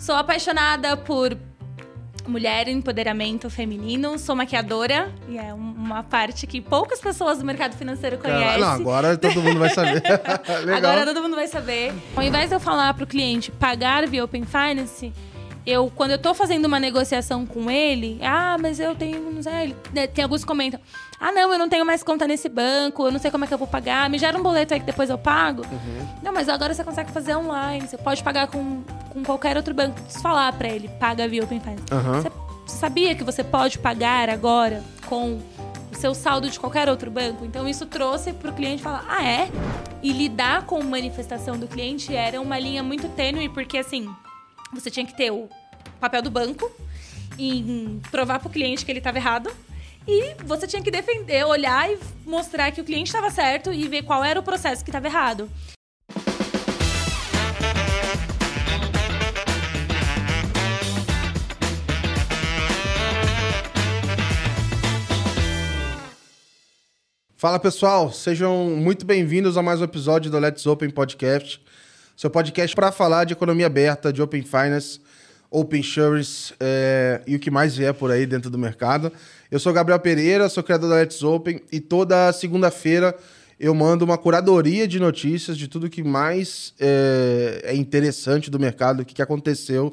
Sou apaixonada por mulher, empoderamento feminino. Sou maquiadora e é uma parte que poucas pessoas do mercado financeiro conhecem. Não, agora todo mundo vai saber. agora todo mundo vai saber. Ao invés de eu falar para o cliente pagar via Open Finance, eu, quando eu tô fazendo uma negociação com ele, ah, mas eu tenho, não sei, né, tem alguns que comentam, ah, não, eu não tenho mais conta nesse banco, eu não sei como é que eu vou pagar, me gera um boleto aí que depois eu pago. Uhum. Não, mas agora você consegue fazer online, você pode pagar com, com qualquer outro banco. Preciso falar para ele, paga via Open Finance. Uhum. Você sabia que você pode pagar agora com o seu saldo de qualquer outro banco? Então isso trouxe para o cliente falar, ah, é? E lidar com manifestação do cliente era uma linha muito tênue, porque assim você tinha que ter o papel do banco e provar para o cliente que ele estava errado. E você tinha que defender, olhar e mostrar que o cliente estava certo e ver qual era o processo que estava errado. Fala pessoal, sejam muito bem-vindos a mais um episódio do Let's Open Podcast seu podcast para falar de economia aberta, de Open Finance, Open Insurance é, e o que mais vier por aí dentro do mercado. Eu sou Gabriel Pereira, sou criador da Let's Open e toda segunda-feira eu mando uma curadoria de notícias de tudo que mais é, é interessante do mercado, o que, que aconteceu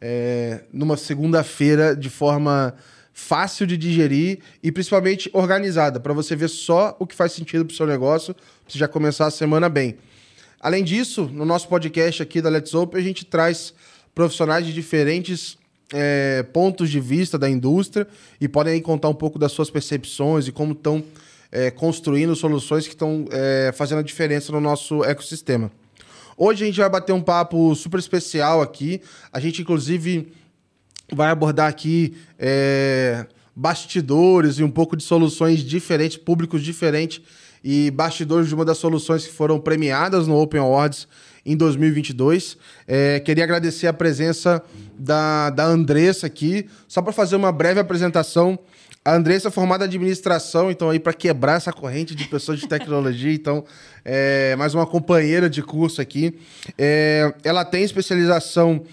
é, numa segunda-feira de forma fácil de digerir e principalmente organizada, para você ver só o que faz sentido para o seu negócio, para você já começar a semana bem. Além disso, no nosso podcast aqui da Let's Open, a gente traz profissionais de diferentes é, pontos de vista da indústria e podem aí contar um pouco das suas percepções e como estão é, construindo soluções que estão é, fazendo a diferença no nosso ecossistema. Hoje a gente vai bater um papo super especial aqui. A gente, inclusive, vai abordar aqui bastidores e um pouco de soluções diferentes, públicos diferentes e bastidores de uma das soluções que foram premiadas no Open Awards em 2022. É, queria agradecer a presença da, da Andressa aqui, só para fazer uma breve apresentação. A Andressa é formada em administração, então aí para quebrar essa corrente de pessoas de tecnologia, então é mais uma companheira de curso aqui. É, ela tem especialização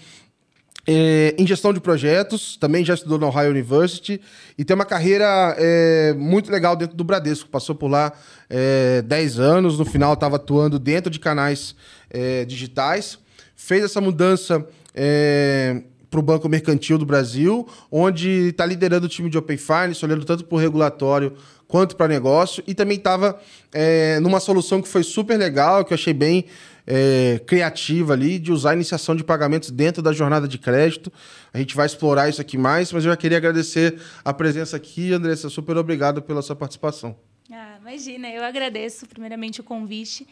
é, em gestão de projetos, também já estudou na Ohio University e tem uma carreira é, muito legal dentro do Bradesco. Passou por lá é, 10 anos, no final estava atuando dentro de canais é, digitais. Fez essa mudança é, para o Banco Mercantil do Brasil, onde está liderando o time de Open Finance, olhando tanto para o regulatório quanto para negócio, e também estava é, numa solução que foi super legal, que eu achei bem é, criativa ali de usar a iniciação de pagamentos dentro da jornada de crédito. A gente vai explorar isso aqui mais, mas eu já queria agradecer a presença aqui, Andressa. Super obrigado pela sua participação. Ah, imagina, eu agradeço primeiramente o convite.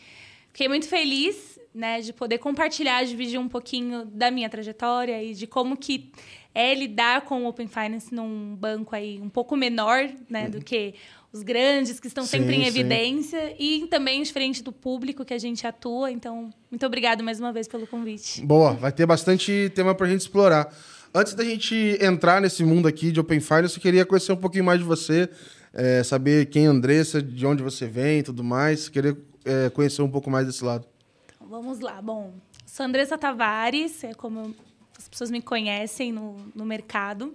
Fiquei muito feliz né, de poder compartilhar, dividir um pouquinho da minha trajetória e de como que é lidar com o Open Finance num banco aí um pouco menor né, uhum. do que os grandes que estão sim, sempre em evidência sim. e também diferente do público que a gente atua. Então, muito obrigado mais uma vez pelo convite. Boa, vai ter bastante tema para a gente explorar. Antes da gente entrar nesse mundo aqui de Open Finance, eu queria conhecer um pouquinho mais de você, é, saber quem é Andressa, de onde você vem e tudo mais. Queria é, conhecer um pouco mais desse lado. Então, vamos lá. Bom, sou Andressa Tavares, é como as pessoas me conhecem no, no mercado.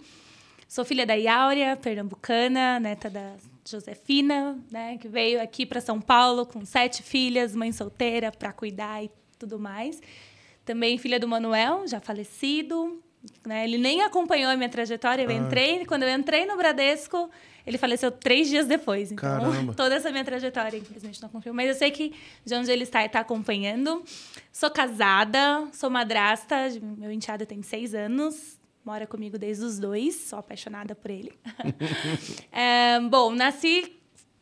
Sou filha da Iáurea, pernambucana, neta da Josefina, né, que veio aqui para São Paulo com sete filhas, mãe solteira para cuidar e tudo mais. Também filha do Manuel, já falecido. Né? Ele nem acompanhou a minha trajetória. Eu ah. entrei, quando eu entrei no Bradesco, ele faleceu três dias depois. Então, Caramba. toda essa minha trajetória, infelizmente, não acompanhou. Mas eu sei que de onde ele está, ele está acompanhando. Sou casada, sou madrasta. Meu enteado tem seis anos mora comigo desde os dois, sou apaixonada por ele. é, bom, nasci,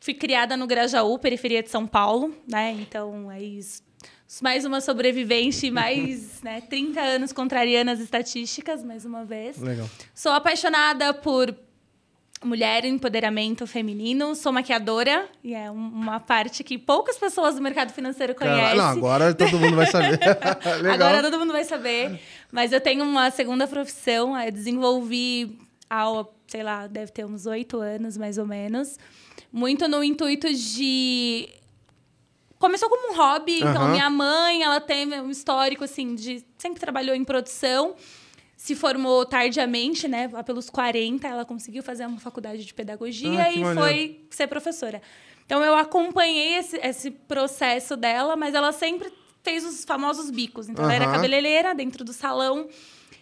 fui criada no Grajaú, periferia de São Paulo, né? Então, é isso. Mais uma sobrevivente, mais né, 30 anos contrariando as estatísticas, mais uma vez. Legal. Sou apaixonada por mulher, empoderamento feminino. Sou maquiadora e é uma parte que poucas pessoas do mercado financeiro conhecem. Não, agora todo mundo vai saber. agora todo mundo vai saber. Mas eu tenho uma segunda profissão. Eu desenvolvi há, sei lá, deve ter uns oito anos mais ou menos. Muito no intuito de começou como um hobby. Então, minha mãe, ela tem um histórico, assim, de... Sempre trabalhou em produção se formou tardiamente, né? Lá pelos 40, ela conseguiu fazer uma faculdade de pedagogia Ah, e maneiro. foi ser professora. Então eu acompanhei esse, esse processo dela, mas ela sempre fez os famosos bicos. Então ela era cabeleireira dentro do salão.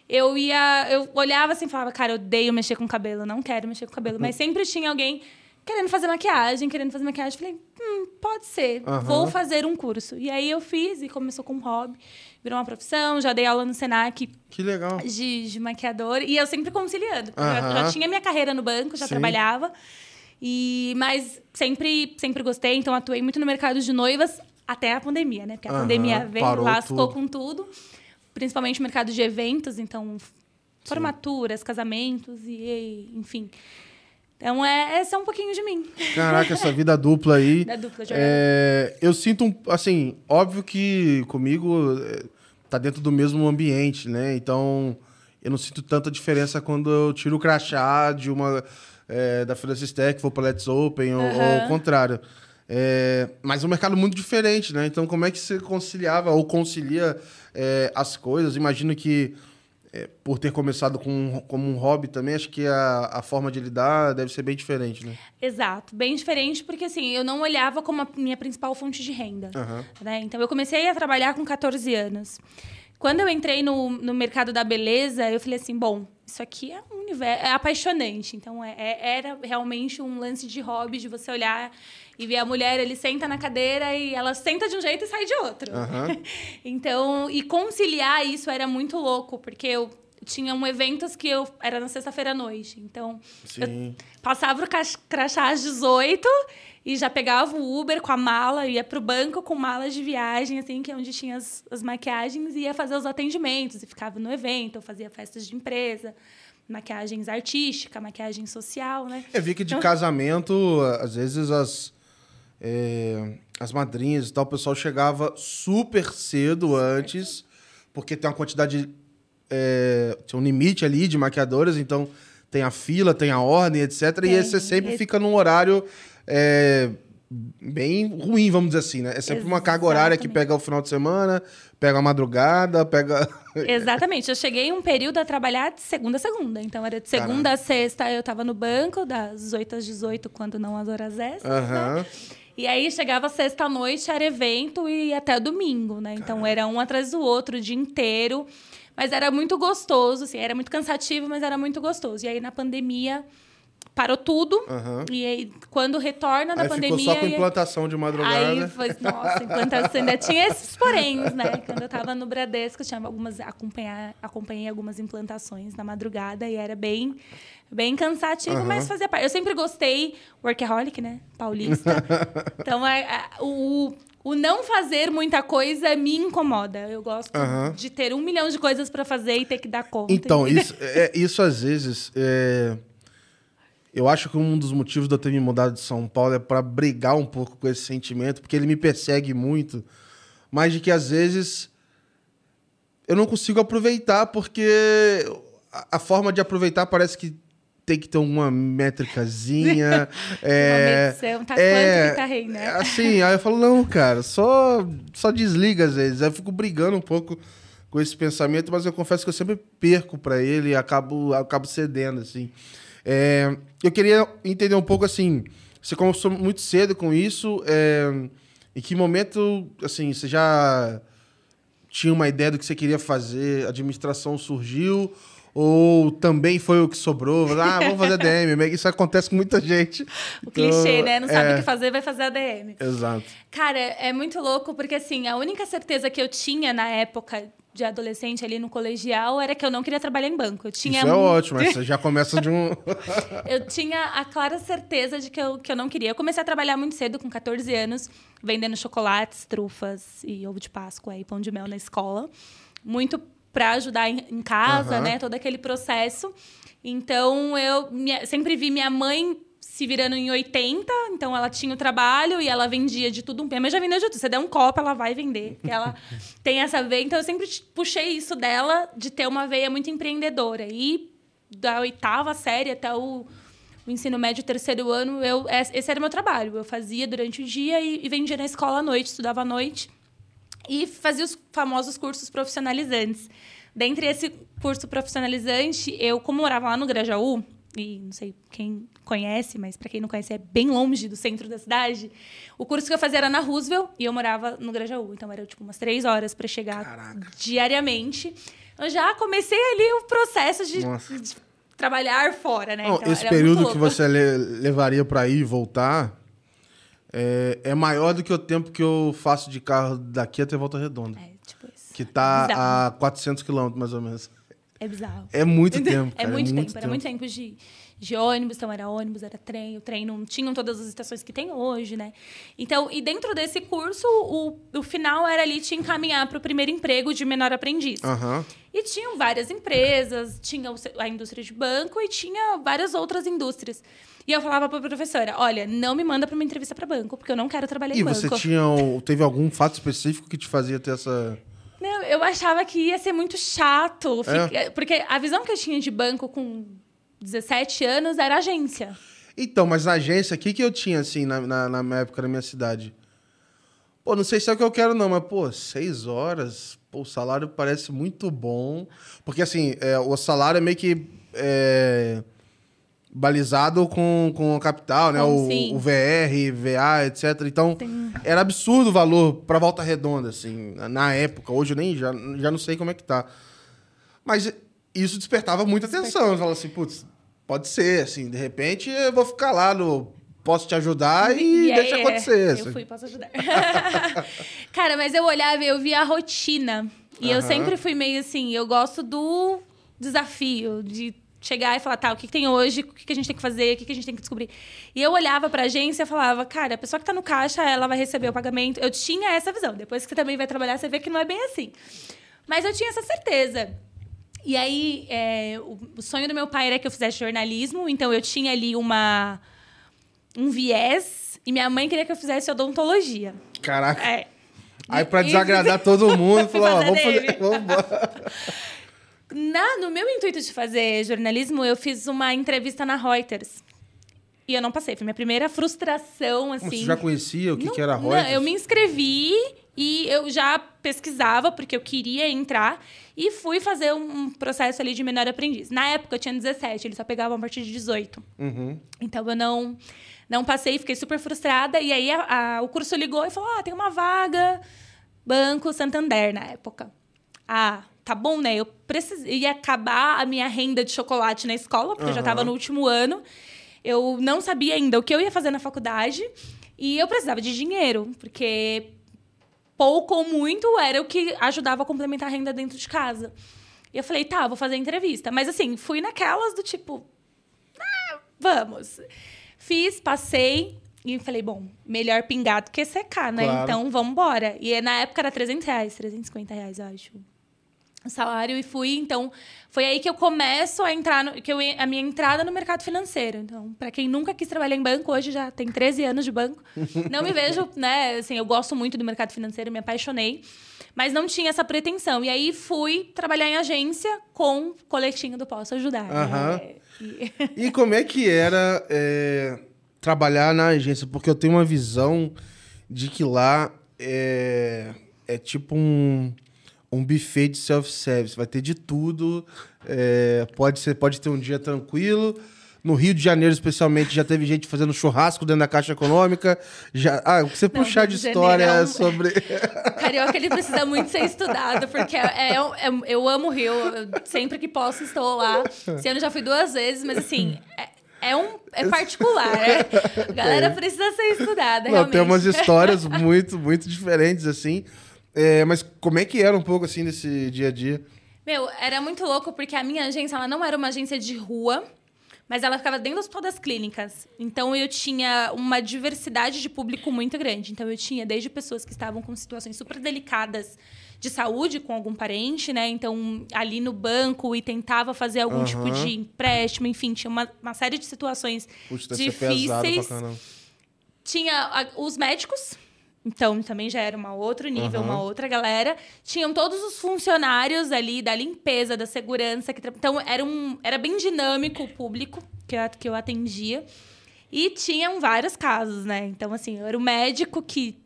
Eu ia, eu olhava assim e falava, cara, eu odeio mexer com cabelo, não quero mexer com cabelo. Mas sempre tinha alguém querendo fazer maquiagem, querendo fazer maquiagem. Falei, hum, pode ser, vou fazer um curso. E aí eu fiz e começou com um hobby, virou uma profissão. Já dei aula no Senac Que legal. de, de maquiador e eu sempre conciliando. Eu já- Aham. já tinha minha carreira no banco, já Sim. trabalhava. E mas sempre sempre gostei, então atuei muito no mercado de noivas até a pandemia, né? Porque a Aham, pandemia veio, lascou tudo. com tudo, principalmente o mercado de eventos, então formaturas, casamentos e, enfim. Então é, esse é um pouquinho de mim, Caraca, essa vida dupla aí. da dupla. É, eu sinto, um, assim, óbvio que comigo é, tá dentro do mesmo ambiente, né? Então, eu não sinto tanta diferença quando eu tiro o crachá de uma é, da Francis Tech, vou para Let's Open, ou, ou Aham. o contrário. É, mas é um mercado muito diferente, né? Então, como é que você conciliava ou concilia é, as coisas? Imagino que, é, por ter começado com, como um hobby também, acho que a, a forma de lidar deve ser bem diferente, né? Exato, bem diferente, porque assim, eu não olhava como a minha principal fonte de renda. Aham. né? Então, eu comecei a trabalhar com 14 anos. Quando eu entrei no, no mercado da beleza, eu falei assim, bom, isso aqui é um universo, é apaixonante. Então, é- é- era realmente um lance de hobby, de você olhar e ver a mulher, ele senta na cadeira e ela senta de um jeito e sai de outro. Aham. Então, e conciliar isso era muito louco, porque eu tinha um eventos que eu era na sexta-feira à noite. Então. Passava o crachá às 18 e já pegava o Uber com a mala, ia pro banco com malas de viagem, assim, que é onde tinha as, as maquiagens, e ia fazer os atendimentos, e ficava no evento, eu fazia festas de empresa, maquiagens artística, maquiagem social, né? Eu vi que de casamento, às vezes as, é, as madrinhas e tal, o pessoal chegava super cedo antes, porque tem uma quantidade, é, tem um limite ali de maquiadoras, então tem a fila, tem a ordem, etc. E Tem. aí você sempre E- fica num horário é, bem ruim, vamos dizer assim, né? É sempre uma carga horária que Exatamente. pega o final de semana, pega a madrugada, pega... Exatamente. Eu cheguei um período a trabalhar de segunda a segunda. Então, era de segunda a sexta, eu estava no banco, das 8 às 18, quando não as horas extras, né? Aham. E aí chegava sexta noite, era evento e até domingo, né? Então era um atrás do outro o dia inteiro. Mas era muito gostoso, assim, era muito cansativo, mas era muito gostoso. E aí na pandemia parou tudo. Aham. E aí quando retorna da Aí pandemia. ficou só com implantação de madrugada. Aí foi, nossa, implantação ainda tinha esses poréns, né? Quando eu tava no Bradesco, eu tinha algumas, acompanhar, acompanhei algumas implantações na madrugada e era bem, bem cansativo, Aham. mas fazia parte. Eu sempre gostei, workaholic, né? Paulista. então, é, é, o, o não fazer muita coisa me incomoda. Eu gosto Aham. de ter um milhão de coisas pra fazer e ter que dar conta. Então, isso, é, isso às vezes. é, eu acho que um dos motivos de eu ter me mudado de São Paulo é para brigar um pouco com esse sentimento, porque ele me persegue muito, mas de que às vezes eu não consigo aproveitar, porque a forma de aproveitar parece que tem que ter uma métricazinha. é, Uma medição, tá é, quanto que tá rei, né? Assim, aí eu falo, não, cara, só, só desliga às vezes. Aí eu fico brigando um pouco com esse pensamento, mas eu confesso que eu sempre perco pra ele e acabo, acabo cedendo, assim. É, eu queria entender um pouco, assim, você começou muito cedo com isso, é, em que momento, assim, você já tinha uma ideia do que você queria fazer, a administração surgiu, ou também foi o que sobrou? Ah, vamos fazer ADM. Isso acontece com muita gente. O clichê, Então, né? Não sabe é, o que fazer, vai fazer ADM. Exato. Cara, é muito louco porque assim, a única certeza que eu tinha na época de adolescente ali no colegial era que eu não queria trabalhar em banco. Eu tinha Isso é ótimo, mas você já começa de um. eu tinha a clara certeza de que eu, que eu não queria. Eu comecei a trabalhar muito cedo, com 14 anos, vendendo chocolates, trufas e ovo de Páscoa e pão de mel na escola. Muito para ajudar em, casa, Aham. né? Todo aquele processo. Então, eu sempre vi minha mãe se virando em 80, então ela tinha o trabalho e ela vendia de tudo um pé, mas já vendeu de tudo. Se der um copo, ela vai vender. Ela tem essa veia. Então, eu sempre puxei isso dela, de ter uma veia muito empreendedora. E da oitava série até o, o ensino médio, terceiro ano, eu, esse era o meu trabalho. Eu fazia durante o dia e, e vendia na escola à noite, estudava à noite. E fazia os famosos cursos profissionalizantes. Dentre esse curso profissionalizante, eu, como morava lá no Grajaú, e não sei quem conhece, mas para quem não conhece é bem longe do centro da cidade. O curso que eu fazia era na Roosevelt e eu morava no Grajaú, então era tipo umas três horas para chegar Caraca. diariamente. Eu já comecei ali o processo de, de trabalhar fora, né? Não, Então, esse período que você le- levaria pra ir e voltar é, é maior do que o tempo que eu faço de carro daqui até Volta Redonda. É, tipo isso. Que tá Bizarro. a 400 quilômetros, mais ou menos. É bizarro. É muito tempo, É cara, muito é tempo. muito Era tempo. muito tempo de, de ônibus, então era ônibus, era trem. O trem não tinham todas as estações que tem hoje, né? Então, e dentro desse curso, o, o final era ali te encaminhar para o primeiro emprego de menor aprendiz. Aham. E tinham várias empresas, tinha a indústria de banco e tinha várias outras indústrias. E eu falava para a professora: olha, não me manda para uma entrevista para banco, porque eu não quero trabalhar E em você banco. tinha, um- teve algum fato específico que te fazia ter essa... Não, eu achava que ia ser muito chato. É? Porque a visão que eu tinha de banco com 17 anos era agência. Então, mas na agência, o que, que eu tinha, assim, na, na, na minha época, na minha cidade? Pô, não sei se é o que eu quero, não, mas, pô, seis horas, pô, o salário parece muito bom. Porque, assim, é, o salário é meio que é, balizado com, com o capital, né? O, o VR, VA, etc. Então, Tem- era absurdo o valor pra Volta Redonda, assim, na- na época. Hoje eu nem, já, já não sei como é que tá. Mas isso despertava muita atenção. Eu falava assim, putz, pode ser, assim, de repente eu vou ficar lá no... Posso te ajudar e, deixa acontecer. Eu assim. fui, posso ajudar. Cara, mas eu olhava e eu via a rotina. E eu Aham. sempre fui meio assim, eu gosto do desafio, de chegar e falar, tá, o que, que tem hoje, o que, que a gente tem que fazer, o que, que a gente tem que descobrir. E eu olhava pra agência e falava, cara, a pessoa que tá no caixa, ela vai receber o pagamento. Eu tinha essa visão. Depois que você também vai trabalhar, você vê que não é bem assim. Mas eu tinha essa certeza. E aí, é, o, sonho do meu pai era que eu fizesse jornalismo, então eu tinha ali uma um viés e minha mãe queria que eu fizesse odontologia. Caraca. É. Aí pra E- desagradar todo mundo, falou, ó, vamos fazer... Na, no meu intuito de fazer jornalismo, eu fiz uma entrevista na Reuters. E eu não passei. Foi minha primeira frustração, assim. Você já conhecia o que, Não- que era não, Reuters? eu me inscrevi e eu já pesquisava, porque eu queria entrar. E fui fazer um processo ali de menor aprendiz. Na época, eu tinha 17. Eles só pegavam a partir de 18. Uhum. Então eu não não passei, fiquei super frustrada. E aí a- a- o curso ligou e falou: Ah, tem uma vaga, Banco Santander na época. Ah, tá bom, né? Eu precis... ia acabar a minha renda de chocolate na escola, porque eu já estava no último ano. Eu não sabia ainda o que eu ia fazer na faculdade. E eu precisava de dinheiro, porque pouco ou muito era o que ajudava a complementar a renda dentro de casa. E eu falei, tá, vou fazer a entrevista. Mas assim, fui naquelas do tipo, ah, vamos. Fiz, passei e falei, bom, melhor pingar do que secar, né? Claro. Então, vamos embora. E na época era 300 reais, 350 reais, eu acho. Salário e fui, então, foi aí que eu começo a entrar, no, que eu, a minha entrada no mercado financeiro. Então, para quem nunca quis trabalhar em banco, hoje já tem 13 anos de banco. Não me vejo, né, assim, eu gosto muito do mercado financeiro, me apaixonei, mas não tinha essa pretensão. E aí fui trabalhar em agência com o coletinho do Posso Ajudar. né? E- E como é que era é, trabalhar na agência? Porque eu tenho uma visão de que lá é, é tipo um, um buffet de self-service. Vai ter de tudo. é, pode, ser, pode ter um dia tranquilo. No Rio de Janeiro, especialmente, já teve gente fazendo churrasco dentro da Caixa Econômica. Já, ah, o que você Não, puxar de história é um- sobre. O carioca, ele precisa muito ser estudado, porque é, é- é- eu amo o Rio. eu- sempre que posso, estou lá. Esse ano já fui duas vezes, mas assim, é, é um, é particular. né? A galera precisa ser estudada, Não, realmente. tem umas histórias muito, muito diferentes, assim. É, mas como é que era um pouco, assim, desse dia a dia? Meu, era muito louco, porque a minha agência, ela não era uma agência de rua, mas ela ficava dentro do hospital das clínicas. Então, eu tinha uma diversidade de público muito grande. Então, eu tinha desde pessoas que estavam com situações super delicadas de saúde com algum parente, né? Então, ali no banco e tentava fazer algum Aham. tipo de empréstimo, enfim, tinha uma, uma série de situações Puxa, difíceis. Tinha os médicos, então também já era uma outro nível, Aham. uma outra galera. Tinham todos os funcionários ali da limpeza, da segurança. Que tra- então era, um, era bem dinâmico o público que eu, que eu atendia. E tinham vários casos, né? Então, assim, eu era o médico que.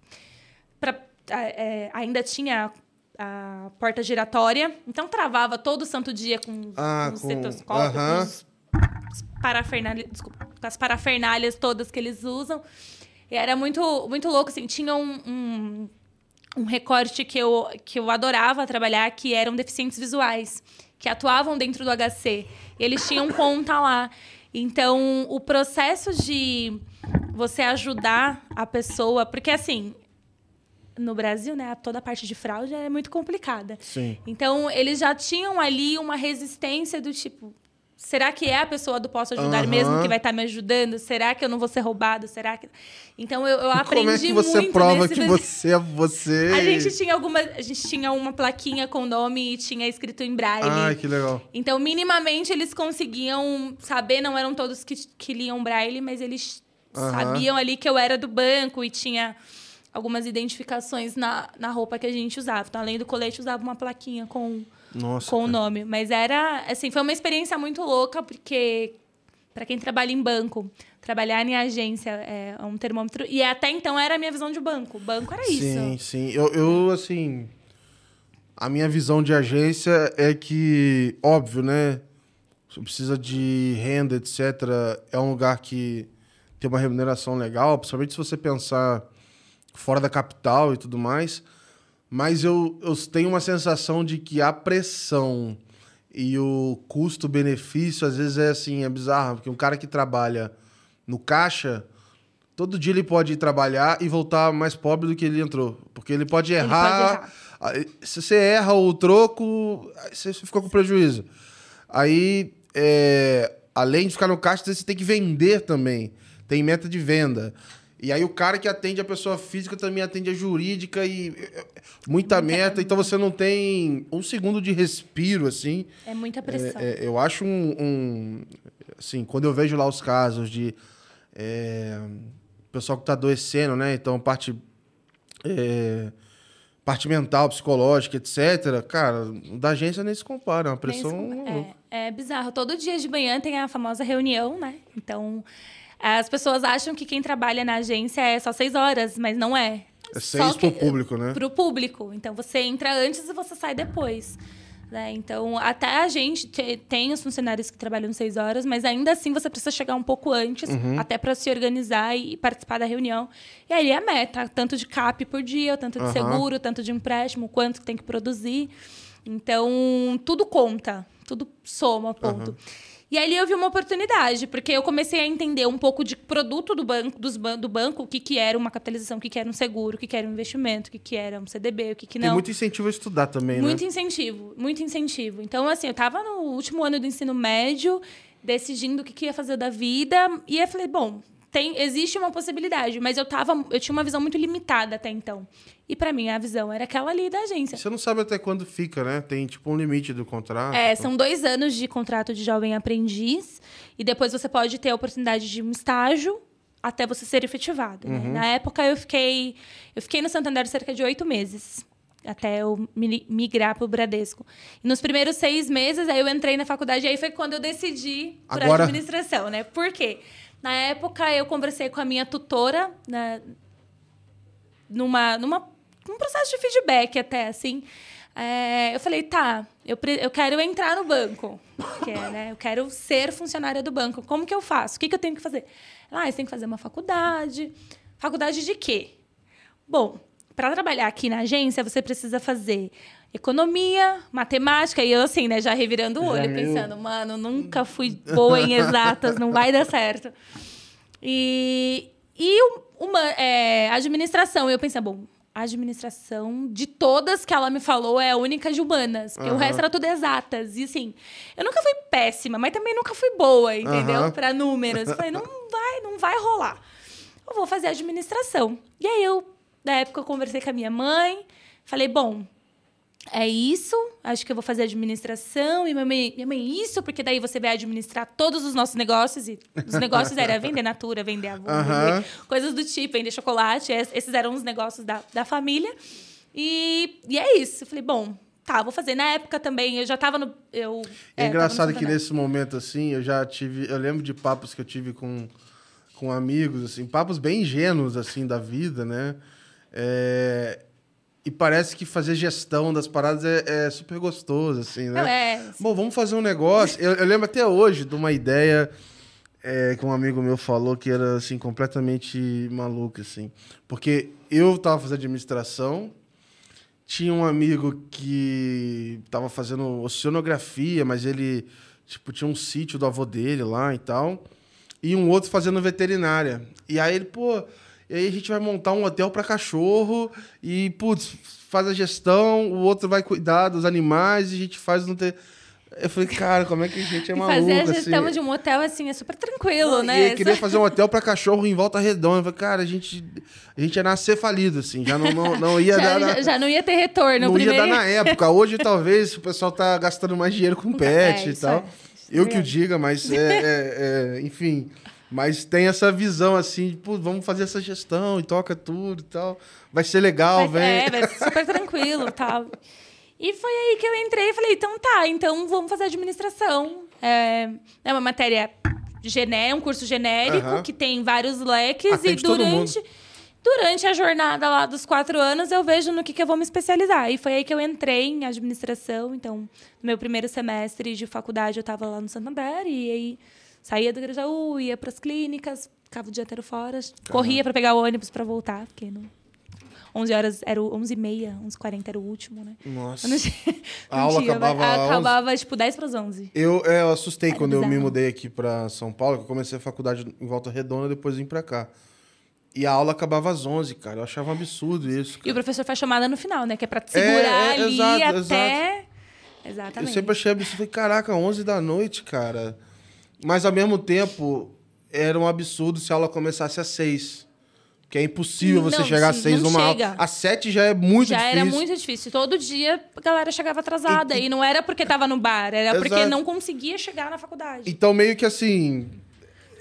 Pra é, ainda tinha a porta giratória, então travava todo santo dia com Ah, os com- estetoscópios, aham. os os parafernália- desculpa, com as parafernálias todas que eles usam. E era muito, muito louco, assim. Tinha um, um, um recorte que eu, que eu adorava trabalhar, que eram deficientes visuais, que atuavam dentro do HC. E eles tinham conta lá. Então, o processo de você ajudar a pessoa... Porque, assim, no Brasil, né, toda a parte de fraude é muito complicada. Sim. Então, eles já tinham ali uma resistência do tipo. Será que é a pessoa do posso ajudar Aham. mesmo que vai estar me ajudando? Será que eu não vou ser roubado? Será que. Então eu, eu aprendi Como é que você muito prova nesse- que você é você? A gente tinha alguma. A gente tinha uma plaquinha com nome e tinha escrito em braille. Ai, que legal. Então, minimamente, eles conseguiam saber, não eram todos que, que liam braille, mas eles Aham. sabiam ali que eu era do banco e tinha algumas identificações na, na roupa que a gente usava. Então, além do colete, usava uma plaquinha com, Nossa. com o cara. nome. Mas era, assim, foi uma experiência muito louca, porque para quem trabalha em banco, trabalhar em agência é um termômetro. E até então era a minha visão de banco. Banco era isso. Sim, sim. Eu, eu, assim. A minha visão de agência é que, óbvio, né? Você precisa de renda, etc. É um lugar que tem uma remuneração legal, principalmente se você pensar fora da capital e tudo mais. Mas eu, eu tenho uma sensação de que a pressão e o custo-benefício, às vezes, é assim, é bizarro. Porque um cara que trabalha no caixa, todo dia ele pode ir trabalhar e voltar mais pobre do que ele entrou. Porque ele pode Ele pode errar. errar. Aí, Se você erra o troco, você ficou com prejuízo. Aí, é, além de ficar no caixa, você tem que vender também. Tem meta de venda. E aí o cara que atende a pessoa física também atende a jurídica e é, muita meta. Então você não tem um segundo de respiro, assim. É muita pressão. É, é, eu acho um, um- Assim, quando eu vejo lá os casos de. É, pessoal que tá adoecendo, né? Então, parte. é, parte mental, psicológica, etc. Cara, da agência nem se compara. É uma pressão. É, é bizarro. Todo dia de manhã tem a famosa reunião, né? Então, as pessoas acham que quem trabalha na agência é só seis horas, mas não é. É seis que- pro público, né? Pro público. Então, você entra antes e você sai depois. né? Então, até a gente te- tem os funcionários que trabalham seis horas, mas ainda assim você precisa chegar um pouco antes, Uhum. até para se organizar e participar da reunião. E aí é a meta, tanto de CAP por dia, tanto de Aham. seguro, tanto de empréstimo, quanto que tem que produzir. Então, tudo conta, tudo soma, ponto. E ali eu vi uma oportunidade, porque eu comecei a entender um pouco de produto do banco, dos ban do banco, o que, que era uma capitalização, o que, que era um seguro, o que, que era um investimento, o que, que era um CDB, o que, que Tem não. muito incentivo a estudar também, Muito né? incentivo, muito incentivo. Então, assim, eu tava no último ano do ensino médio, decidindo o que, que ia fazer da vida, e eu falei, bom, tem, existe uma possibilidade, mas eu tava, eu tinha uma visão muito limitada até então. E para mim a visão era aquela ali da agência. Você não sabe até quando fica, né? Tem tipo um limite do contrato. É, são dois anos de contrato de jovem aprendiz, e depois você pode ter a oportunidade de um estágio até você ser efetivado. né? Na época eu fiquei, eu fiquei no Santander cerca de oito meses. Até eu mi- migrar para o Bradesco. E nos primeiros seis meses, aí eu entrei na faculdade, e aí foi quando eu decidi por Agora- administração, né? Por quê? Na época, eu conversei com a minha tutora, né, numa, numa, num processo de feedback até, assim. É, eu falei, tá, eu, eu quero entrar no banco. Que é, né, eu quero ser funcionária do banco. Como que eu faço? O que, que eu tenho que fazer? Ah, você tem que fazer uma faculdade. Faculdade de quê? Bom, para trabalhar aqui na agência, você precisa fazer economia, matemática, e eu assim, né, já revirando o Já olho, meio- pensando, mano, nunca fui boa em exatas, não vai dar certo. E, e o- uma é, administração, eu pensei, bom, a administração de todas que ela me falou é a única de humanas, porque o Aham. resto era tudo exatas. E assim, eu nunca fui péssima, mas também nunca fui boa, entendeu? Aham. Para números. Eu falei, não vai, não vai rolar. Eu vou fazer administração. E aí eu, na época, eu conversei com a minha mãe, falei, bom, é isso, acho que eu vou fazer administração. E minha mãe, minha mãe, isso, porque daí você vai administrar todos os nossos negócios. E os negócios era vender Natura, vender avô, coisas do tipo, vender chocolate. Es- Esses eram os negócios da, da família. E, e é isso. Eu falei, bom, tá, vou fazer. Na época também, eu já tava no... Eu, É, é, engraçado no que nesse momento, assim, eu já tive. Eu lembro de papos que eu tive com, com amigos, assim, papos bem ingênuos, assim, da vida, né? É, E parece que fazer gestão das paradas é, é super gostoso, assim, né? Não, é. Bom, vamos fazer um negócio. Eu, eu lembro até hoje de uma ideia é, que um amigo meu falou que era, assim, completamente maluca, assim. Porque eu tava fazendo administração, tinha um amigo que tava fazendo oceanografia, mas ele, tipo, tinha um sítio do avô dele lá e tal. E um outro fazendo veterinária. E aí ele, pô, e aí a gente vai montar um hotel para cachorro e, putz, faz a gestão, o outro vai cuidar dos animais e a gente faz no ter. Eu falei, cara, como é que a gente é E maluco, fazer a gestão assim? de um hotel, assim, é super tranquilo, E né? ele queria fazer um hotel para cachorro em volta redonda. Eu falei, cara, a gente, a gente ia nascer falido, assim. Já não, não, não ia já, dar... na- já- não ia ter retorno. não primeiro... ia dar na época. Hoje, talvez, o pessoal tá gastando mais dinheiro com pet É, e tal. é. Isso é Eu que o diga, mas é, é- é, enfim. Mas tem essa visão assim, de, pô, vamos fazer essa gestão e toca tudo e tal. Vai ser legal, vem. É, vai ser super tranquilo e tal. E foi aí que eu entrei e falei, então tá, então vamos fazer administração. É, é uma matéria gené, um curso genérico Aham. que tem vários leques Atende e durante durante a jornada lá dos quatro anos eu vejo no que, que eu vou me especializar. E foi aí que eu entrei em administração. Então, no meu primeiro semestre de faculdade eu estava lá no Santander e aí saía do Grajaú, ia para as clínicas, ficava o dia inteiro fora, corria para pegar o ônibus para voltar, porque não 11 horas, era o 11 e meia, 11 40 era o último, né? Nossa. Eu não tinha- A não aula tinha, acabava 11? acabava tipo 10 para as 11. Eu, é, eu assustei Era quando eu me bizarro. mudei aqui pra São Paulo, que eu comecei a faculdade em Volta Redonda, depois vim pra cá. E a aula acabava às 11, cara. Eu achava um absurdo isso. E o professor faz chamada no final, né? Que é para te segurar é, ali exato, até. Eu Exatamente. sempre achei absurdo. Falei, caraca, 11 da noite, cara. Mas ao mesmo tempo, era um absurdo se a aula começasse às 6. Que é impossível você Não, chegar às sim, 6 não numa chega. aula. Às 7 já é muito Já difícil. era muito difícil. Todo dia a galera chegava atrasada. E, não era porque tava no bar, era porque Exato. não conseguia chegar na faculdade. Então, meio que assim.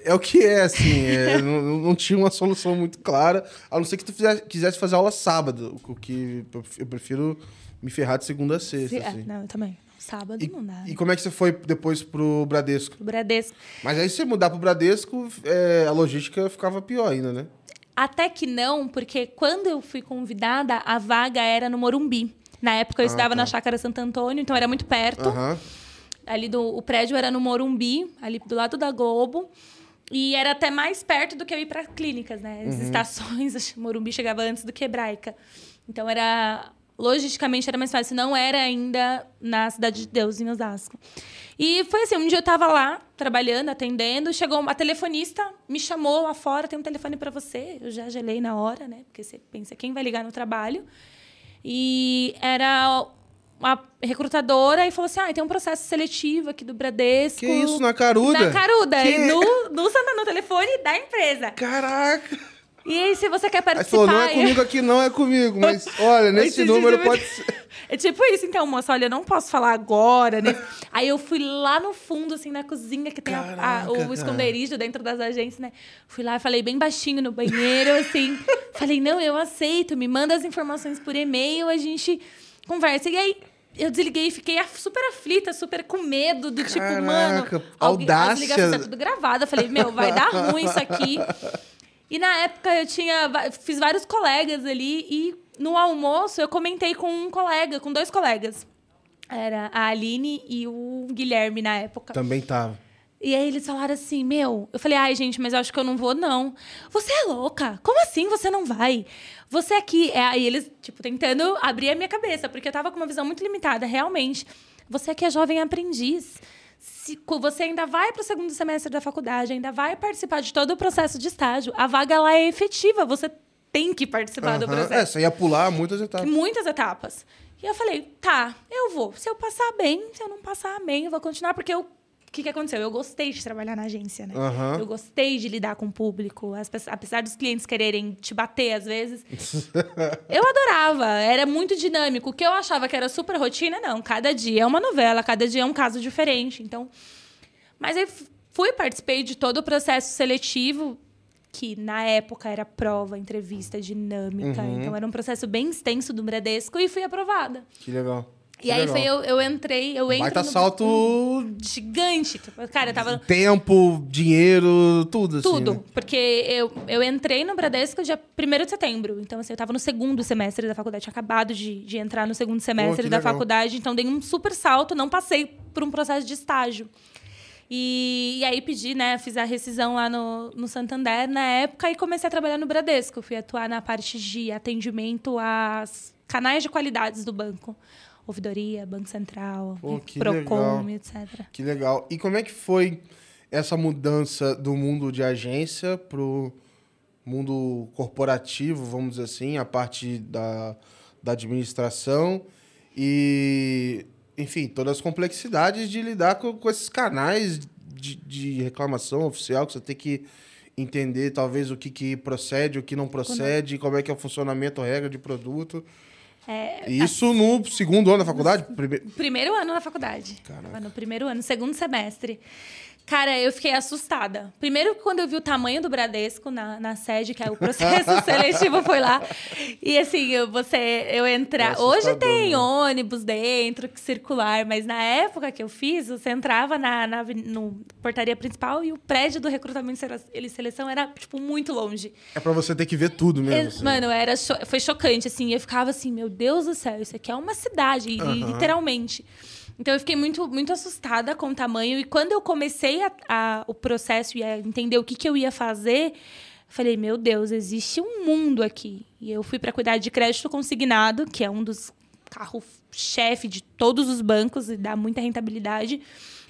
É o que é, assim. é, não, não tinha uma solução muito clara. A não ser que tu fizesse- quisesse fazer aula sábado. O que eu prefiro me ferrar de segunda a sexta. Se- é, assim. não, eu também. Sábado E, não dá. e como é que você foi depois pro Bradesco? O Bradesco. Mas aí, se você mudar pro Bradesco, é, a logística ficava pior ainda, né? Até que não, porque quando eu fui convidada, a vaga era no Morumbi. Na época eu Ah, estudava tá. na Chácara Santo Antônio, então era muito perto. Ali do, o prédio era no Morumbi, ali do lado da Globo. E era até mais perto do que eu ir para clínicas, né? As estações, acho que Morumbi chegava antes do que Hebraica. Então era logisticamente era mais fácil, não era ainda na cidade de Deus em Osasco. E foi assim, um dia eu tava lá trabalhando, atendendo, chegou uma telefonista, me chamou lá fora, tem um telefone para você. Eu já gelei na hora, né? Porque você pensa quem vai ligar no trabalho. E era uma recrutadora e falou assim: ah, tem um processo seletivo aqui do Bradesco. Que isso, na caruda? Na caruda. Que- no, no, no telefone da empresa. Caraca! E aí, se você quer Aí participar. falou, não é comigo aqui, não é comigo. Mas, olha, nesse Esse número pode ser... É tipo isso, então, moça, olha, eu não posso falar agora, né? Aí eu fui lá no fundo, assim, na cozinha, que tem a- a- Caraca, o esconderijo dentro das agências, né? Fui lá, falei bem baixinho no banheiro, assim. falei, não, eu aceito, me manda as informações por e-mail, a gente conversa. E aí. Eu desliguei e fiquei super aflita, super com medo, do tipo, Caraca, mano. alguém- As audácia. ligações tá tudo gravado. Eu falei, meu, vai dar ruim isso aqui. E na época eu tinha. Fiz vários colegas ali e no almoço eu comentei com um colega, com dois colegas. Era a Aline e o Guilherme na época. Também tava. E aí eles falaram assim, meu... Eu falei, ai, gente, mas eu acho que eu não vou, não. Você é louca? Como assim você não vai? Você aqui... É, aí eles, tipo, tentando abrir a minha cabeça, porque eu tava com uma visão muito limitada, realmente. Você aqui é jovem aprendiz. Se, você ainda vai para o segundo semestre da faculdade, ainda vai participar de todo o processo de estágio. A vaga lá é efetiva, você tem que participar do Aham. processo É, você ia pular muitas etapas. muitas etapas. E eu falei, tá, eu vou. Se eu passar bem, se eu não passar bem, eu vou continuar, porque eu. O que, que aconteceu? Eu gostei de trabalhar na agência, né? Aham. Eu gostei de lidar com o público. As pe- apesar dos clientes quererem te bater às vezes. eu adorava. Era muito dinâmico. O que eu achava que era super rotina, não. Cada dia é uma novela, cada dia é um caso diferente. Então. Mas eu fui, participei de todo o processo seletivo, que na época era prova, entrevista dinâmica. Uhum. Então era um processo bem extenso do Bradesco e fui aprovada. Que legal. E aí legal. foi eu, eu entrei, eu entro Baita no- salto gigante. Tipo, Cara, eu tava tempo, dinheiro, tudo assim. tudo. né? Porque eu, eu entrei no Bradesco dia 1 de setembro. Então, assim, eu tava no segundo semestre da faculdade. Tinha acabado de, de entrar no segundo semestre que da legal. faculdade. Então, dei um super salto. Não passei por um processo de estágio. E, e aí pedi, né? Fiz a rescisão lá no, no Santander na época e comecei a trabalhar no Bradesco. Fui atuar na parte de atendimento às canais de qualidades do banco. Ouvidoria, Banco Central, Pô, Procon, legal. etc. Que legal. E como é que foi essa mudança do mundo de agência pro mundo corporativo, vamos dizer assim, a parte da, da administração e, enfim, todas as complexidades de lidar com, com esses canais de, de reclamação oficial que você tem que entender, talvez, o que, que procede, o que não procede, como é que é o funcionamento, regra de produto. É, Isso no segundo ano da faculdade? Prime- Primeiro ano na faculdade. Caraca. No primeiro ano, segundo semestre. Cara, eu fiquei assustada. Primeiro, quando eu vi o tamanho do Bradesco na, na sede, que é o processo seletivo foi lá. E assim, eu, você, eu entrar. É Hoje tem né? ônibus dentro, que circular, mas na época que eu fiz, você entrava na, na no portaria principal e o prédio do recrutamento e sele- seleção era, tipo, muito longe. É pra você ter que ver tudo mesmo. Assim. Mano, era cho- foi chocante, assim. Eu ficava assim, meu Deus do céu, isso aqui é uma cidade, Aham. literalmente. Então eu fiquei muito, muito assustada com o tamanho. E quando eu comecei a- a- o processo e a entender o que, que eu ia fazer, falei, meu Deus, existe um mundo aqui. E eu fui para cuidar de crédito consignado, que é um dos carros-chefe de todos os bancos e dá muita rentabilidade.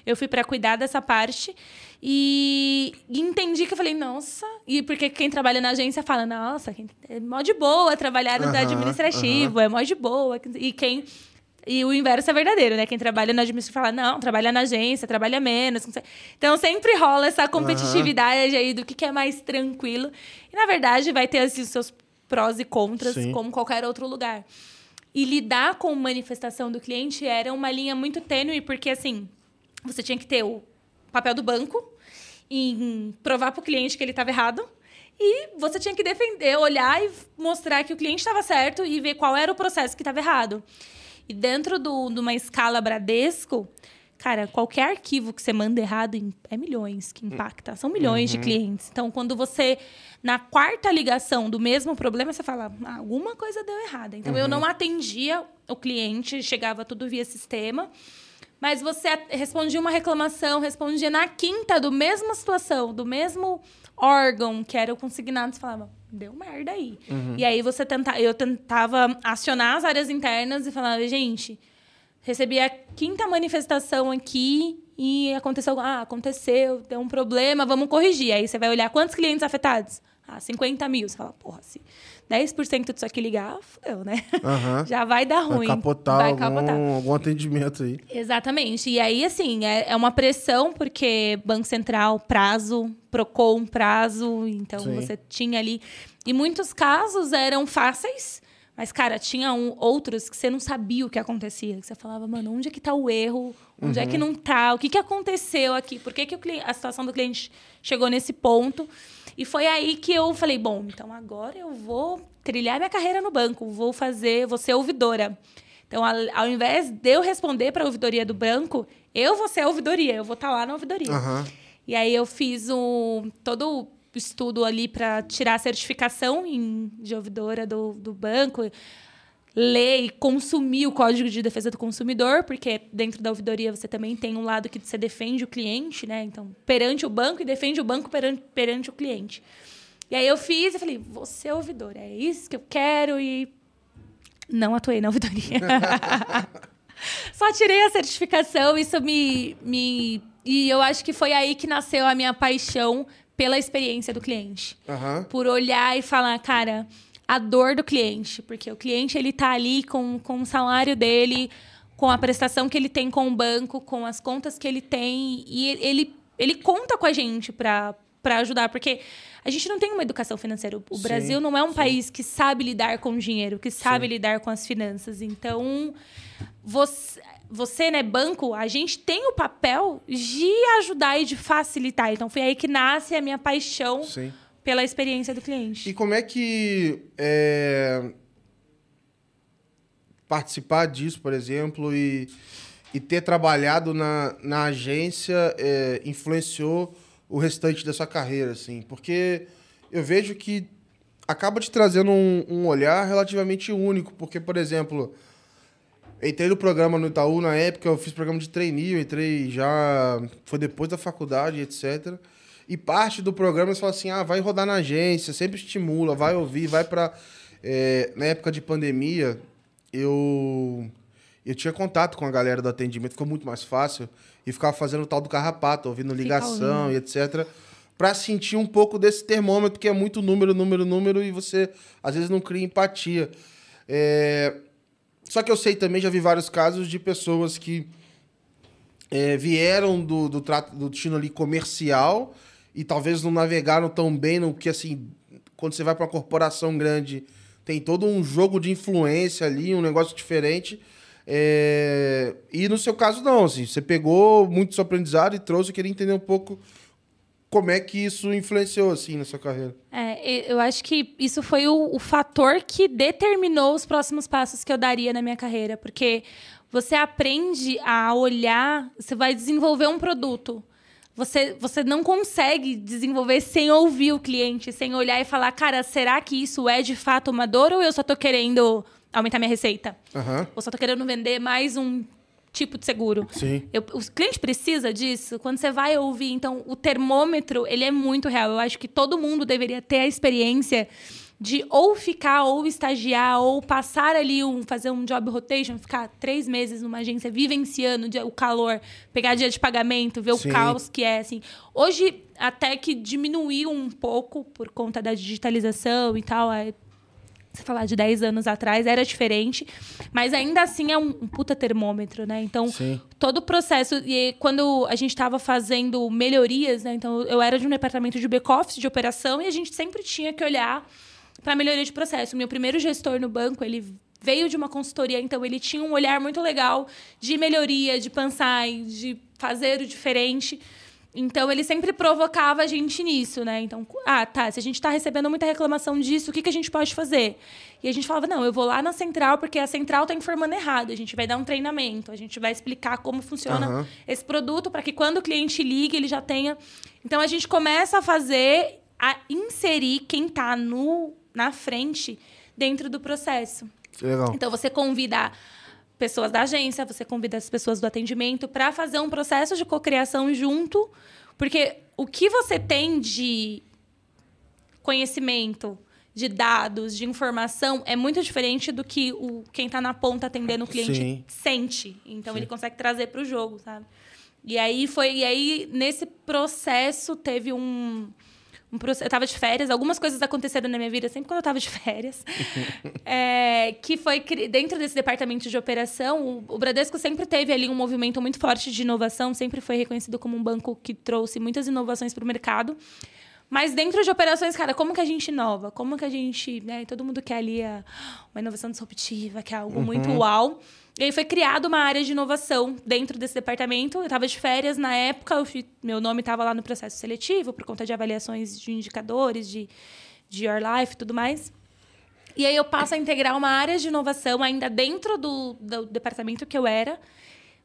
Eu fui para cuidar dessa parte e, entendi que eu falei, nossa. E porque quem trabalha na agência fala, nossa, é mó de boa trabalhar no Aham, administrativo, é mó de boa. E quem. E o inverso é verdadeiro, né? Quem trabalha no administrativo fala, não, trabalha na agência, trabalha menos. Então sempre rola essa competitividade aí do que, que é mais tranquilo. E na verdade vai ter assim, os seus prós e contras, Sim. como qualquer outro lugar. E lidar com manifestação do cliente era uma linha muito tênue, porque assim, você tinha que ter o papel do banco em provar para o cliente que ele estava errado. E você tinha que defender, olhar e mostrar que o cliente estava certo e ver qual era o processo que estava errado. E dentro do- de uma escala Bradesco, cara, qualquer arquivo que você manda errado é milhões que impacta. São milhões de clientes. Então, quando você, na quarta ligação do mesmo problema, você fala, "Ah, alguma coisa deu errada. Então, eu não atendia o cliente, chegava tudo via sistema. Mas você respondia uma reclamação, respondia na quinta do mesma situação, do mesmo órgão que era o consignado, você falava, deu merda aí. E aí você tenta, eu tentava acionar as áreas internas e falava, gente, recebi a quinta manifestação aqui e aconteceu, ah, aconteceu, deu um problema, vamos corrigir. Aí você vai olhar quantos clientes afetados? Ah, 50 mil. Você fala, porra, se 10% disso aqui ligar, fudeu, né? Aham. Já vai dar Vai ruim. capotar, vai algum, capotar. algum atendimento aí. Exatamente. E aí, assim, é, é uma pressão, porque Banco Central, prazo, Procon, prazo. Então, Sim. você tinha ali. E muitos casos eram fáceis, mas, cara, tinha um- outros que você não sabia o que acontecia. Que você falava, mano, onde é que tá o erro? Onde é que não tá? O que, que aconteceu aqui? Por que, que a situação do cliente chegou nesse ponto? E foi aí que eu falei, bom, então agora eu vou trilhar minha carreira no banco, vou fazer, vou ser ouvidora. Então, ao, invés de eu responder para a ouvidoria do banco, eu vou ser a ouvidoria, eu vou estar lá na ouvidoria. Aham. E aí eu fiz um, todo o estudo ali para tirar a certificação em, de ouvidora do, do banco, ler e consumir o Código de Defesa do Consumidor, porque dentro da ouvidoria você também tem um lado que você defende o cliente, né? Então, perante o banco e defende o banco perante, perante o cliente. E aí eu fiz e falei, vou ser ouvidora, é isso que eu quero e não atuei na ouvidoria. Só tirei a certificação, isso me, me. E eu acho que foi aí que nasceu a minha paixão pela experiência do cliente. Aham. Por olhar e falar, cara, a dor do cliente. Porque o cliente, ele tá ali com, com o salário dele, com a prestação que ele tem com o banco, com as contas que ele tem. E ele, ele conta com a gente para para ajudar, porque a gente não tem uma educação financeira. O Sim, Brasil não é um sim. país que sabe lidar com dinheiro, que sabe Sim. lidar com as finanças. Então, você, você, né, banco, a gente tem o papel de ajudar e de facilitar. Então, foi aí que nasce a minha paixão Sim. Pela experiência do cliente. E como é que. é, participar disso, por exemplo, e, e ter trabalhado na, na agência é, influenciou o restante da sua carreira, assim? Porque eu vejo que acaba te trazendo um, um olhar relativamente único, porque, por exemplo, entrei no programa no Itaú na época, eu fiz programa de trainee, eu entrei já, foi depois da faculdade, etc., e parte do programa eles falam assim: ah, vai rodar na agência, sempre estimula, vai ouvir, vai para. É, na época de pandemia, eu eu tinha contato com a galera do atendimento, ficou muito mais fácil. E ficava fazendo o tal do carrapato, ouvindo ligação e etc. Para sentir um pouco desse termômetro que é muito número, número, número, e você às vezes não cria empatia. É... Só que eu sei também, já vi vários casos de pessoas que é, vieram do, do, trato, do destino ali comercial e talvez não navegaram tão bem no que assim, quando você vai para uma corporação grande, tem todo um jogo de influência ali, um negócio diferente. É... E no seu caso, não, assim, você pegou muito seu aprendizado e trouxe, queria entender um pouco como é que isso influenciou, assim, na sua carreira. É, eu acho que isso foi o, o fator que determinou os próximos passos que eu daria na minha carreira, porque você aprende a olhar, você vai desenvolver um produto você, você não consegue desenvolver sem ouvir o cliente, sem olhar e falar, cara, será que isso é de fato uma dor ou eu só tô querendo aumentar minha receita? Uhum. Ou só tô querendo vender mais um tipo de seguro. Sim. Eu, o cliente precisa disso. Quando você vai ouvir, então, o termômetro, ele é muito real. Eu acho que todo mundo deveria ter a experiência de ou ficar, ou estagiar, ou passar ali, um, fazer um job rotation, ficar três meses numa agência vivenciando o calor, pegar dia de pagamento, ver Sim. o caos que é, assim. Hoje, até que diminuiu um pouco por conta da digitalização e tal, é, se falar de 10 anos atrás, era diferente, mas ainda assim é um, um puta termômetro, né? Então, Sim. todo o processo. E quando a gente estava fazendo melhorias, né? Então, eu era de um departamento de back-office, de operação, e a gente sempre tinha que olhar para melhoria de processo. Meu primeiro gestor no banco, ele veio de uma consultoria, então ele tinha um olhar muito legal de melhoria, de pensar, de fazer o diferente. Então ele sempre provocava a gente nisso, né? Então, ah, tá, se a gente está recebendo muita reclamação disso, o que, que a gente pode fazer? E a gente falava, não, eu vou lá na central, porque a central está informando errado. A gente vai dar um treinamento, a gente vai explicar como funciona uhum. esse produto, para que quando o cliente ligue, ele já tenha. Então a gente começa a fazer, a inserir quem está no na frente dentro do processo. Legal. Então você convida pessoas da agência, você convida as pessoas do atendimento para fazer um processo de cocriação junto, porque o que você tem de conhecimento, de dados, de informação é muito diferente do que o quem está na ponta atendendo o cliente Sim. sente. Então Sim. ele consegue trazer para o jogo, sabe? E aí foi e aí nesse processo teve um um eu estava de férias, algumas coisas aconteceram na minha vida sempre quando eu estava de férias. é, que foi dentro desse departamento de operação, o, o, Bradesco sempre teve ali um movimento muito forte de inovação, sempre foi reconhecido como um banco que trouxe muitas inovações para o mercado. Mas dentro de operações, cara, como que a gente inova? Como que a gente. Né, todo mundo quer ali a, uma inovação disruptiva, que é algo uhum. muito uau. E aí foi criada uma área de inovação dentro desse departamento. Eu estava de férias na época, fui, meu nome estava lá no processo seletivo, por conta de avaliações de indicadores, de, de Your Life e tudo mais. E aí eu passo a integrar uma área de inovação ainda dentro do, do departamento que eu era,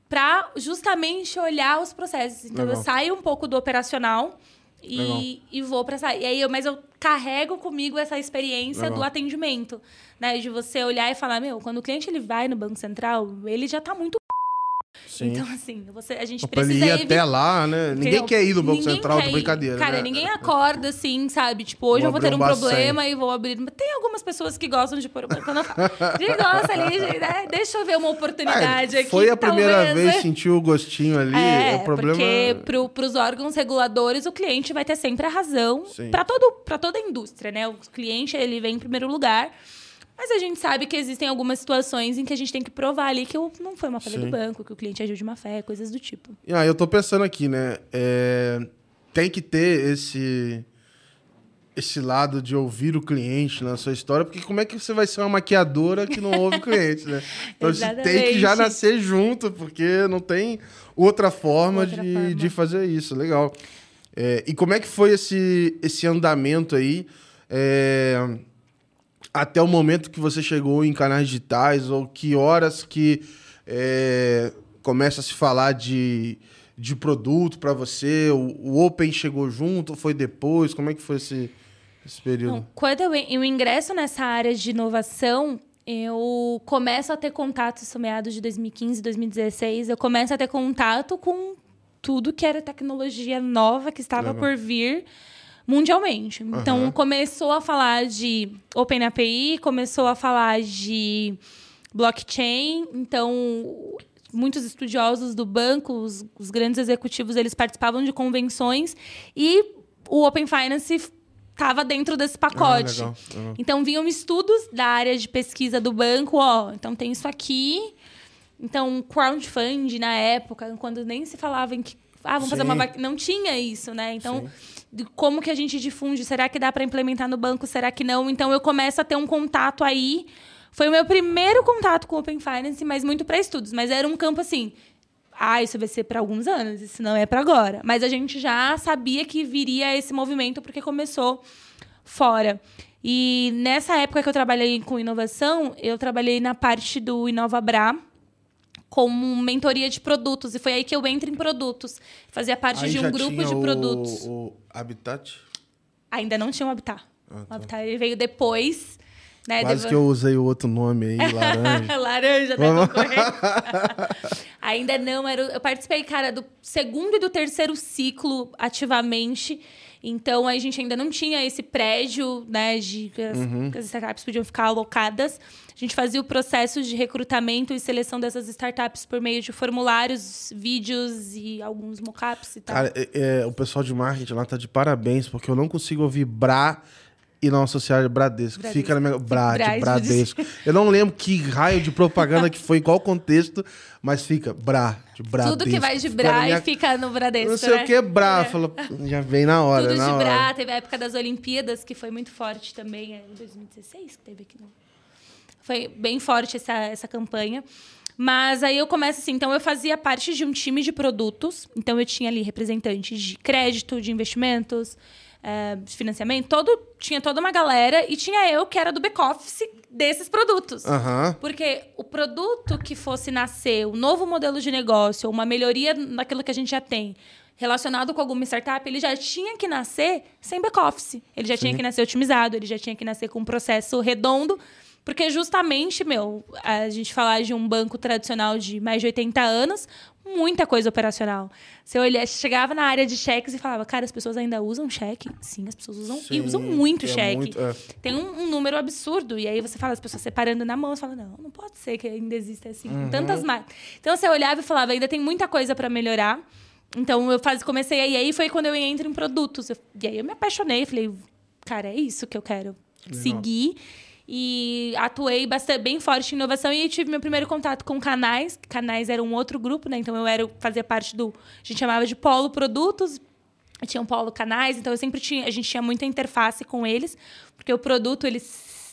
para justamente olhar os processos. Então Legal. eu saio um pouco do operacional e, e vou para essa. E aí eu, mas eu carrego comigo essa experiência Legal. do atendimento, né? De você olhar e falar, meu, quando o cliente ele vai no Banco Central, ele já está muito Sim. Então, assim, você, a gente Opa, precisa... Ele ir até lá, né? Ninguém quer ir no Banco Central de brincadeira, Cara, né? ninguém acorda assim, sabe? Tipo, hoje vou eu vou ter um, um problema e vou abrir... Tem algumas pessoas que gostam de pôr o banco na De gosta ali, né? Deixa eu ver uma oportunidade é, aqui. Foi a primeira talvez, vez, né? sentiu o gostinho ali, é, o problema... porque pro, pros órgãos reguladores, o cliente vai ter sempre a razão para toda a indústria, né? O cliente, ele vem em primeiro lugar... Mas a gente sabe que existem algumas situações em que a gente tem que provar ali que não foi uma falha Sim. do banco, que o cliente agiu de má fé, coisas do tipo. Ah, eu tô pensando aqui, né? É... Tem que ter esse esse lado de ouvir o cliente na sua história, porque como é que você vai ser uma maquiadora que não ouve o cliente, né? Então você tem que já nascer junto, porque não tem outra forma, outra de, forma. de fazer isso. Legal. É, e como é que foi esse, esse andamento aí? É, até o momento que você chegou em canais digitais, ou que horas que é, começa a se falar de, de produto para você? O, o, Open chegou junto, foi depois? Como é que foi esse, esse período? Quando eu, eu ingresso nessa área de inovação, eu começo a ter contato, isso meados de 2015, 2016, eu começo a ter contato com tudo que era tecnologia nova que estava Legal. por vir mundialmente. Uhum. Então, começou a falar de Open API, começou a falar de blockchain. Então, muitos estudiosos do banco, os, os grandes executivos, eles participavam de convenções e o Open Finance estava dentro desse pacote. Ah, uhum. Então, vinham estudos da área de pesquisa do banco, ó, então tem isso aqui. Então, crowdfunding na época, quando nem se falava em que ah, vamos Sim. fazer uma não tinha isso, né? Então, como que a gente difunde? Será que dá para implementar no banco? Será que não? Então, eu começo a ter um contato aí. Foi o meu primeiro contato com Open Finance, mas muito para estudos, mas era um campo assim, ah, isso vai ser para alguns anos, isso não é para agora. Mas a gente já sabia que viria esse movimento porque começou fora. E nessa época que eu trabalhei com inovação, eu trabalhei na parte do InovaBra, como mentoria de produtos. E foi aí que eu entro em produtos. Fazia parte aí de um grupo de produtos. O, o Habitat? Ainda não tinha o Habitat. Ah, tá. O Habitat ele veio depois. Né? Quase que eu usei o outro nome aí, laranja. laranja, tá Ainda não, era, eu participei, cara, do segundo e do terceiro ciclo ativamente. Então, a gente ainda não tinha esse prédio, né, de que as, uhum. que as startups podiam ficar alocadas. A gente fazia o processo de recrutamento e seleção dessas startups por meio de formulários, vídeos e alguns mockups e tal. Cara, é, é, o pessoal de marketing lá tá de parabéns, porque eu não consigo ouvir Bra e não associar Bradesco. Bradesco. Fica na minha. Brad, Bradesco. Bradesco. Eu não lembro que raio de propaganda que foi, em qual contexto, mas fica Bra, de Bradesco. Tudo que vai de Bra minha... e fica no Bradesco. Não sei né? o que Bra, é. Fala, já vem na hora. Tudo na de hora. Bra, teve a época das Olimpíadas, que foi muito forte também, é, em 2016 que teve aqui. Não. Foi bem forte essa, essa campanha. Mas aí eu começo assim, então eu fazia parte de um time de produtos, então eu tinha ali representantes de crédito, de investimentos, é, de financiamento, todo, tinha toda uma galera e tinha eu que era do back-office desses produtos. Uhum. Porque o produto que fosse nascer, o um novo modelo de negócio, uma melhoria naquilo que a gente já tem, relacionado com alguma startup, ele já tinha que nascer sem back-office. Ele já Sim. tinha que nascer otimizado, ele já tinha que nascer com um processo redondo. Porque justamente, meu, a gente falar de um banco tradicional de mais de 80 anos, muita coisa operacional. Você olha, chegava na área de cheques e falava, cara, as pessoas ainda usam cheque? Sim, as pessoas usam Sim, e usam muito é cheque. Muito, é. Tem um, um, número absurdo. E aí você fala, as pessoas separando na mão, você fala, não, não pode ser que ainda exista assim, uhum. tantas mais. Então você olhava e falava, ainda tem muita coisa para melhorar. Então eu faz, comecei aí, aí foi quando eu entro em produtos. Eu, e aí eu me apaixonei, falei, cara, é isso que eu quero Legal. seguir e atuei bastante, bem forte em inovação e tive meu primeiro contato com canais. Canais era um outro grupo, né? Então eu era fazia parte do, a gente chamava de polo produtos. Tinha um polo canais, então eu sempre tinha, a gente tinha muita interface com eles, porque o produto ele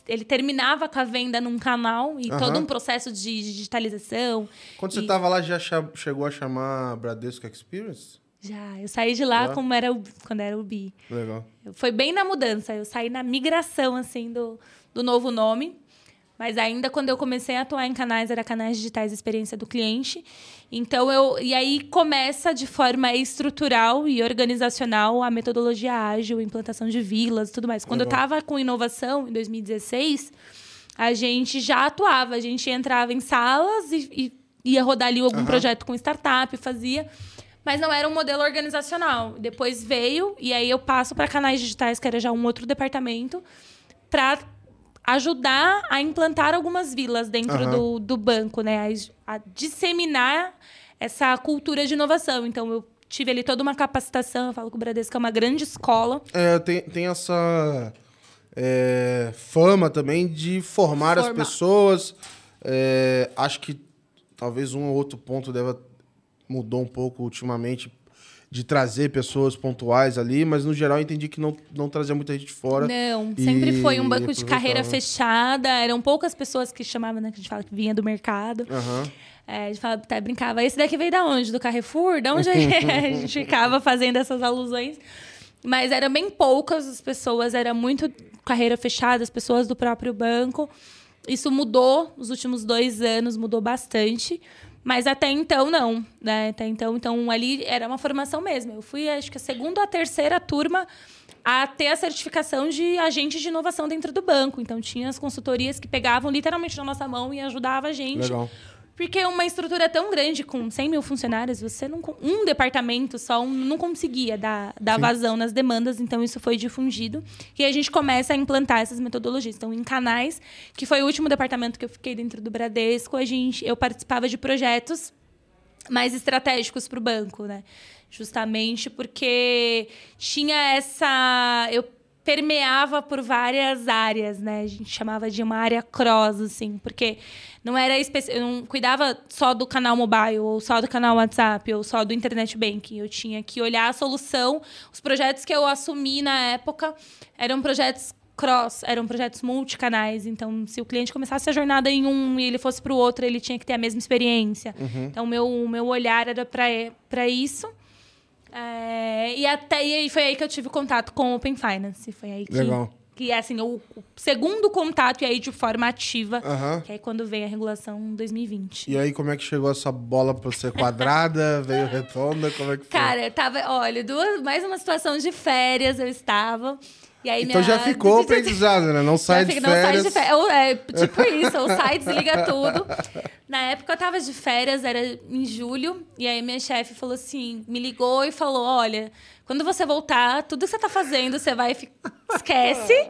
ele terminava com a venda num canal e uhum. todo um processo de digitalização. Quando você estava lá, já chegou a chamar Bradesco Experience? Já, eu saí de lá como era o, quando era o BI. Legal. Foi bem na mudança, eu saí na migração, assim, do, do novo nome. Mas ainda quando eu comecei a atuar em canais, era canais digitais experiência do cliente. Então eu. E aí começa de forma estrutural e organizacional a metodologia ágil, implantação de vilas tudo mais. Quando eu estava com inovação, em 2016, a gente já atuava, a gente entrava em salas e, e ia rodar ali algum uhum. projeto com startup, fazia mas não era um modelo organizacional. Depois veio, e aí eu passo para canais digitais, que era já um outro departamento, para ajudar a implantar algumas vilas dentro uhum. do, do banco, né? A, a, disseminar essa cultura de inovação. Então, eu tive ali toda uma capacitação. Eu falo que o Bradesco é uma grande escola. É, tem, tem essa é, fama também de formar, formar. as pessoas. É, acho que talvez um ou outro ponto deva mudou um pouco ultimamente de trazer pessoas pontuais ali, mas no geral eu entendi que não, não trazia muita gente fora. Não, sempre foi um banco de carreira fechada, eram poucas pessoas que chamavam, né, que a gente fala que vinha do mercado. Uhum. É, a gente fala, até brincava, esse daqui veio da onde? Do Carrefour? Da onde a gente ficava fazendo essas alusões? Mas eram bem poucas as pessoas, era muito carreira fechada, as pessoas do próprio banco. Isso mudou nos últimos dois anos, mudou bastante. Mas até então, não. Né? Até então, então, ali era uma formação mesmo. Eu fui, acho que a segunda ou a terceira turma a ter a certificação de agente de inovação dentro do banco. Então, tinha as consultorias que pegavam literalmente na nossa mão e ajudavam a gente. Legal. Porque uma estrutura tão grande, com 100 mil funcionários, você não. Um departamento só um, não conseguia dar, dar vazão nas demandas, então isso foi difundido. E a gente começa a implantar essas metodologias. Então, em canais, que foi o último departamento que eu fiquei dentro do Bradesco, a gente, eu participava de projetos mais estratégicos para o banco, né? Justamente porque tinha essa. Eu permeava por várias áreas, né? A gente chamava de uma área cross, assim, porque não era especi... eu não cuidava só do canal mobile, ou só do canal WhatsApp, ou só do internet banking. Eu tinha que olhar a solução. Os projetos que eu assumi na época eram projetos cross, eram projetos multicanais. Então, se o cliente começasse a jornada em um e ele fosse para o outro, ele tinha que ter a mesma experiência. Uhum. Então, o meu, meu olhar era para isso. É, e até e foi aí que eu tive contato com o Open Finance. Foi aí que, Legal. Que é assim, o, o segundo contato e aí de forma ativa, Aham. que é quando veio a regulação em 2020. E aí, como é que chegou essa bola pra ser quadrada? veio redonda? Como é que foi? Cara, eu tava, olha, duas, mais uma situação de férias eu estava. E aí então minha... já ficou aprendizado, né? Não sai Já de fica- não sai férias. de férias. Ou, É, tipo isso, ou sai, desliga tudo. Na época eu tava de férias, era em julho, e aí minha chefe falou assim, me ligou e falou: olha, quando você voltar, tudo que você tá fazendo, você vai. fi- Esquece.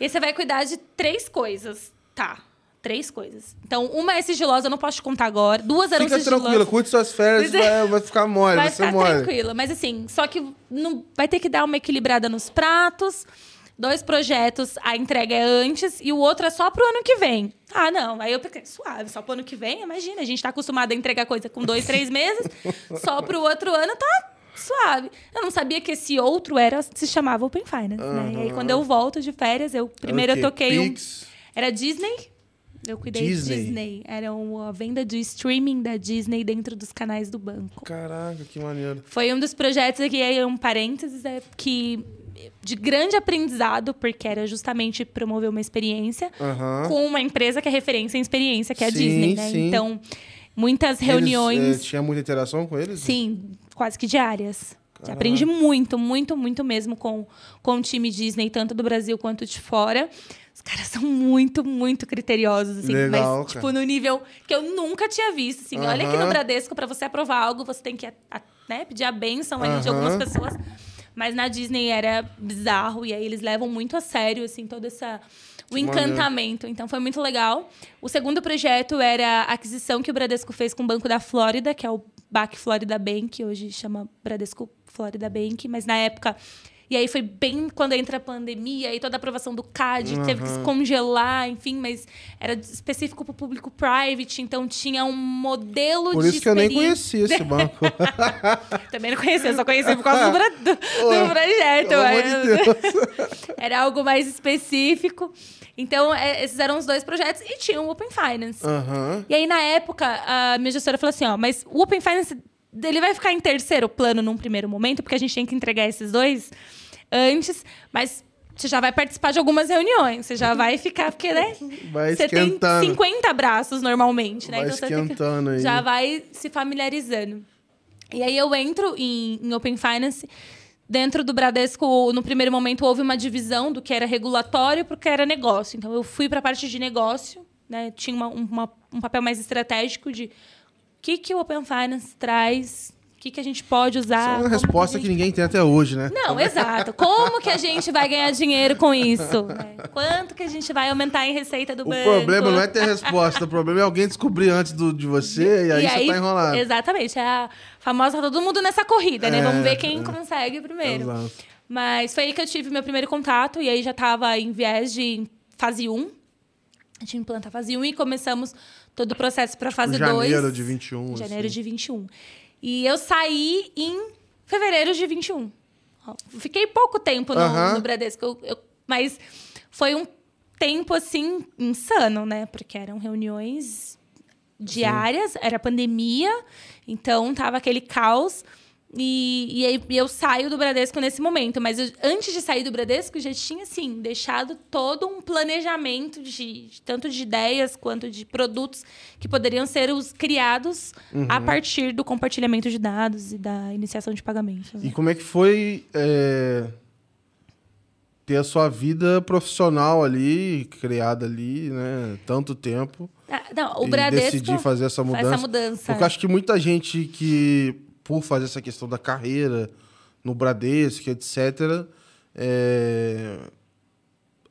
E você vai cuidar de três coisas. Tá. Três coisas. Então, uma é sigilosa, eu não posso te contar agora. Duas eram Fica sigilosas. tranquila, curte suas férias, é. vai, vai ficar mole, Vai ficar mole. tranquila. Mas assim, só que não, vai ter que dar uma equilibrada nos pratos. Dois projetos, a entrega é antes e o outro é só pro ano que vem. Ah, não. Aí eu pensei, suave, só pro ano que vem? Imagina, a gente tá acostumado a entregar coisa com dois, três meses. só pro outro ano tá suave. Eu não sabia que esse outro era se chamava Open Finance, né? E aí quando eu volto de férias, eu primeiro Era o eu toquei um era Disney. Eu cuidei Disney. de Disney. Era uma venda de streaming da Disney dentro dos canais do banco. Caraca, que maneiro. Foi um dos projetos aqui, aí é um parênteses, é que de grande aprendizado, porque era justamente promover uma experiência Aham. com uma empresa que é referência em experiência, que é a Sim, Disney, né? sim. Então, muitas Eles, reuniões, eh, tinha muita interação com eles? sim, quase que diárias. Caraca. Aprendi muito, muito, muito mesmo com, com o time Disney, tanto do Brasil quanto de fora. Os caras são muito, muito criteriosos, assim. Legal, mas, tipo, cara. no nível que eu nunca tinha visto, assim. Olha aqui no Bradesco, para você aprovar algo, você tem que né, pedir a benção ali de Aham. algumas pessoas. Mas na Disney era bizarro. E aí eles levam muito a sério, assim, todo essa... O encantamento. Então, foi muito legal. O segundo projeto era a aquisição que o Bradesco fez com o Banco da Flórida, que é o BAC Florida Bank, hoje chama Bradesco Florida Bank. Mas na época... E aí foi bem quando entra a pandemia e toda a aprovação do CAD, teve que se congelar, enfim, mas era específico para o público private, então tinha um modelo Por de isso que eu nem conhecia esse banco. Também não conhecia, só conhecia por causa do, do- do projeto. De. Era algo mais específico. Então, é, esses eram os dois projetos e tinha o Open Finance. Aham. E aí, na época, a minha gestora falou assim: ó, mas o Open Finance ele vai ficar em terceiro plano num primeiro momento, porque a gente tem que entregar esses dois antes, mas você já vai participar de algumas reuniões, você já vai ficar, porque, né? Vai Você tem esquentando. 50 braços normalmente, né? Vai você que- esquentando aí. já vai se familiarizando. E aí eu entro em, em Open Finance. Dentro do Bradesco, no primeiro momento, houve uma divisão do que era regulatório para o que era negócio. Então, eu fui para a parte de negócio, né? tinha uma- uma- um papel mais estratégico de o que, que o Open Finance traz, que, que a gente pode usar. Essa é uma resposta que gente- ninguém tem até hoje, né? Não, exato. Como que a gente vai ganhar dinheiro com isso? né? Quanto que a gente vai aumentar em receita do O banco? problema não é ter resposta, o problema é alguém descobrir antes do, de você e aí você tá enrolado. Exatamente. É a famosa todo mundo nessa corrida, né? É, Vamos ver quem consegue primeiro. Exato. Mas foi aí que eu tive meu primeiro contato, e aí já estava em viés de fase 1. A gente implanta a fase 1 e começamos todo o processo para fase 2. janeiro de 21. Janeiro assim. de 21. E eu saí em fevereiro de 21. Ó, Fiquei pouco tempo no, no Bradesco, eu- eu- mas foi um tempo assim insano, né? Porque eram reuniões diárias, era pandemia, então tava aquele caos. E, e aí eu saio do Bradesco nesse momento. Mas eu, antes de sair do Bradesco, já tinha, assim, deixado todo um planejamento de, de tanto de ideias quanto de produtos que poderiam ser os criados uhum. a partir do compartilhamento de dados e da iniciação de pagamentos. E como é que foi é, ter a sua vida profissional ali, criada ali, né? Tanto tempo. Ah, não, o Bradesco decidir fazer essa mudança. Essa mudança. Porque acho que muita gente que por fazer essa questão da carreira no Bradesco, etc., é...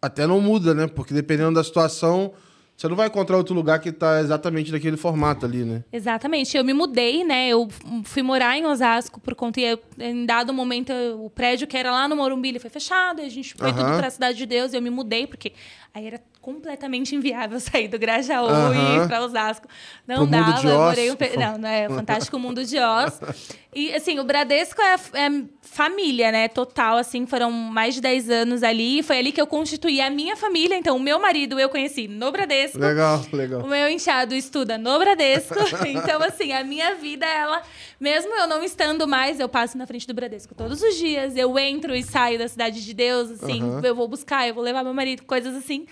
até não muda, né? Porque dependendo da situação, você não vai encontrar outro lugar que está exatamente daquele formato ali, né? Exatamente. Eu me mudei, né? Eu fui morar em Osasco por conta. E em dado momento, o prédio que era lá no Morumbi ele foi fechado. E a gente foi uhum. tudo para a Cidade de Deus. E eu me mudei, porque aí era completamente inviável sair do Grajaú uhum. e ir para Osasco. Não Pro dava. eu morei um... Não, não é fantástico o mundo de Oz. E assim, o Bradesco é, é, família, né? Total, assim, foram mais de 10 anos ali. Foi ali que eu constituí a minha família. Então, o meu marido eu conheci no Bradesco. Legal, legal. O meu enxado estuda no Bradesco. então, assim, a minha vida, ela, mesmo eu não estando mais, eu passo na frente do Bradesco todos os dias. Eu entro e saio da cidade de Deus, assim, uhum. eu vou buscar, eu vou levar meu marido, coisas assim.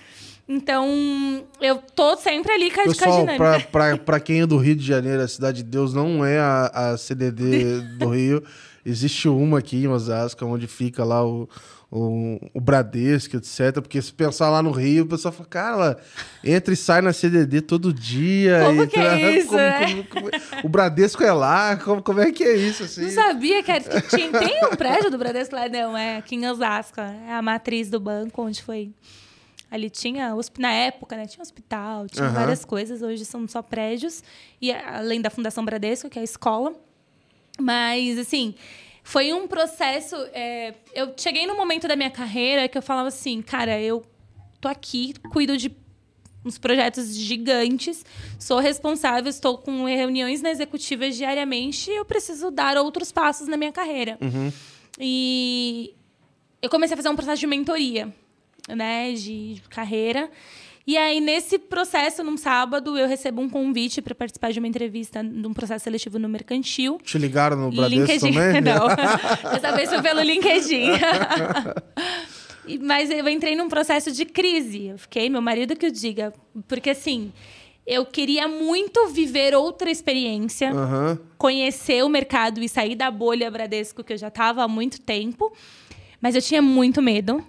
Então, eu tô sempre ali com a, Pessoal, com a pra, pra, pra, quem é do Rio de Janeiro, a Cidade de Deus não é a, a CDD do Rio. Existe uma aqui em Osasco, onde fica lá o, o, o, Bradesco, etc. Porque se pensar lá no Rio, o pessoal fala, cara, entra e sai na CDD todo dia. Como que é isso, como, né? como, como, o Bradesco é lá, como, como é que é isso? Assim? Não sabia que, era, que tinha, tem um prédio do Bradesco lá, não, é aqui em Osasco. É a matriz do banco, onde foi Ali tinha, na época, né? Tinha hospital, tinha uhum. várias coisas. Hoje são só prédios. E além da Fundação Bradesco, que é a escola. Mas, assim, foi um processo... É, eu cheguei num momento da minha carreira que eu falava assim, cara, eu tô aqui, cuido de uns projetos gigantes, sou responsável, estou com reuniões na executivas diariamente e eu preciso dar outros passos na minha carreira. Uhum. E eu comecei a fazer um processo de mentoria né, de carreira. E aí, nesse processo, num sábado, eu recebo um convite para participar de uma entrevista de um processo seletivo no Mercantil. Te ligaram no Bradesco LinkedIn. também? Não. Dessa vez foi pelo LinkedIn. Mas eu entrei num processo de crise. Eu fiquei, meu marido que o diga. Porque, assim, eu queria muito viver outra experiência. Uhum. Conhecer o mercado e sair da bolha Bradesco, que eu já estava há muito tempo. Mas eu tinha muito medo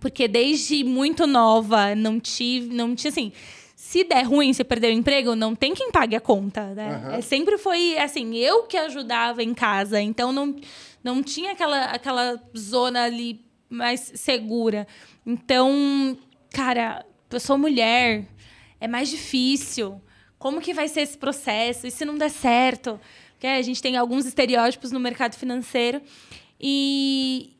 porque desde muito nova não tive, não tinha assim, se der ruim, se perder o emprego, não tem quem pague a conta, né? Uhum. É, sempre foi assim, eu que ajudava em casa, então não, não tinha aquela, aquela zona ali mais segura. Então, cara, eu sou mulher, é mais difícil. Como que vai ser esse processo? E se não der certo? Porque a gente tem alguns estereótipos no mercado financeiro. E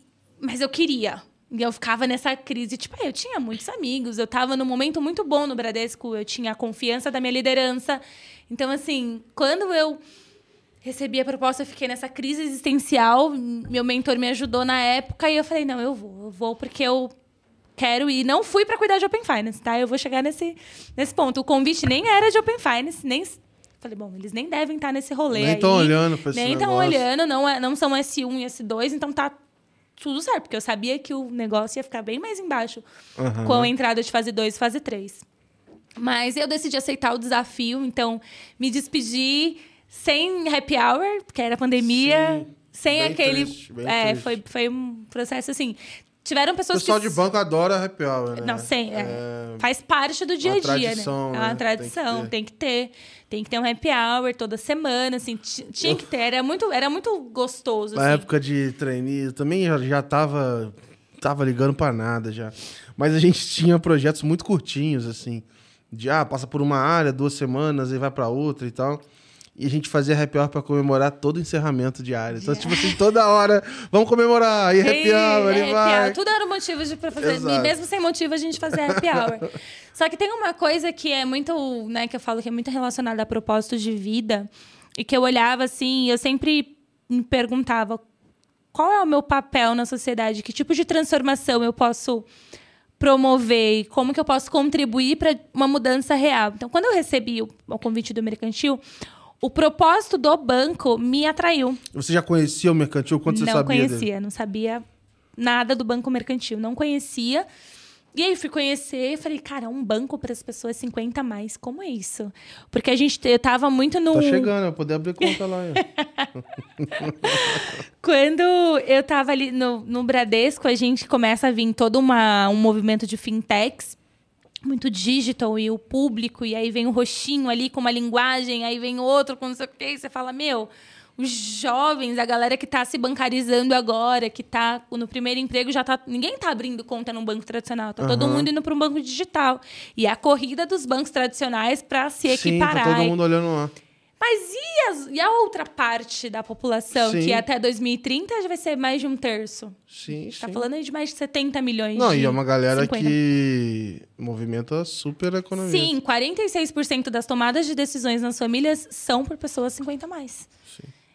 mas eu queria. E eu ficava nessa crise, tipo, eu tinha muitos amigos, eu estava num momento muito bom no Bradesco, eu tinha a confiança da minha liderança. Então, assim, quando eu recebi a proposta, eu fiquei nessa crise existencial. Meu mentor me ajudou na época e eu falei: não, eu vou, eu vou porque eu quero ir. Não fui para cuidar de Open Finance, tá? Eu vou chegar nesse, nesse ponto. O convite nem era de Open Finance, nem. Falei, bom, eles nem devem estar nesse rolê. Nem estão olhando para esse Nem estão olhando, não, é, não são S1 e S2, então tá tudo certo, porque eu sabia que o negócio ia ficar bem mais embaixo uhum. com a entrada de fase 2 e fase 3. Mas eu decidi aceitar o desafio, então me despedi sem happy hour, porque era pandemia, Sim, sem aquele. Triste, é, foi, foi um processo assim. Tiveram pessoas que. O pessoal que... de banco adora happy hour, né? Não, sei. É. É... Faz parte do dia a dia, né? É uma né? tradição, que, tem que, ter. Tem que ter um happy hour toda semana, assim. Tinha que ter. Era muito, era muito gostoso. Na assim. época de trainee, também já, já tava, tava ligando para nada já. Mas a gente tinha projetos muito curtinhos, assim. De, ah, passa por uma área, duas semanas, e vai para outra e tal. E a gente fazia happy hour pra comemorar todo o encerramento diário. Então, tipo assim, toda hora, vamos comemorar, e happy hour, e vai. Hour. Tudo era motivo de, pra fazer. Exato. E mesmo sem motivo, a gente fazia happy hour. Só que tem uma coisa que é muito, né, que eu falo que é muito relacionada a propósito de vida. E que eu olhava assim, eu sempre me perguntava qual é o meu papel na sociedade? Que tipo de transformação eu posso promover e como que eu posso contribuir para uma mudança real? Então, quando eu recebi o, o convite do Mercantil, o propósito do banco me atraiu. Você já conhecia o mercantil? Quanto você não sabia conhecia, dele? não sabia nada do banco mercantil, não conhecia. E aí fui conhecer e falei, cara, um banco para as pessoas 50 a mais, como é isso? Porque a gente eu tava muito no Tá chegando, eu poder abrir conta lá. ó. Quando eu tava ali no, no Bradesco, a gente começa a vir todo uma, um movimento de fintechs, muito digital, e o público, e aí vem o roxinho ali com uma linguagem, aí vem outro com não sei o quê, e você fala, meu, os jovens, a galera que está se bancarizando agora, que está no primeiro emprego, já tá. Ninguém está abrindo conta num banco tradicional. Tá todo Aham. mundo indo para um banco digital. E é a corrida dos bancos tradicionais para se Sim, equiparar. tá todo mundo olhando lá. Mas e, as- e a outra parte da população, Sim. que até 2030 já vai ser mais de um terço? Sim, Está sim. falando aí de mais de 70 milhões Não, e é uma galera 50. que movimenta super a economia. Sim, 46% das tomadas de decisões nas famílias são por pessoas 50 a mais.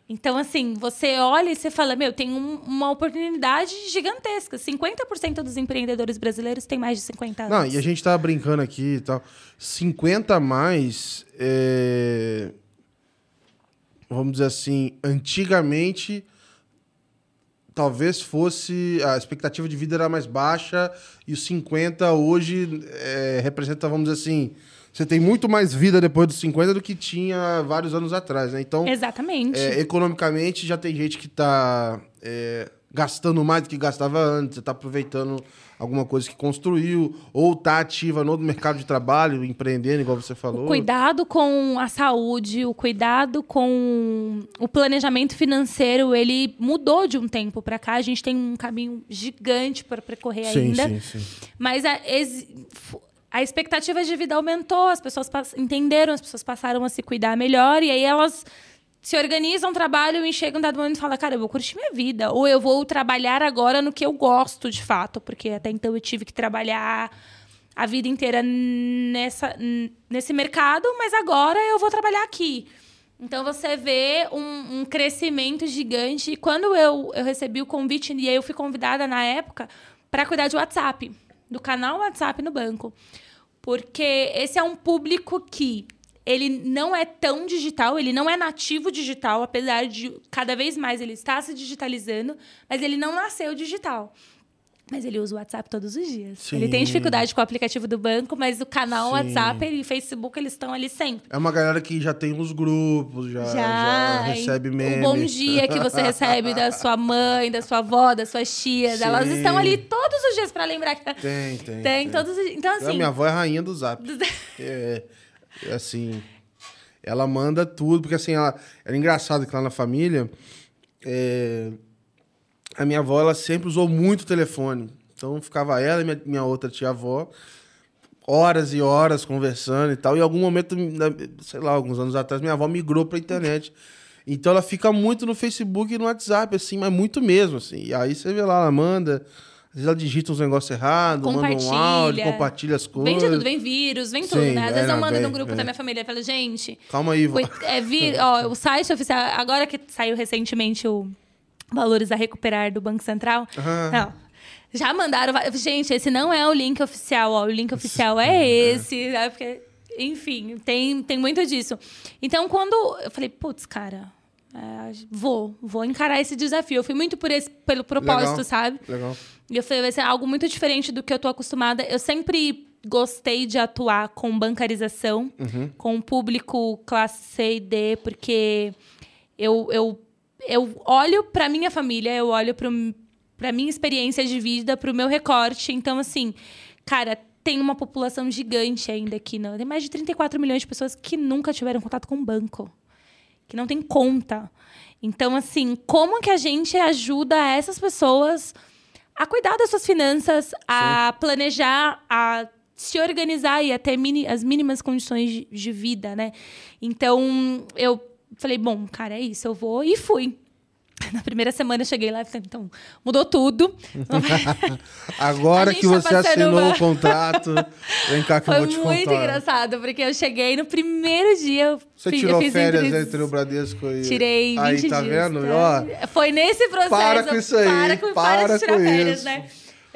Então, assim, você olha e você fala, meu, tem um- uma oportunidade gigantesca. 50% dos empreendedores brasileiros têm mais de 50 anos. Não, e a gente tava brincando aqui e tal. 50 a mais. é, Vamos dizer assim, antigamente. Talvez fosse. A expectativa de vida era mais baixa e os 50 hoje é, representa, vamos dizer assim. Você tem muito mais vida depois dos 50 do que tinha vários anos atrás, né? Então, Exatamente. é, economicamente, já tem gente que está gastando mais do que gastava antes, está aproveitando alguma coisa que construiu, ou está ativa no mercado de trabalho, empreendendo, igual você falou. O cuidado com a saúde, o cuidado com o planejamento financeiro, ele mudou de um tempo para cá. A gente tem um caminho gigante para percorrer sim, ainda. sim, sim. Mas a, ex- a expectativa de vida aumentou, as pessoas entenderam, as pessoas passaram a se cuidar melhor, e aí elas se organizam, trabalham e chegam um dado momento e falam, cara, eu vou curtir minha vida. Ou eu vou trabalhar agora no que eu gosto de fato, porque até então eu tive que trabalhar a vida inteira nessa, nesse mercado, mas agora eu vou trabalhar aqui. Então você vê um, um crescimento gigante. E quando eu, eu recebi o convite, e eu fui convidada na época para cuidar de WhatsApp, do canal WhatsApp no banco. Porque esse é um público que ele não é tão digital, ele não é nativo digital, apesar de cada vez mais ele estar se digitalizando, mas ele não nasceu digital. Mas ele usa o WhatsApp todos os dias. Sim. Ele tem dificuldade com o aplicativo do banco, mas o canal Sim. WhatsApp e Facebook, eles estão ali sempre. É uma galera que já tem os grupos, já, já recebe meme. O bom dia que você recebe da sua mãe, da sua avó, das suas tias. Sim. Elas estão ali todos os dias para lembrar que. Tem, tem. Tem todos os. Então, A assim. minha avó é a rainha do zap. É, é assim, ela manda tudo, porque assim, ela, era engraçado que lá na família, é, a minha avó, ela sempre usou muito telefone. Então ficava ela e minha, minha outra tia-avó, horas e horas conversando e tal. E em algum momento, sei lá, alguns anos atrás, minha avó migrou pra internet. Então ela fica muito no Facebook e no WhatsApp, assim, mas muito mesmo, assim. E aí você vê lá, ela manda, às vezes ela digita uns negócios errados, manda um áudio, compartilha as coisas. Vem de tudo, vem vírus, vem tudo, Sim, né? Às é, vezes eu mando no grupo da minha família e falo, gente, Calma aí, foi, é, vir, ó, o site oficial, agora que saiu recentemente o Valores a Recuperar do Banco Central, não. Já mandaram. Gente, esse não é o link oficial, ó. O link oficial é esse, né? Porque, enfim, tem, tem muito disso. Então, quando eu falei, putz, cara, é, vou, vou encarar esse desafio. Eu fui muito por esse, pelo propósito, Legal. sabe? Legal. E eu falei, vai ser algo muito diferente do que eu tô acostumada. Eu sempre gostei de atuar com bancarização, com o público classe C e D, porque eu, eu, eu olho para minha família, eu olho para minha experiência de vida, para o meu recorte. Então, assim, cara, tem uma população gigante ainda aqui. Não? Tem mais de 34 milhões de pessoas que nunca tiveram contato com o banco que não tem conta. Então, assim, como que a gente ajuda essas pessoas a cuidar das suas finanças, a planejar, a se organizar e a ter mini- as mínimas condições de, de vida, né? Então, eu falei, bom, cara, é isso, eu vou e fui. Na primeira semana eu cheguei lá e falei, então, mudou tudo. Agora que tá você assinou uma- o contrato, vem cá que eu Foi vou te muito contar. engraçado, porque eu cheguei no primeiro dia. Eu Você fiz, tirou eu férias entrevista- entre o Bradesco e... Tirei 20 Aí, tá dias. vendo? tá? Ó, Foi nesse processo. Para com isso aí, Para com, para para de tirar férias, isso. né?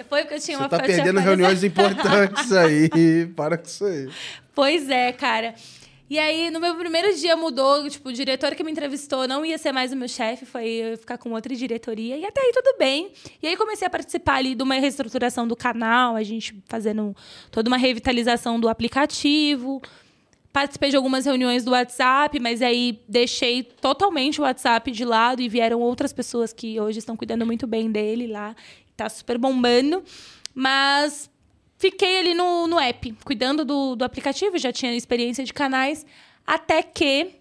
Foi porque eu tinha você uma tá eu tinha perdendo férias- reuniões importantes aí. Para com isso aí. Pois é, cara. E aí, no meu primeiro dia mudou, tipo, o diretor que me entrevistou não ia ser mais o meu chefe, foi ficar com outra diretoria. E até aí tudo bem. E aí comecei a participar ali de uma reestruturação do canal, a gente fazendo toda uma revitalização do aplicativo. Participei de algumas reuniões do WhatsApp, mas aí deixei totalmente o WhatsApp de lado e vieram outras pessoas que hoje estão cuidando muito bem dele lá. Tá super bombando. Mas fiquei ali no, no app, cuidando do, do aplicativo, já tinha experiência de canais, até que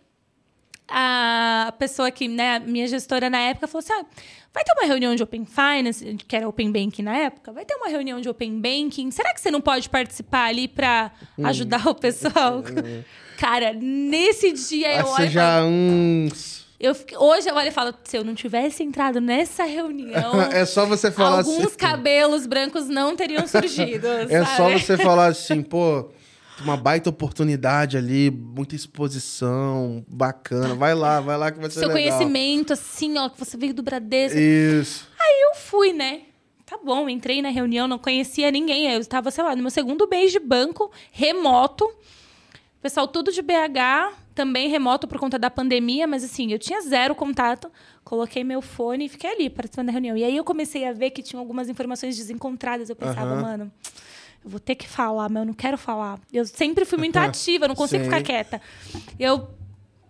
a pessoa que, né, minha gestora na época falou assim: ah, vai ter uma reunião de Open Finance, que era Open Banking na época, vai ter uma reunião de Open Banking. Será que você não pode participar ali para hum. ajudar o pessoal? Cara, nesse dia eu olho. já uns. Eu, hoje eu olho e falo, se eu não tivesse entrado nessa reunião. é só você falar alguns assim. Alguns cabelos brancos não teriam surgido. é sabe? só você falar assim, pô, uma baita oportunidade ali, muita exposição, bacana. Vai lá, vai lá que vai ser Seu legal. conhecimento, assim, ó, que você veio do Bradesco. Isso. Aí eu fui, né? Tá bom, entrei na reunião, não conhecia ninguém. Eu estava, sei lá, no meu segundo mês de banco, remoto. Pessoal, tudo de BH, também remoto por conta da pandemia, mas assim, eu tinha zero contato. Coloquei meu fone e fiquei ali participando da reunião. E aí eu comecei a ver que tinha algumas informações desencontradas. Eu pensava, uhum. mano, eu vou ter que falar, mas eu não quero falar. Eu sempre fui muito ativa, não consigo Sim. ficar quieta. Eu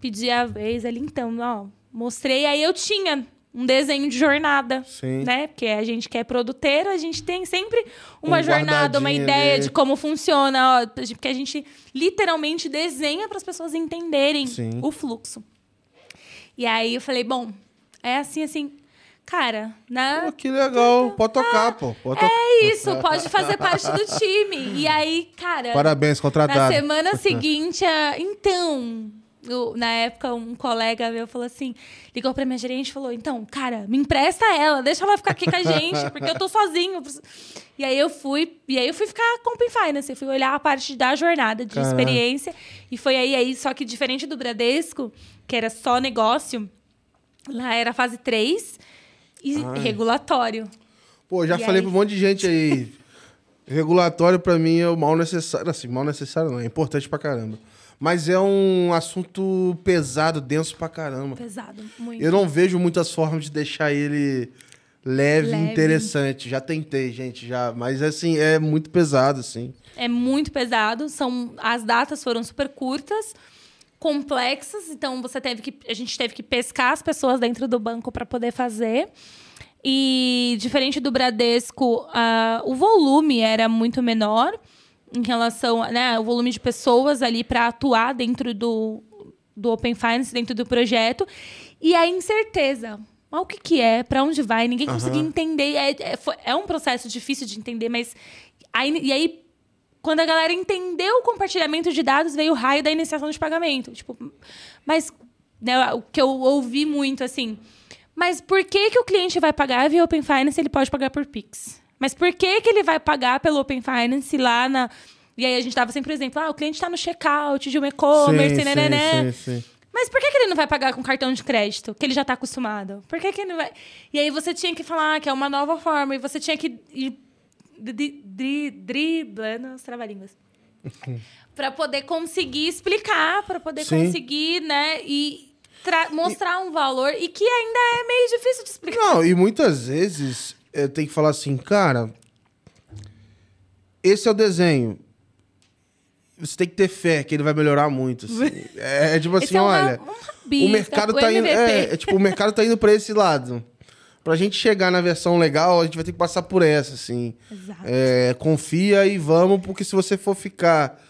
pedi a vez ali, então, ó, mostrei. Aí eu tinha um desenho de jornada, Sim. né? Porque a gente que é produteiro, a gente tem sempre uma um jornada, uma ideia ali. de como funciona, ó, porque a gente literalmente desenha para as pessoas entenderem Sim. o fluxo. E aí eu falei, bom, é assim, assim. Cara, né? Pô, que legal. Pode tocar, ah, pô. Pode to... É isso, pode fazer parte do time. E aí, cara. Parabéns, contratado. Na semana seguinte, então, na época, um colega meu falou assim: ligou pra minha gerente e falou: então, cara, me empresta ela, deixa ela ficar aqui com a gente, porque eu tô sozinho. E aí eu fui, e aí eu fui ficar com Open Finance, eu fui olhar a parte da jornada de Caramba. experiência. E foi aí, aí, só que diferente do Bradesco, que era só negócio, lá era fase 3 e Ai. regulatório. Pô, já e falei aí... pra um monte de gente aí. regulatório para mim é o mal necessário. Assim, mal necessário não, é importante pra caramba. Mas é um assunto pesado, denso pra caramba. Pesado, muito. Eu não vejo muitas formas de deixar ele leve, leve. interessante. Já tentei, gente, já. Mas, assim, é muito pesado, assim. É muito pesado. São, as datas foram super curtas, complexas. Então, você teve que... A gente teve que pescar as pessoas dentro do banco para poder fazer. E, diferente do Bradesco, uh, o volume era muito menor em relação né, ao volume de pessoas ali para atuar dentro do, do Open Finance, dentro do projeto. E a incerteza. Mas o que, que é? Para onde vai? Ninguém uhum. conseguia entender. É, é, é, um processo difícil de entender, mas. Aí, e aí, quando a galera entendeu o compartilhamento de dados, veio o raio da iniciação de pagamento. Tipo, mas né, o que eu ouvi muito assim. Mas por que, que o cliente vai pagar via Open Finance ele pode pagar por Pix? Mas por que, que ele vai pagar pelo Open Finance lá na. E aí a gente dava sempre o exemplo: ah, o cliente está no checkout de um e-commerce, né, né, né. Mas por que, que ele não vai pagar com cartão de crédito? Que ele já está acostumado? Por que, que ele não vai. E aí você tinha que falar que é uma nova forma, e você tinha que ir driblando as trava-línguas. para poder conseguir explicar, para poder Sim. conseguir, né? E mostrar e... um valor e que ainda é meio difícil de explicar. Não, e muitas vezes é, tem que falar assim, cara, esse é o desenho. Você tem que ter fé que ele vai melhorar muito. Assim. É, é, tipo assim, é olha, o mercado tá indo, é, é, tipo, o mercado tá indo para esse lado. Pra gente chegar na versão legal, a gente vai ter que passar por essa, assim. Exato. É, confia e vamos, porque se você for ficar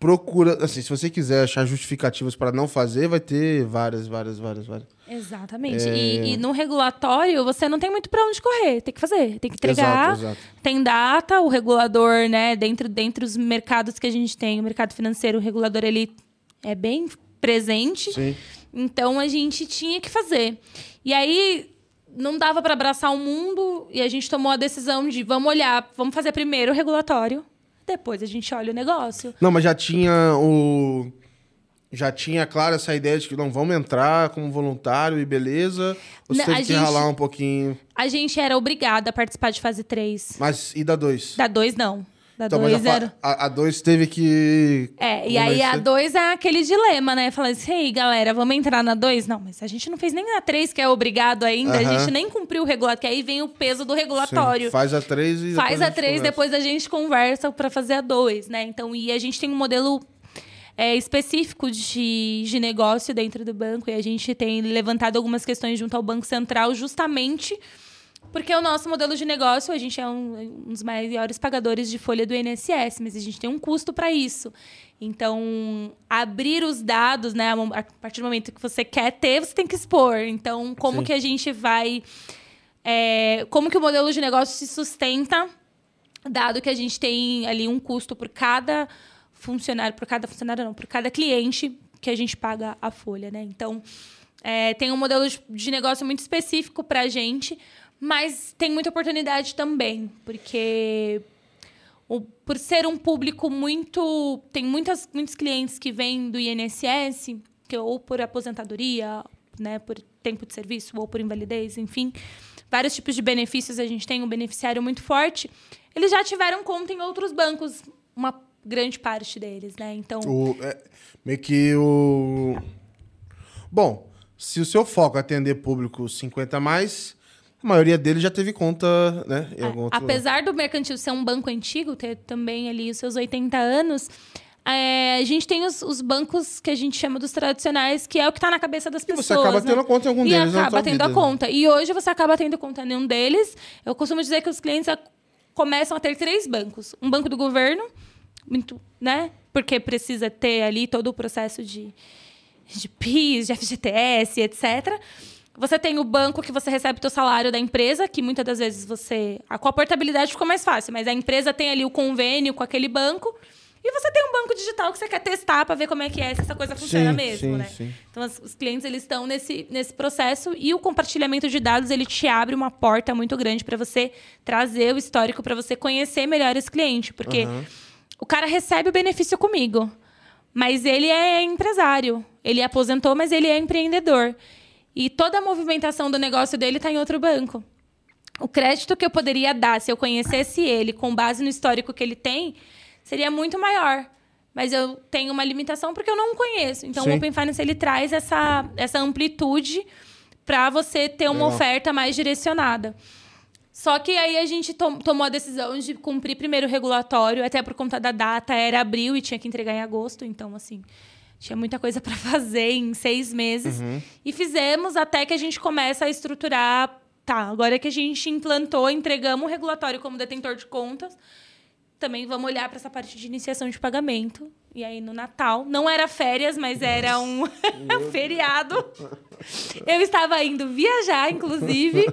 procura, assim, se você quiser achar justificativas para não fazer, vai ter várias, várias, várias, várias. Exatamente. É... E, e, no regulatório, você não tem muito para onde correr, tem que fazer, tem que entregar. Exato, exato. Tem data, o regulador, né, dentro dentro dos mercados que a gente tem, o mercado financeiro, o regulador ele é bem presente. Sim. Então a gente tinha que fazer. E aí não dava para abraçar o mundo e a gente tomou a decisão de vamos olhar, vamos fazer primeiro o regulatório depois a gente olha o negócio. Não, mas já tinha o. Já tinha, claro, essa ideia de que não vamos entrar como voluntário e beleza. Ou você teve que ralar um pouquinho? A gente era obrigada a participar de fase 3. Mas e da 2? Da 2, não. Da Então, mas 2 a, era. fa- a, a dois teve que. É, e aí a convencer. 2 é aquele dilema, né? Falar assim, ei, galera, vamos entrar na 2? Não, mas a gente não fez nem a 3, que é obrigado ainda. A gente nem cumpriu o regulatório, que aí vem o peso do Sim, regulatório. faz a três e. Faz a gente 3, conversa. depois a gente conversa pra fazer a 2, né? Então, e a gente tem um modelo é, específico de, de negócio dentro do banco e a gente tem levantado algumas questões junto ao Banco Central justamente porque o nosso modelo de negócio, a gente é um, um dos maiores pagadores de folha do INSS, mas a gente tem um custo para isso. Então, abrir os dados, né, a partir do momento que você quer ter, você tem que expor. Então, como Sim. que a gente vai. é, como que o modelo de negócio se sustenta, dado que a gente tem ali um custo por cada funcionário, por cada funcionário, não, por cada cliente que a gente paga a folha, né? Então, é, tem um modelo de- de negócio muito específico para a gente, mas tem muita oportunidade também, porque o- por ser um público muito. Tem muitas, muitos clientes que vêm do INSS, que ou por aposentadoria, né, por tempo de serviço, ou por invalidez, enfim. Vários tipos de benefícios a gente tem, um beneficiário muito forte. Eles já tiveram conta em outros bancos, uma grande parte deles, né? Então. O, é, meio que o. Bom, se o seu foco é atender público 50 a mais, a maioria deles já teve conta, né? Em É, algum outro apesar do mercantil ser um banco antigo, ter também ali os seus 80 anos, é, a gente tem os, os bancos que a gente chama dos tradicionais, que é o que está na cabeça das E pessoas. você acaba né? tendo conta em algum e deles na acaba tua tendo a vida. conta. E hoje você acaba tendo conta em um deles. Eu costumo dizer que os clientes a- começam a ter três bancos. Um banco do governo, muito, né? Porque precisa ter ali todo o processo de, de PIS, de FGTS, etc. Você tem o banco que você recebe o salário da empresa, que muitas das vezes você... a- Com a portabilidade ficou mais fácil, mas a empresa tem ali o convênio com aquele banco. E você tem um banco digital que você quer testar para ver como é que é, se essa coisa funciona Sim, mesmo, sim, né? sim. Então, os clientes eles estão nesse, nesse processo e o compartilhamento de dados ele te abre uma porta muito grande para você trazer o histórico, para você conhecer melhor esse cliente, porque Aham. o cara recebe o benefício comigo, mas ele é empresário, ele aposentou, mas ele é empreendedor e toda a movimentação do negócio dele está em outro banco. O crédito que eu poderia dar se eu conhecesse ele com base no histórico que ele tem seria muito maior. Mas eu tenho uma limitação porque eu não conheço. Então, Sim. o Open Finance ele traz essa, essa amplitude para você ter uma Legal. oferta mais direcionada. Só que aí a gente tom- tomou a decisão de cumprir primeiro o regulatório, até por conta da data, era abril e tinha que entregar em agosto. Então, assim, tinha muita coisa para fazer em seis meses. E fizemos até que a gente começa a estruturar. Tá, agora que a gente implantou, entregamos o regulatório como detentor de contas, também vamos olhar para essa parte de iniciação de pagamento. E aí, no Natal, não era férias, mas era um feriado. Eu estava indo viajar, inclusive.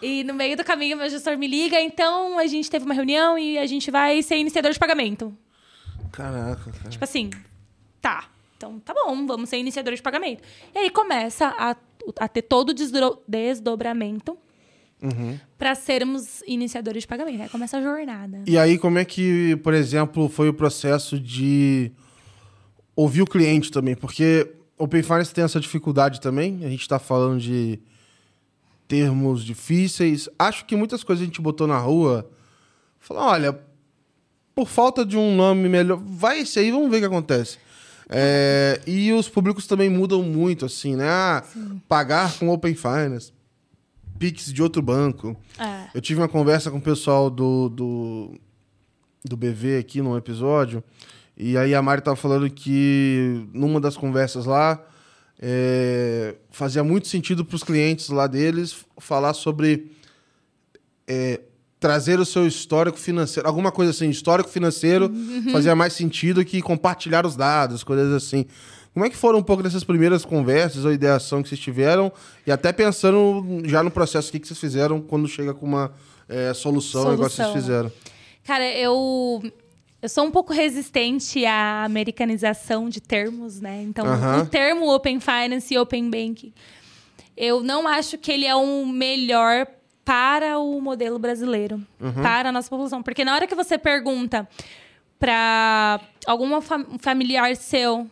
E no meio do caminho, meu gestor me liga. Então, a gente teve uma reunião e a gente vai ser iniciador de pagamento. Caraca, cara. Tipo assim, tá. Então, tá bom, vamos ser iniciador de pagamento. E aí começa a, a ter todo o desdro- desdobramento Uhum. para sermos iniciadores de pagamento. Aí começa a jornada. E aí, como é que, por exemplo, foi o processo de ouvir o cliente também? Porque Open Finance tem essa dificuldade também. A gente está falando de termos difíceis. Acho que muitas coisas a gente botou na rua. Falou, olha, por falta de um nome melhor, vai esse aí, vamos ver o que acontece. É, e os públicos também mudam muito, assim, né? Ah, pagar com Open Finance, Pix de outro banco. É. Eu tive uma conversa com o pessoal do, do, do BV aqui num episódio, e aí a Mari tava falando que numa das conversas lá é, fazia muito sentido para os clientes lá deles falar sobre é, trazer o seu histórico financeiro, alguma coisa assim, histórico financeiro fazia mais sentido que compartilhar os dados, coisas assim. Como é que foram um pouco dessas primeiras conversas ou ideação que vocês tiveram? E até pensando já no processo, o que que vocês fizeram quando chega com uma é, solução, igual vocês Solução, né? fizeram? Cara, eu, eu sou um pouco resistente à americanização de termos, né? Então, Aham. o termo Open Finance e Open Banking, eu não acho que ele é o melhor para o modelo brasileiro, para a nossa população. Porque na hora que você pergunta para algum familiar seu,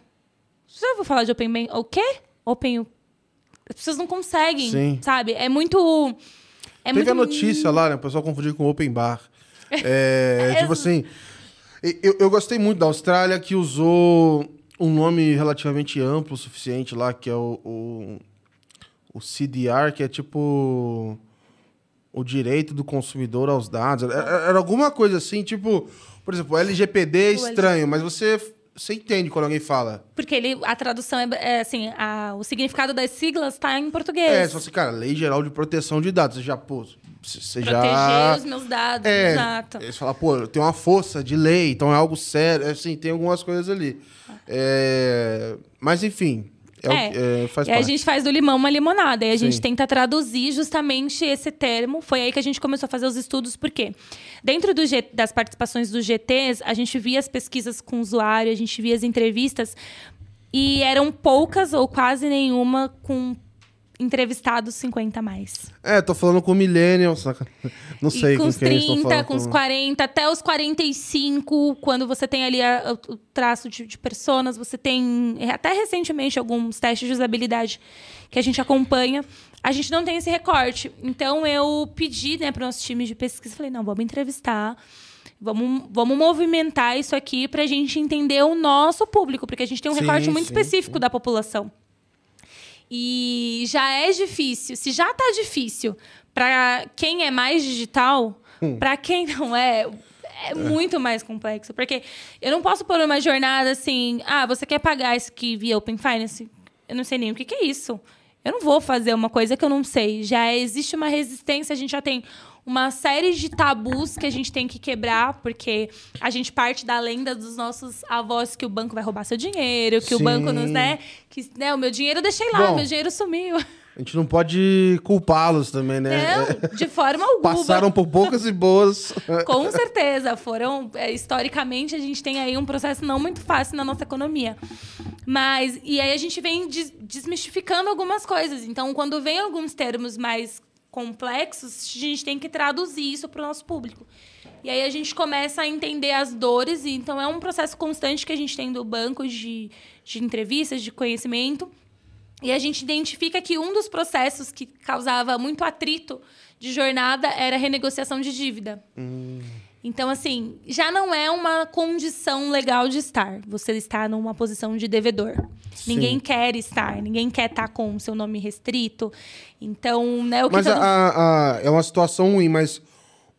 você já ouviu falar de Open Banking? O quê? Open... As pessoas não conseguem, Sim. sabe? É muito... É Teve muito a notícia lá, né? O pessoal confundiu com Open Bar. É, tipo assim, Eu, eu gostei muito da Austrália, que usou um nome relativamente amplo o suficiente lá, que é o, o, o CDR, que é tipo o direito do consumidor aos dados. Era, era alguma coisa assim, tipo, por exemplo, LGPD é estranho, mas você você entende quando alguém fala. Porque ele, a tradução é, é assim, a, o significado das siglas está em português. É, se você, cara, Lei Geral de Proteção de Dados, você já, pô, você Proteger já... os meus dados, é, exato. Você fala, pô, tem uma força de lei, então é algo sério, assim, tem algumas coisas ali. É, mas, enfim, é, É. é, faz E aí a parte. gente faz do limão uma limonada. E a gente Sim. tenta traduzir justamente esse termo. Foi aí que a gente começou a fazer os estudos, por quê? Dentro do G- das participações dos GTs, a gente via as pesquisas com o usuário, a gente via as entrevistas, e eram poucas ou quase nenhuma com entrevistados 50 a mais. É, tô falando com millennials, saca? Não sei e com com os quem eles estão 30, falando. com os 40, até os 45, quando você tem ali a- o, o traço de, de personas, você tem é, até recentemente alguns testes de usabilidade que a gente acompanha. A gente não tem esse recorte. Então eu pedi né, para o nosso time de pesquisa, falei, não, vamos entrevistar. Vamos, vamos movimentar isso aqui para a gente entender o nosso público, porque a gente tem um Sim, recorte muito sim, específico da população. E já é difícil. Se já tá difícil para quem é mais digital, Hum. para quem não é, é muito mais complexo. Porque eu não posso pôr uma jornada assim, ah, você quer pagar isso aqui via Open Finance? Eu não sei nem o que, que é isso. Eu não vou fazer uma coisa que eu não sei. Já existe uma resistência, a gente já tem uma série de tabus que a gente tem que quebrar, porque a gente parte da lenda dos nossos avós que o banco vai roubar seu dinheiro, que o Sim. banco nos, né? Que, né, o meu dinheiro eu deixei lá, Bom, meu dinheiro sumiu. A gente não pode culpá-los também, né? Não, de forma alguma. Passaram por poucas e boas. Com certeza, foram. é, historicamente, a gente tem aí um processo não muito fácil na nossa economia. Mas. E aí a gente vem des- desmistificando algumas coisas. Então, quando vem alguns termos mais complexos, a gente tem que traduzir isso para o nosso público. E aí a gente começa a entender as dores. E então é um processo constante que a gente tem do banco de, de entrevistas, de conhecimento. E a gente identifica que um dos processos que causava muito atrito de jornada era a renegociação de dívida. Então, assim, já não é uma condição legal de estar. Você está numa posição de devedor. Sim. Ninguém quer estar, ninguém quer estar com o seu nome restrito. Então, né, o que Mas todo- a- a- é uma situação ruim, mas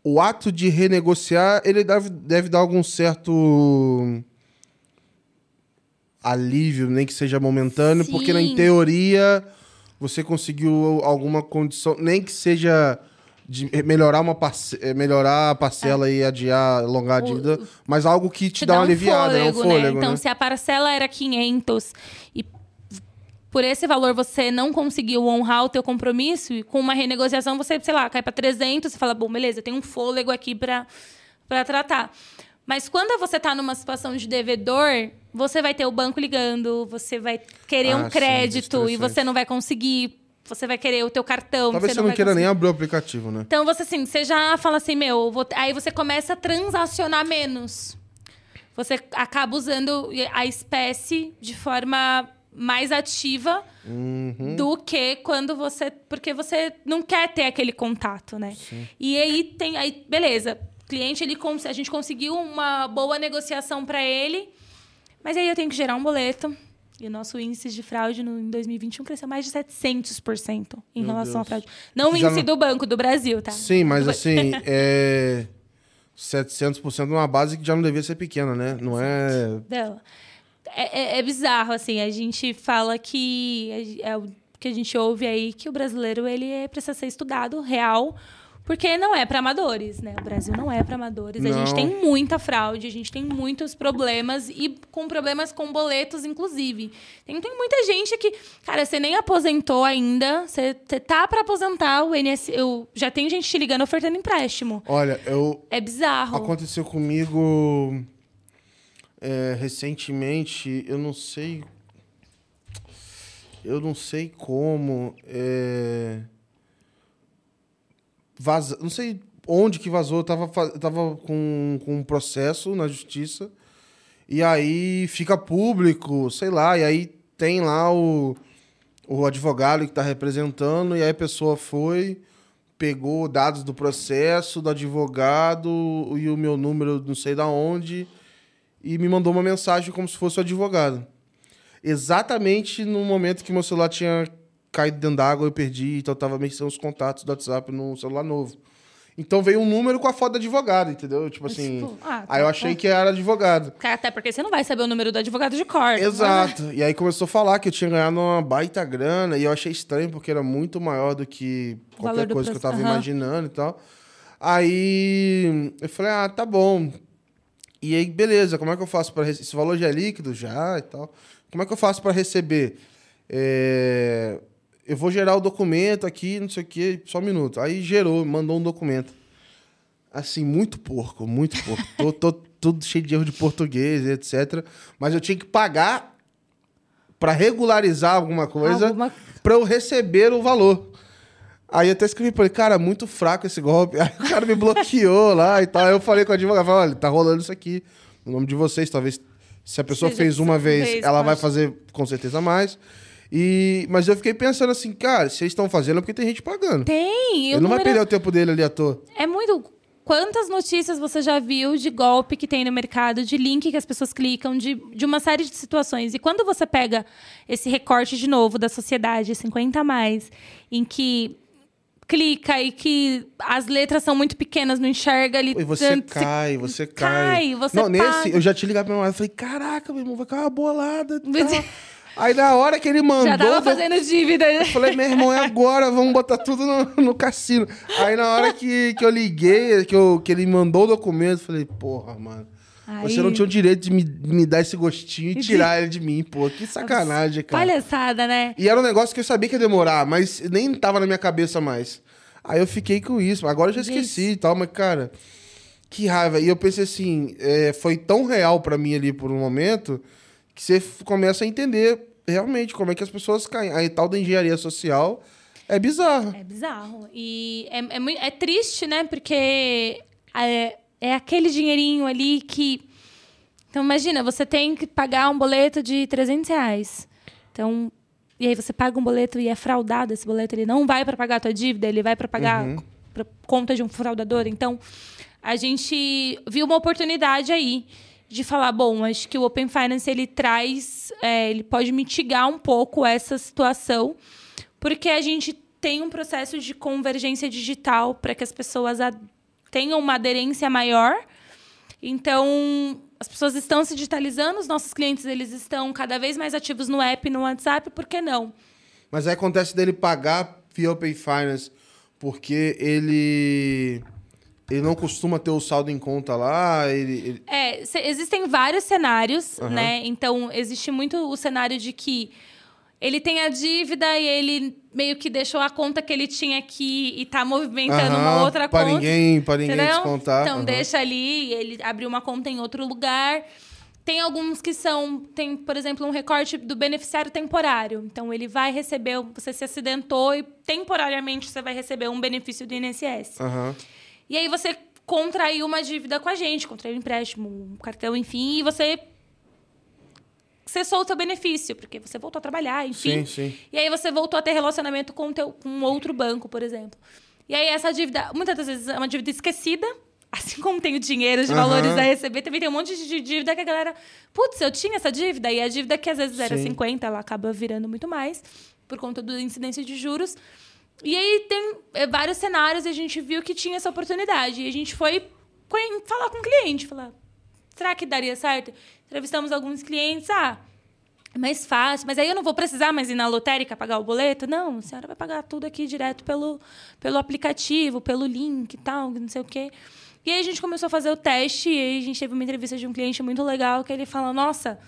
o ato de renegociar, ele deve, deve dar algum certo alívio, nem que seja momentâneo, porque na em Sim. teoria você conseguiu alguma condição, nem que seja de melhorar uma parce eh, melhorar a parcela e adiar, alongar a É. O- dívida, mas algo que te, te dá uma um aliviada, né? Um fôlego, né? fôlego, Então, né? se a parcela era 500 e por esse valor você não conseguiu honrar o teu compromisso, e com uma renegociação você, sei lá, cai para 300, você fala, bom, beleza, tenho um fôlego aqui para para tratar. Mas quando você está numa situação de devedor, você vai ter o banco ligando, você vai querer Ah, um sim, crédito e estressante. você não vai conseguir, você vai querer o teu cartão, Talvez você não, vai queira nem conseguir. abrir o aplicativo, né? Então, você assim, você já fala assim, meu, vou- aí você começa a transacionar menos. Você acaba usando a espécie de forma mais ativa Uhum. do que quando você. Porque você não quer ter aquele contato, né? E aí tem. Aí, beleza. Cliente, ele, a gente conseguiu uma boa negociação para ele, mas aí eu tenho que gerar um boleto. E o nosso índice de fraude no, em 2021 cresceu mais de 700% em Meu relação à Deus. fraude. Não o índice não- do Banco do Brasil, tá? Sim, mas assim, é 700% numa base que já não devia ser pequena, né? Não é... É, é- é bizarro, assim. A gente fala que... É, é o que a gente ouve aí, que o brasileiro, ele é, precisa ser estudado, real, porque não é para amadores, né? O Brasil não é para amadores. A Não. gente tem muita fraude, a gente tem muitos problemas, e com problemas com boletos, inclusive. Tem, tem muita gente que... Cara, você nem aposentou ainda, você, você tá para aposentar, o INSS... Eu, já tem gente te ligando ofertando empréstimo. Olha, eu... É bizarro. Aconteceu comigo é, recentemente, eu não sei... Eu não sei como... É, vaza, não sei onde que vazou, tava, tava com, com um processo na justiça, e aí fica público, sei lá, e aí tem lá o, o advogado que está representando, e aí a pessoa foi, pegou dados do processo, do advogado e o meu número não sei da onde, e me mandou uma mensagem como se fosse o advogado. Exatamente no momento que meu celular tinha caído dentro d'água, eu perdi, então eu tava mexendo os contatos do WhatsApp no celular novo. Então veio um número com a foto do advogado, entendeu? Tipo assim. Tipo, ah, aí eu tá achei bom. que era advogado. Cara, Até porque você não vai saber o número do advogado de cor. Exato. E aí começou a falar que eu tinha ganhado uma baita grana e eu achei estranho porque era muito maior do que qualquer do coisa que eu tava Aham. imaginando e tal. Aí eu falei, ah, tá bom. E aí, beleza, como é que eu faço para Esse valor já é líquido já e tal. Como é que eu faço para receber? É, Eu vou gerar o documento aqui, não sei o quê, só um minuto. Aí gerou, mandou um documento. Assim, muito porco, muito porco. tô, tô tudo cheio de erro de português, etc. Mas eu tinha que pagar para regularizar alguma coisa Alguma- para eu receber o valor. Aí eu até escrevi pra ele, cara, muito fraco esse golpe. Aí o cara me bloqueou lá e tal. Aí eu falei com o advogado, falei, olha, tá rolando isso aqui. No nome de vocês, talvez se a pessoa Seja fez uma vez, vez, ela vai fazer com certeza mais. E, mas eu fiquei pensando assim, cara, se eles estão fazendo é porque tem gente pagando. Tem. Ele não vai número- perder o tempo dele ali à toa. É muito. Quantas notícias você já viu de golpe que tem no mercado, de link que as pessoas clicam, de, de uma série de situações? E quando você pega esse recorte de novo da sociedade, 50 a mais, em que clica e que as letras são muito pequenas, não enxerga ali. E você tanto, cai, você cai. cai, você Não, nesse, paga. eu já te ligava pra minha mãe, eu falei, caraca, meu irmão, vai cair uma bolada. tal. Aí na hora que ele mandou. Já tava eu fazendo dívida. eu falei, meu irmão, é agora, vamos botar tudo no, no cassino. Aí na hora que, que eu liguei, que, eu, que ele mandou o documento, eu falei, porra, mano. Você Aí- não tinha o direito de me, me dar esse gostinho e tirar ele de mim, pô. Que sacanagem, cara. Palhaçada, né? E era um negócio que eu sabia que ia demorar, mas nem tava na minha cabeça mais. Aí eu fiquei com isso. Agora eu já esqueci e tal, mas, cara, que raiva. E eu pensei assim, é, foi tão real pra mim ali por um momento que você começa a entender realmente como é que as pessoas caem. Aí tal da engenharia social é bizarro. É bizarro. E é, é, é triste, né? Porque é, é aquele dinheirinho ali que. Então, imagina, você tem que pagar um boleto de 300 reais. Então, e aí você paga um boleto e é fraudado esse boleto. Ele não vai para pagar a tua dívida, ele vai para pagar Uhum. conta de um fraudador. Então, a gente viu uma oportunidade aí de falar, bom, acho que o Open Finance ele traz, é, ele pode mitigar um pouco essa situação, porque a gente tem um processo de convergência digital para que as pessoas tenham uma aderência maior. Então, as pessoas estão se digitalizando, os nossos clientes eles estão cada vez mais ativos no app, no WhatsApp, por que não? Mas aí acontece dele pagar via Open Finance porque ele. Ele não costuma ter o saldo em conta lá. Ele, ele- É, existem vários cenários, Aham. né? Então, existe muito o cenário de que ele tem a dívida e ele meio que deixou a conta que ele tinha aqui e tá movimentando uma Aham, outra pra conta. ninguém, pra ninguém entendeu? descontar. Então, aham. deixa ali e ele abriu uma conta em outro lugar. Tem alguns que são, tem, por exemplo, um recorte do beneficiário temporário. Então, ele vai receber, você se acidentou e temporariamente você vai receber um benefício do INSS. Aham. E aí você contraiu uma dívida com a gente, contraiu um empréstimo, um cartão, enfim, e você cessou o seu benefício, porque você voltou a trabalhar, enfim. Sim, sim. E aí você voltou a ter relacionamento com, o teu, com outro banco, por exemplo. E aí essa dívida, muitas das vezes, é uma dívida esquecida. Assim como tem o dinheiro de Aham. valores a receber, também tem um monte de dívida que a galera... Putz, eu tinha essa dívida. E a dívida que às vezes era Sim. 50, ela acaba virando muito mais, por conta da incidência de juros. E aí tem é, vários cenários e a gente viu que tinha essa oportunidade. E a gente foi falar com o cliente, falar, será que daria certo? Entrevistamos alguns clientes, ah, é mais fácil, mas aí eu não vou precisar mais ir na lotérica pagar o boleto? Não, a senhora vai pagar tudo aqui direto pelo, pelo aplicativo, pelo link e tal, não sei o quê. E aí a gente começou a fazer o teste e aí a gente teve uma entrevista de um cliente muito legal que ele fala, nossa,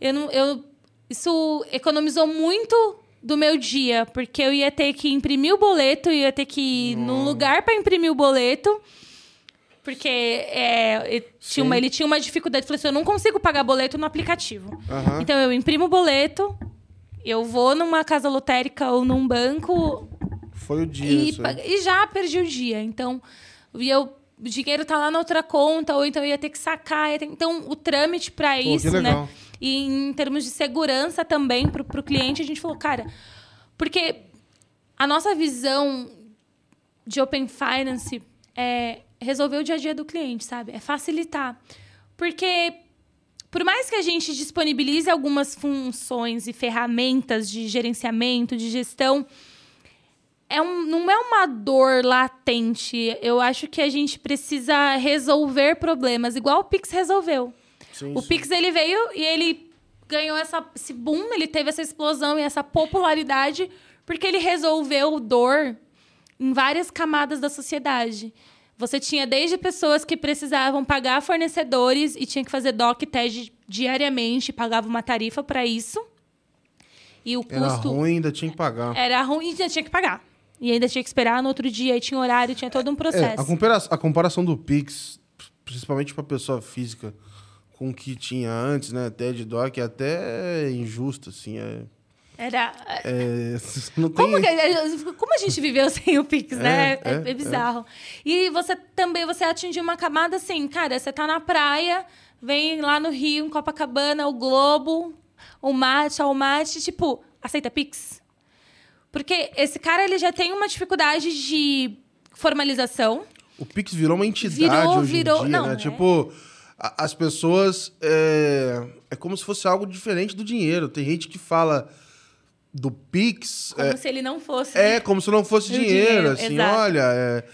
eu não, eu, isso economizou muito do meu dia, porque eu ia ter que imprimir o boleto, ia ter que ir num lugar para imprimir o boleto, porque é, ele, tinha uma, ele tinha uma dificuldade. Ele falou assim: eu não consigo pagar boleto no aplicativo. Aham. Então eu imprimo o boleto, eu vou numa casa lotérica ou num banco Foi o dia. e, e já perdi o dia. Então, eu, o dinheiro tá lá na outra conta, ou então eu ia ter que sacar. ter- então, o trâmite para isso, né? E em termos de segurança também para o cliente, a gente falou, cara, porque a nossa visão de Open Finance é resolver o dia a dia do cliente, sabe? É facilitar. Porque por mais que a gente disponibilize algumas funções e ferramentas de gerenciamento, de gestão, é um, não é uma dor latente. Eu acho que a gente precisa resolver problemas, igual o Pix resolveu. Sim, o sim. Pix ele veio e ele ganhou essa, esse boom, ele teve essa explosão e essa popularidade porque ele resolveu dor em várias camadas da sociedade. Você tinha desde pessoas que precisavam pagar fornecedores e tinha que fazer doc e TED diariamente, pagava uma tarifa para isso. E o Era custo ruim, ainda tinha que pagar. era ruim e ainda tinha que pagar. E ainda tinha que esperar no outro dia, e tinha horário, tinha todo um É, processo. a, compara a comparação do Pix, principalmente para pessoa física, com o que tinha antes, né? TED Doc, é até injusta, assim. É, Era. é, não tem... Como, que- como a gente viveu sem o Pix, né? É, É, é, é bizarro. E você também você atingiu uma camada assim, cara, você tá na praia, vem lá no Rio, em Copacabana, o Globo, o mate, ao mate, tipo, aceita Pix? Porque esse cara ele já tem uma dificuldade de formalização. O Pix virou uma entidade Virou, hoje virou- em dia, não, né? é. Tipo, as pessoas... É, é como se fosse algo diferente do dinheiro. Tem gente que fala do Pix... Como é, se ele não fosse. É, como se não fosse dinheiro, dinheiro, assim, exato. olha, é,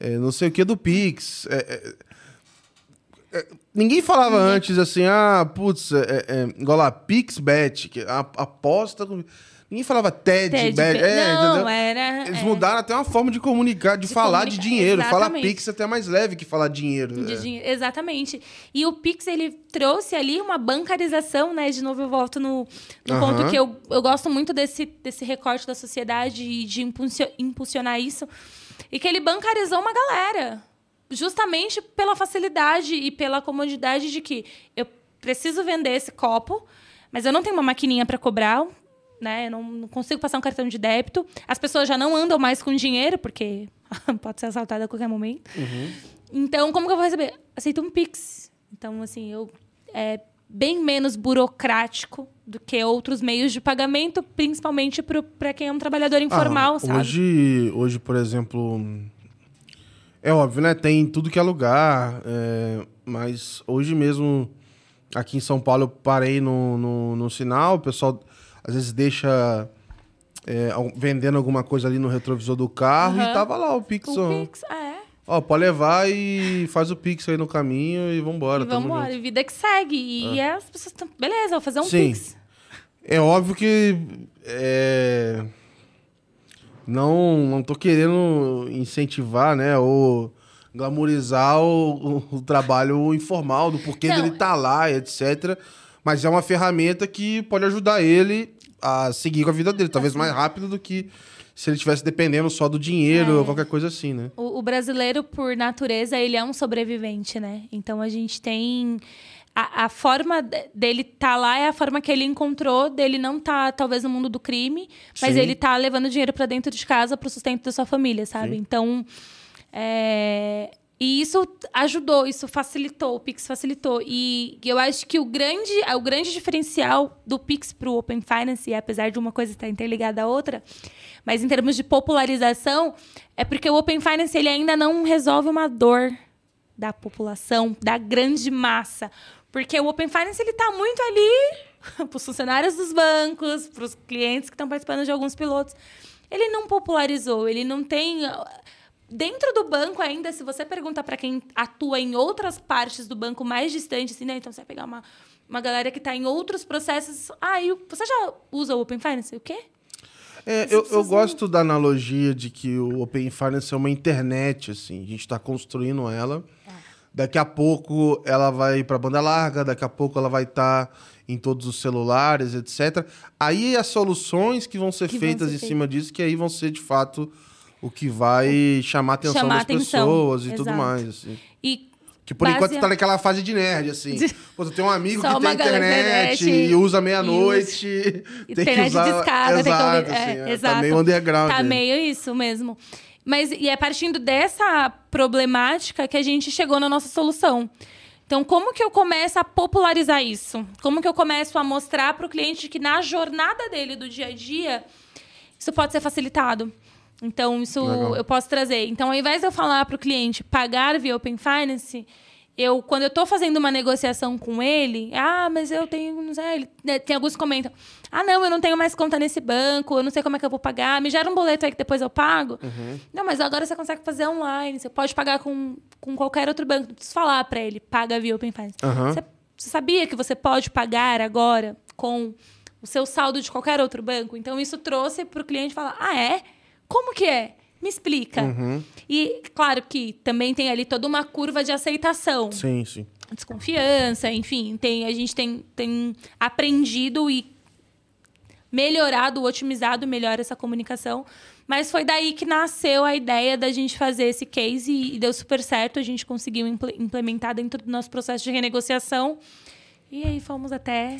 é, não sei o que do Pix. É, é, é, ninguém falava antes assim, ah, putz, é, igual lá, PixBet, que aposta. com- Ninguém falava TED, TED, Bet. É, não, era. Eles é. mudaram até uma forma de comunicar, de, De falar de comunicar, dinheiro. Falar exatamente. Pix é até mais leve que falar dinheiro. De é. dinheiro, exatamente. E o Pix, ele trouxe ali uma bancarização, né? De novo, eu volto no, no Aham. ponto que eu, eu gosto muito desse, desse recorte da sociedade e de impulsio- impulsionar isso. E que ele bancarizou uma galera. Justamente pela facilidade e pela comodidade de que eu preciso vender esse copo, mas eu não tenho uma maquininha para cobrar, né? Não, não consigo passar um cartão de débito. As pessoas já não andam mais com dinheiro, porque pode ser assaltada a qualquer momento. Então, como que eu vou receber? Aceito um Pix. Então, assim, eu é bem menos burocrático do que outros meios de pagamento, principalmente para quem é um trabalhador informal, Ah, sabe? Hoje, hoje, por exemplo, é óbvio, né? Tem tudo que é lugar, é, mas hoje mesmo, aqui em São Paulo, eu parei no, no, no sinal, o pessoal às vezes deixa é, vendendo alguma coisa ali no retrovisor do carro e Aham. tava lá o Pix. O Pix, é. Ó, pode levar e faz o Pix aí no caminho e vambora. E junto. e vida que segue. E as pessoas estão. Beleza, vou fazer um Sim. Pix. É óbvio que é, não não tô querendo incentivar, né, ou glamorizar o, o- o trabalho informal do porquê Não. dele tá lá, etc. Mas é uma ferramenta que pode ajudar ele a seguir com a vida dele, talvez mais rápido do que se ele estivesse dependendo só do dinheiro É. ou qualquer coisa assim, né? O, o brasileiro, por natureza, ele é um sobrevivente, né? Então a gente tem. A, a forma de- dele tá lá é a forma que ele encontrou dele não tá, talvez, no mundo do crime, mas Sim. ele tá levando dinheiro para dentro de casa pro sustento da sua família, sabe? Sim. Então. é, E isso ajudou, isso facilitou, o Pix facilitou. E eu acho que o grande, o grande diferencial do Pix pro Open Finance, apesar de uma coisa estar interligada à outra, mas em termos de popularização, é porque o Open Finance ele ainda não resolve uma dor da população, da grande massa. Porque o Open Finance ele está muito ali para os funcionários dos bancos, para os clientes que estão participando de alguns pilotos. Ele não popularizou, ele não tem. Dentro do banco ainda, se você pergunta para quem atua em outras partes do banco mais distantes, assim, né? Então você vai pegar uma, uma galera que está em outros processos. Ah, e você já usa o Open Finance? O quê? É, eu, eu gosto da analogia de que o Open Finance é uma internet, assim. A gente está construindo ela. Daqui a pouco ela vai para banda larga, daqui a pouco ela vai estar em todos os celulares, etc. Aí as soluções que vão ser Que vão feitas ser em feitas. cima disso, que aí vão ser de fato o que vai chamar a atenção Chamar das atenção, pessoas e tudo exato. mais. Assim. E Que por enquanto tá naquela fase de nerd, assim. Pô, tu tem um amigo Só que tem internet, internet e usa meia-noite. Tem que internet usar... discada, tem que exato, assim, é, é, exato. Tá meio underground. Tá aí. meio isso mesmo. Mas e é partindo dessa problemática que a gente chegou na nossa solução. Então, como que eu começo a popularizar isso? Como que eu começo a mostrar para o cliente que na jornada dele do dia a dia isso pode ser facilitado? Então, isso Legal. eu posso trazer. Então, ao invés de eu falar para o cliente pagar via Open Finance, eu, quando eu tô fazendo uma negociação com ele, ah, mas eu tenho, não sei, ele- né, tem alguns que comentam, ah, não, eu não tenho mais conta nesse banco, eu não sei como é que eu vou pagar, me gera um boleto aí que depois eu pago. Não, mas agora você consegue fazer online, você pode pagar com, com qualquer outro banco. Não preciso falar para ele, paga via Open Finance. Aham. Você, você sabia que você pode pagar agora com o seu saldo de qualquer outro banco? Então, isso trouxe para o cliente falar, ah, é? Como que é? Me explica. E, claro que também tem ali toda uma curva de aceitação Sim, sim. desconfiança, enfim, tem, a gente tem, tem aprendido e melhorado, otimizado melhor essa comunicação. Mas foi daí que nasceu a ideia da gente fazer esse case e, e deu super certo. A gente conseguiu imple- implementar dentro do nosso processo de renegociação. E aí fomos até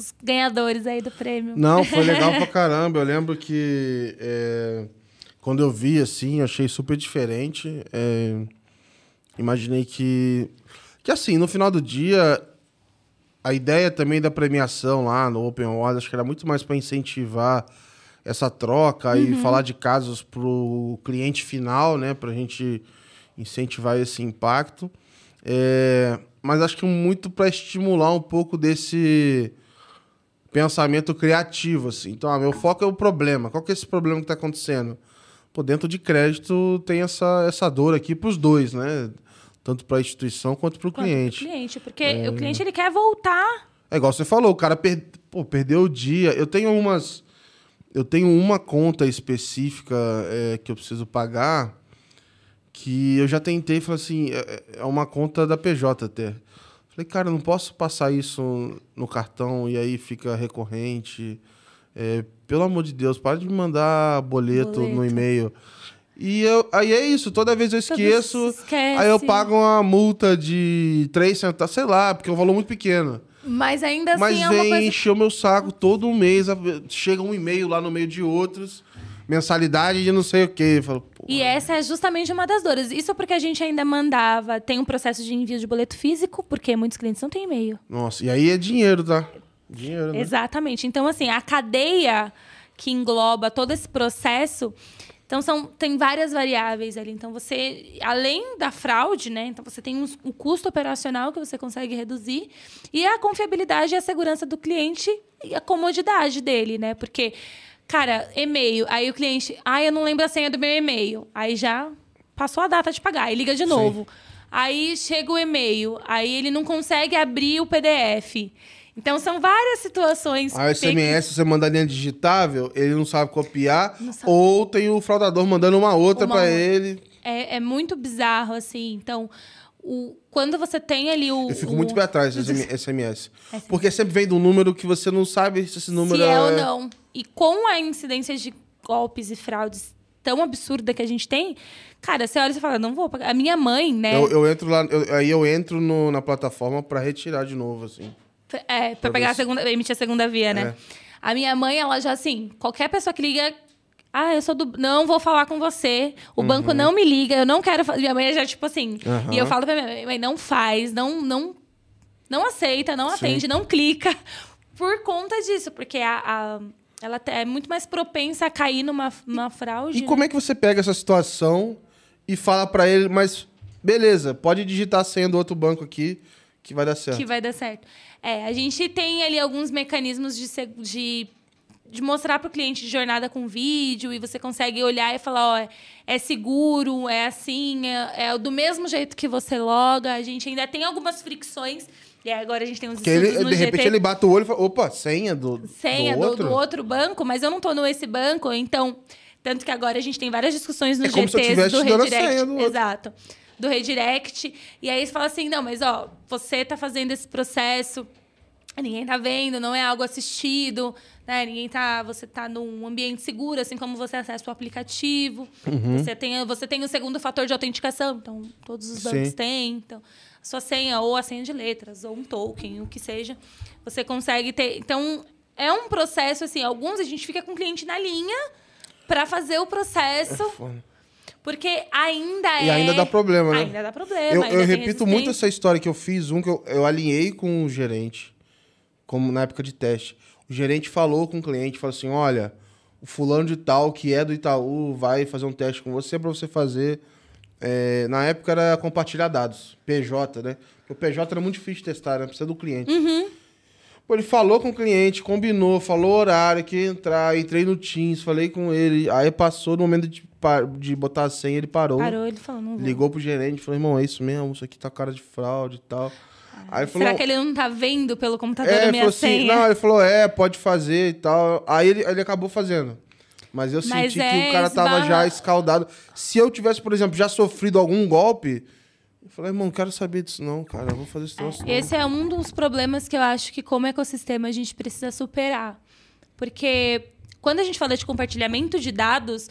os ganhadores aí do prêmio. Não, foi legal pra caramba. Eu lembro que é, quando eu vi, assim, eu achei super diferente. É, imaginei que. Que assim, no final do dia, a ideia também da premiação lá no Open Awards, acho que era muito mais para incentivar essa troca e falar de casos pro cliente final, né? Pra gente incentivar esse impacto. É, mas acho que muito para estimular um pouco desse pensamento criativo, assim. Então, ah, meu foco é o problema. Qual que é esse problema que está acontecendo? Pô, dentro de crédito tem essa, essa dor aqui para os dois, né? Tanto para a instituição quanto para o cliente. cliente, porque o cliente ele quer voltar. É igual você falou, o cara per... Pô, perdeu o dia. Eu tenho umas. Eu tenho uma conta específica é, que eu preciso pagar que eu já tentei falei assim: é, é uma conta da PJ até. Falei, cara, não posso passar isso no cartão e aí fica recorrente. É, pelo amor de Deus, para de me mandar boleto, no Boleto. e-mail. E eu, aí é isso, toda vez eu esqueço, aí eu pago uma multa de 3 centavos, sei lá, porque é um valor muito pequeno. Mas ainda assim Mas é vem coisa. encher o meu saco todo mês. Chega um e-mail lá no meio de outros. Mensalidade de não sei o quê. Falo, E essa é justamente uma das dores. Isso porque a gente ainda mandava. Tem um processo de envio de boleto físico, porque muitos clientes não têm e-mail. Nossa, e aí é dinheiro, tá? Dinheiro, né? Exatamente. Então, assim, a cadeia que engloba todo esse processo. Então, são, tem várias variáveis ali. Então, você, além da fraude, né? Então, você tem os- o custo operacional que você consegue reduzir e a confiabilidade e a segurança do cliente e a comodidade dele, né? Porque, cara, e-mail, aí o cliente, ah, eu não lembro a senha do meu e-mail. Aí já passou a data de pagar, aí liga de novo. Aí chega o e-mail, aí ele não consegue abrir o PDF. Então, são várias situações. Aí o SMS, se você mandar linha digitável, ele não sabe copiar. Não sabe. Ou tem o fraudador mandando uma outra outra. ele. É, é muito bizarro, assim. Então, o, quando você tem ali o. Eu fico o- muito pé atrás desse SMS. Porque sempre vem de um número que você não sabe se esse número se é ou não. E com a incidência de golpes e fraudes tão absurda que a gente tem, cara, você olha e você fala, não vou pagar. A minha mãe, né? Eu, eu entro lá, eu- aí eu entro no- na plataforma pra retirar de novo, assim. É, pra pegar a segunda, emitir a segunda via, né? É. A minha mãe, ela já assim, qualquer pessoa que liga. Ah, eu sou do. Não vou falar com você. O banco não me liga, eu não quero fazer. Minha mãe já, tipo assim. Uhum. E eu falo pra minha mãe, mãe, não faz, não, não, não aceita, não Sim. atende, não clica. Por conta disso, porque a, a- ela é muito mais propensa a cair numa, numa fraude. E como é que você pega essa situação e fala pra ele, mas beleza, pode digitar a senha do outro banco aqui que vai dar certo. que vai dar certo. É, a gente tem ali alguns mecanismos de, de, de mostrar para o cliente jornada com vídeo e você consegue olhar e falar, ó, é- seguro, é assim, é, é do mesmo jeito que você loga. A gente ainda tem algumas fricções. E agora a gente tem uns Que estudos ele, no de repente GT ele bate o olho e fala, opa, senha do, senha do do, outro? do outro banco, mas eu não tô nesse banco, então. Tanto que agora a gente tem várias discussões nos É como se eu do redirect. do. Exato. Do redirect. E aí você fala assim: não, mas ó, você tá fazendo esse processo, ninguém tá vendo, não é algo assistido, né? Ninguém tá. Você tá num ambiente seguro, assim como você acessa o aplicativo. Uhum. Você, tem, você tem o segundo fator de autenticação, então todos os bancos Sim. têm. Então, a sua senha, ou a senha de letras, ou um token, o que seja, você consegue ter. Então, é um processo, assim, alguns a gente fica com o cliente na linha para fazer o processo, Foda. porque ainda é. E ainda dá problema, né? Ainda dá problema. Eu, eu repito muito essa história que eu fiz, um que eu, eu alinhei com o gerente, como na época de teste. O gerente falou com o cliente, falou assim, olha, o fulano de tal, que é do Itaú, vai fazer um teste com você para você fazer É, na época era compartilhar dados, PJ, né? O PJ era muito difícil de testar, né? Precisa do cliente. Uhum. Pô, ele falou com o cliente, combinou, falou horário que ia entrar, entrei no Teams, falei com ele. Aí passou no momento de, de botar a senha, ele parou. Parou, ele falou, não vou. Ligou pro gerente, falou, irmão, é isso mesmo, isso aqui tá cara de fraude e tal. Aí falou, Será que ele não tá vendo pelo computador é, a minha falou assim, senha? não, ele falou, é, pode fazer e tal. Aí ele, ele acabou fazendo. Mas eu Mas senti é, que o cara tava esbarra- já escaldado. Se eu tivesse, por exemplo, já sofrido algum golpe, eu falei, irmão, não quero saber disso não, cara, eu vou fazer esse troço não. Esse é um dos problemas que eu acho que, como ecossistema, a gente precisa superar. Porque quando a gente fala de compartilhamento de dados,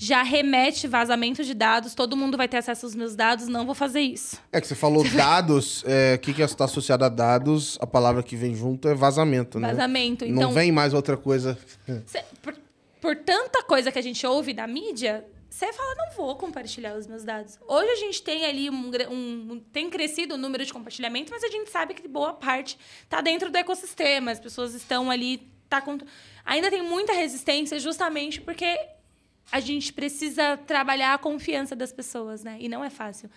já remete vazamento de dados, todo mundo vai ter acesso aos meus dados, não vou fazer isso. É que você falou dados, é, o que, que está associado a dados, a palavra que vem junto é vazamento, né? Vazamento. Não Então, vem mais outra coisa. cê- por, por tanta coisa que a gente ouve da mídia, você fala, não vou compartilhar os meus dados. Hoje a gente tem ali um, um- tem crescido o número de compartilhamento, mas a gente sabe que boa parte está dentro do ecossistema. As pessoas estão ali. Tá com... Ainda tem muita resistência, justamente porque a gente precisa trabalhar a confiança das pessoas, né? E não é fácil.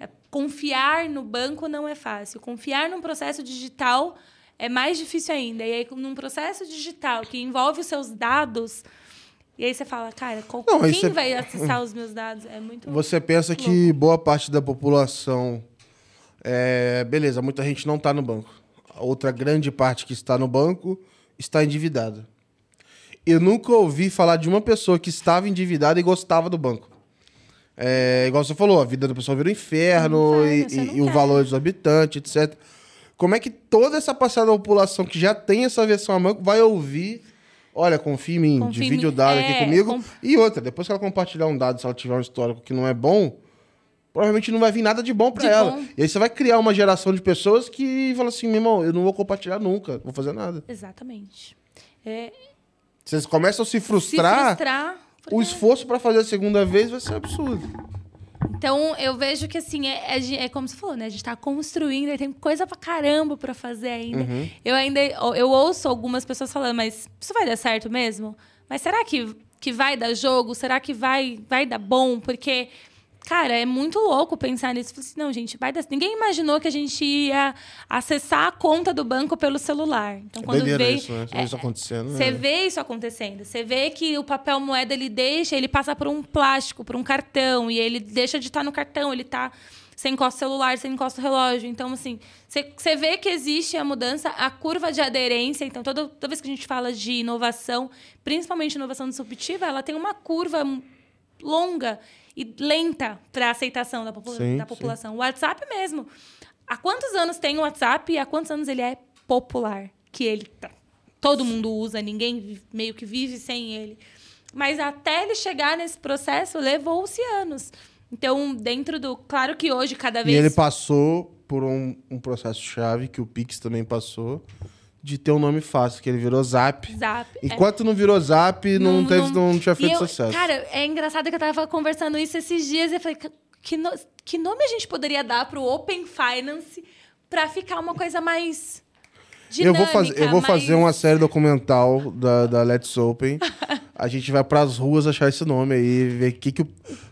É, Confiar no banco não é fácil. Confiar num processo digital é mais difícil ainda. E aí, num processo digital que envolve os seus dados, e aí você fala, cara, qual- Não, quem você- vai acessar os meus dados? É muito. Você pensa que boa parte da população. É, beleza, muita gente não está no banco. A outra grande parte que está no banco está endividada. Eu nunca ouvi falar de uma pessoa que estava endividada e gostava do banco. É, igual você falou, a vida da pessoa vira um inferno, inferno, e, e- não e o valor exorbitante, etc. Como é que toda essa passada da população que já tem essa versão a banco vai ouvir? Olha, confia em mim, Confia em divide mim. o dado É, aqui comigo. com- E outra, depois que ela compartilhar um dado, se ela tiver um histórico que não é bom, provavelmente não vai vir nada de bom De ela. bom. E aí você vai criar uma geração de pessoas que falam assim, meu irmão, eu não vou compartilhar nunca, não vou fazer nada. Exatamente. É, Vocês começam a se se frustrar, frustrar. o porque- esforço pra fazer a segunda vez vai ser absurdo. Então, eu vejo que, assim, é, é, é como você falou, né? A gente tá construindo, e tem coisa pra caramba pra fazer ainda. Uhum. Eu ainda eu ouço algumas pessoas falando, mas isso vai dar certo mesmo? Mas será que, que vai dar jogo? Será que vai, vai dar bom? Porque, cara, é muito louco pensar nisso. Falei assim, não, gente, vai dar... Ninguém imaginou que a gente ia acessar a conta do banco pelo celular. Então, quando Doideira veio... isso, né? Você vê é, isso acontecendo. Você né? vê isso acontecendo. Você vê que o papel moeda ele deixa, ele passa por um plástico, por um cartão, e ele deixa de estar no cartão, ele tá. Você encosta o celular, você encosta o relógio. Então, assim, você, você vê que existe a mudança, a curva de aderência. Então, toda, toda vez que a gente fala de inovação, principalmente inovação disruptiva, ela tem uma curva longa e lenta para a aceitação da, popula- Sim, da sim. população. O WhatsApp mesmo. Há quantos anos tem o WhatsApp e há quantos anos ele é popular? Que ele tá. Todo mundo usa, ninguém meio que vive sem ele. Mas até ele chegar nesse processo, levou-se anos. Então, dentro do. Claro que hoje, cada E vez. ele passou por um, um processo chave que o Pix também passou, de ter um nome fácil, que ele virou Zap. Zap. é. Enquanto não virou Zap, não, teve, não, tinha E feito eu- sucesso. Cara, é engraçado que eu tava conversando isso esses dias e eu falei, "Que- no- que nome a gente poderia dar pro Open Finance pra ficar uma coisa mais. eu Dinâmica, vou, fazer, eu vou mais- fazer uma série documental da, da Let's Open. A gente vai pras ruas achar esse nome aí, ver o que, que o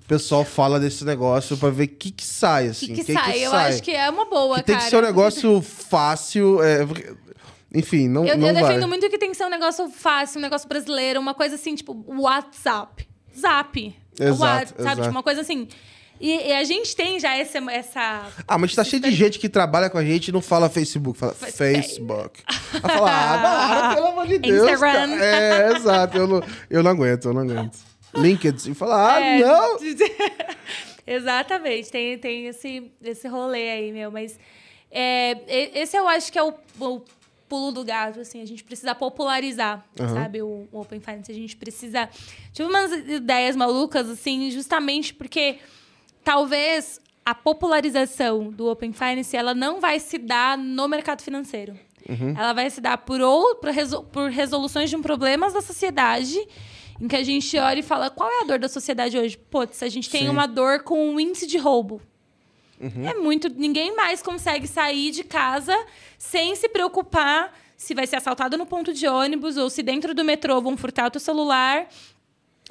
pessoal fala desse negócio, pra ver o que, que sai, O assim. que, que, que sai? eu acho que é uma boa, Que tem cara. que ser um negócio fácil. é, porque- enfim, não, Eu, não eu vai. defendo muito que tem que ser um negócio fácil, um negócio brasileiro, uma coisa assim, tipo, WhatsApp. Zap. Exato, What, sabe? exato. Tipo, uma coisa assim. E, e a gente tem já essa. essa Ah, mas tá cheio de gente que trabalha com a gente e não fala Facebook, fala Facebook. Vai falar, ah, para, pelo amor de Deus. Instagram. cara. É, exato. Eu não, eu não aguento, eu não aguento. LinkedIn, falar, ah, É, não. Exatamente, tem, tem esse, esse rolê aí, meu. Mas é, esse eu acho que é o, o pulo do gato, assim. A gente precisa popularizar, Aham. sabe? O, o Open Finance. A gente precisa... Tive umas ideias malucas, assim, justamente porque talvez a popularização do Open Finance, ela não vai se dar no mercado financeiro. Ela vai se dar por, ou, por, resol- por resoluções de um problemas da sociedade, em que a gente olha e fala, qual é a dor da sociedade hoje? Putz, a gente tem Sim. uma dor com o índice de roubo. É muito. Ninguém mais consegue sair de casa sem se preocupar se vai ser assaltado no ponto de ônibus ou se dentro do metrô vão furtar o teu celular.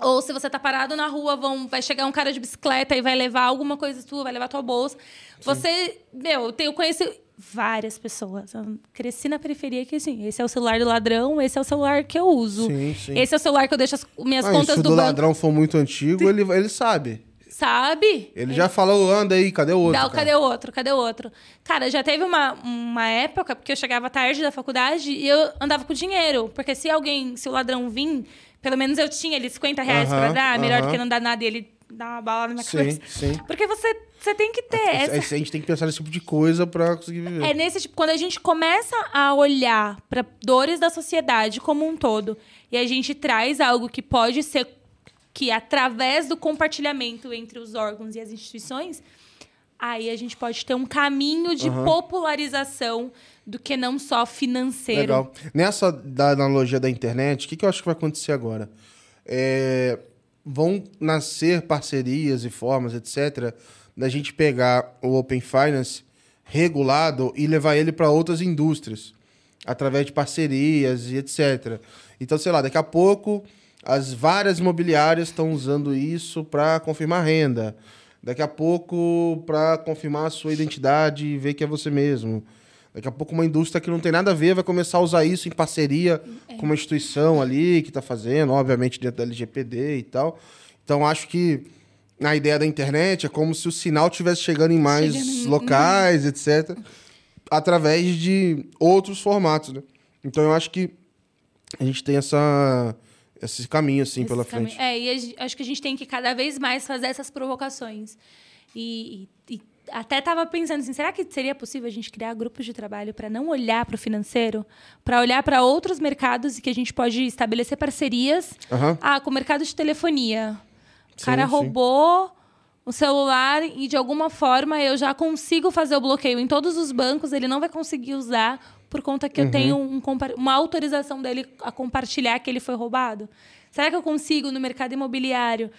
Ou se você tá parado na rua, vão, vai chegar um cara de bicicleta e vai levar alguma coisa sua, vai levar tua bolsa. Você, meu, eu conheci várias pessoas. Eu cresci na periferia que, assim, esse é o celular do ladrão, esse é o celular que eu uso. Sim, sim. Esse é o celular que eu deixo as minhas Ah, contas se o do do banco. ladrão for muito antigo, ele, ele sabe. Sabe? Ele já falou, anda aí, cadê o outro? Dá, o cadê o outro? Cadê o outro? Cara, já teve uma, uma época, porque eu chegava tarde da faculdade e eu andava com dinheiro. Porque se alguém, se o ladrão vir, pelo menos eu tinha ali 50 reais Aham, pra dar, melhor do aham. que não dar nada e ele dar uma bala na minha Sim, cabeça. sim. Porque você, você tem que ter essa. A gente tem que pensar nesse tipo de coisa pra conseguir viver. É nesse tipo, quando a gente começa a olhar para dores da sociedade como um todo e a gente traz algo que pode ser que através do compartilhamento entre os órgãos e as instituições, aí a gente pode ter um caminho de Aham. popularização do que não só financeiro. Legal. Nessa da analogia da internet, o que, que eu acho que vai acontecer agora? É, vão nascer parcerias e formas, etc., da gente pegar o Open Finance regulado e levar ele para outras indústrias, através de parcerias e etc. Então, sei lá, daqui a pouco as várias imobiliárias estão usando isso para confirmar renda. Daqui a pouco, para confirmar a sua identidade e ver que é você mesmo. Daqui a pouco, uma indústria que não tem nada a ver vai começar a usar isso em parceria com uma instituição ali que está fazendo, obviamente dentro da LGPD e tal. Então, acho que na ideia da internet é como se o sinal estivesse chegando em mais Chegando em- locais, etc., através de outros formatos. Né? Então, eu acho que a gente tem essa, esse caminho assim Esse pela caminho. frente. É, e acho que a gente tem que cada vez mais fazer essas provocações. E, e- e até estava pensando assim, será que seria possível a gente criar grupos de trabalho para não olhar para o financeiro, para olhar para outros mercados e que a gente pode estabelecer parcerias? Aham. Ah, com o mercado de telefonia. O Sim, cara sim. O celular e de alguma forma eu já consigo fazer o bloqueio em todos os bancos, ele não vai conseguir usar por conta Uhum. que eu tenho um uma autorização dele a compartilhar que ele foi roubado. Será que eu consigo no mercado imobiliário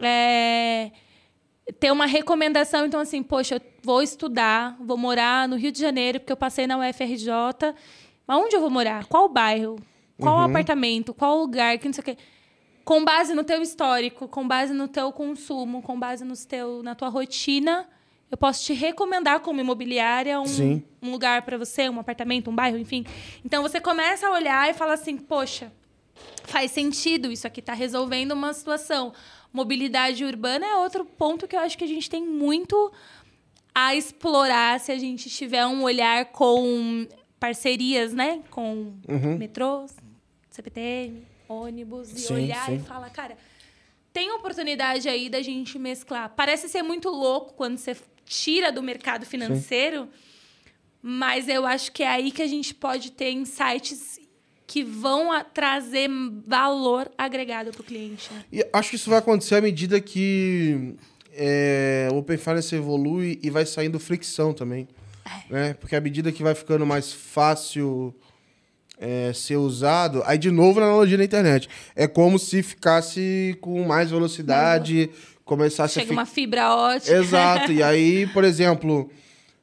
é, ter uma recomendação? Então, assim, poxa, eu vou estudar, vou morar no Rio de Janeiro, porque eu passei na UFRJ. Mas onde eu vou morar? Qual bairro? Qual Uhum. apartamento? Qual lugar? Que não sei o quê. Com base no teu histórico, com base no teu consumo, com base no teu, na tua rotina, eu posso te recomendar como imobiliária um, Sim. um lugar para você, um apartamento, um bairro, enfim. Então você começa a olhar e fala assim, poxa, faz sentido, isso aqui está resolvendo uma situação. Mobilidade urbana é outro ponto que eu acho que a gente tem muito a explorar se a gente tiver um olhar com parcerias, né? Com Uhum. metrôs, CPTM, ônibus, e Sim, olhar sim. e falar, cara, tem oportunidade aí da gente mesclar. Parece ser muito louco quando você tira do mercado financeiro, mas eu acho que é aí que a gente pode ter insights que vão trazer valor agregado para o cliente. né? E acho que isso vai acontecer à medida que é, o Open Finance evolui e vai saindo fricção também. Né? Porque à medida que vai ficando mais fácil é, ser usado, aí de novo na analogia da internet. É como se ficasse com mais velocidade, começasse a Chega ficar. uma fibra ótica. Exato. E aí, por exemplo,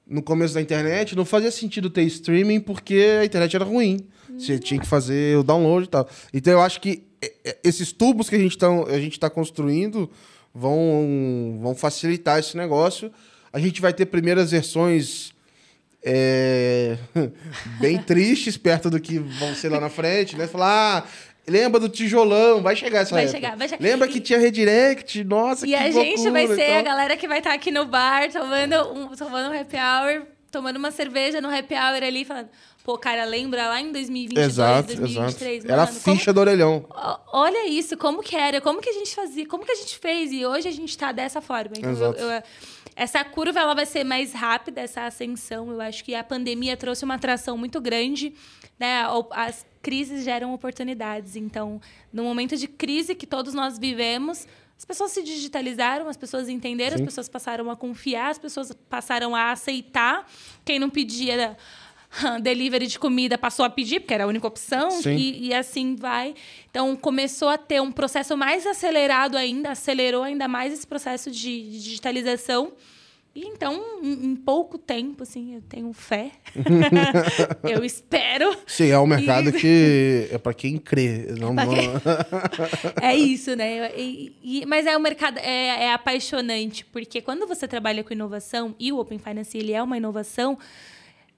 no começo da internet, não fazia sentido ter streaming porque a internet era ruim. Você tinha que fazer o download e tal. Então eu acho que é, é, esses tubos que a gente está construindo vão, vão facilitar esse negócio. A gente vai ter primeiras versões é, bem tristes perto do que vão ser lá na frente, né? Falar, ah, lembra do tijolão, vai chegar essa Vai época. chegar, vai chegar. Lembra E- que tinha redirect? Nossa, E que a gente vai loucura e ser a tal. galera que vai estar aqui no bar tomando um, tomando um happy hour, tomando uma cerveja no happy hour ali, falando, pô, cara, lembra lá em 2022, Exato, 2023? exato. Era a mano, como- ficha do orelhão. Olha isso, como que era, como que a gente fazia, como que a gente fez e hoje a gente tá dessa forma. Então, eu- Exato. eu- essa curva ela vai ser mais rápida, essa ascensão. Eu acho que a pandemia trouxe uma atração muito grande, né? As crises geram oportunidades. Então, no momento de crise que todos nós vivemos, as pessoas se digitalizaram, as pessoas entenderam, Sim. as pessoas passaram a confiar, as pessoas passaram a aceitar. Quem não pedia delivery de comida passou a pedir, porque era a única opção, e, e assim vai. Então, começou a ter um processo mais acelerado ainda, acelerou ainda mais esse processo de, de digitalização. E então, em, em pouco tempo, assim, eu tenho fé. eu espero. Sim, é um mercado e... que é para quem crê. Não, é, não... Quem... é isso, né? E, e, mas é um mercado é, é apaixonante, porque quando você trabalha com inovação, e o Open Finance ele é uma inovação,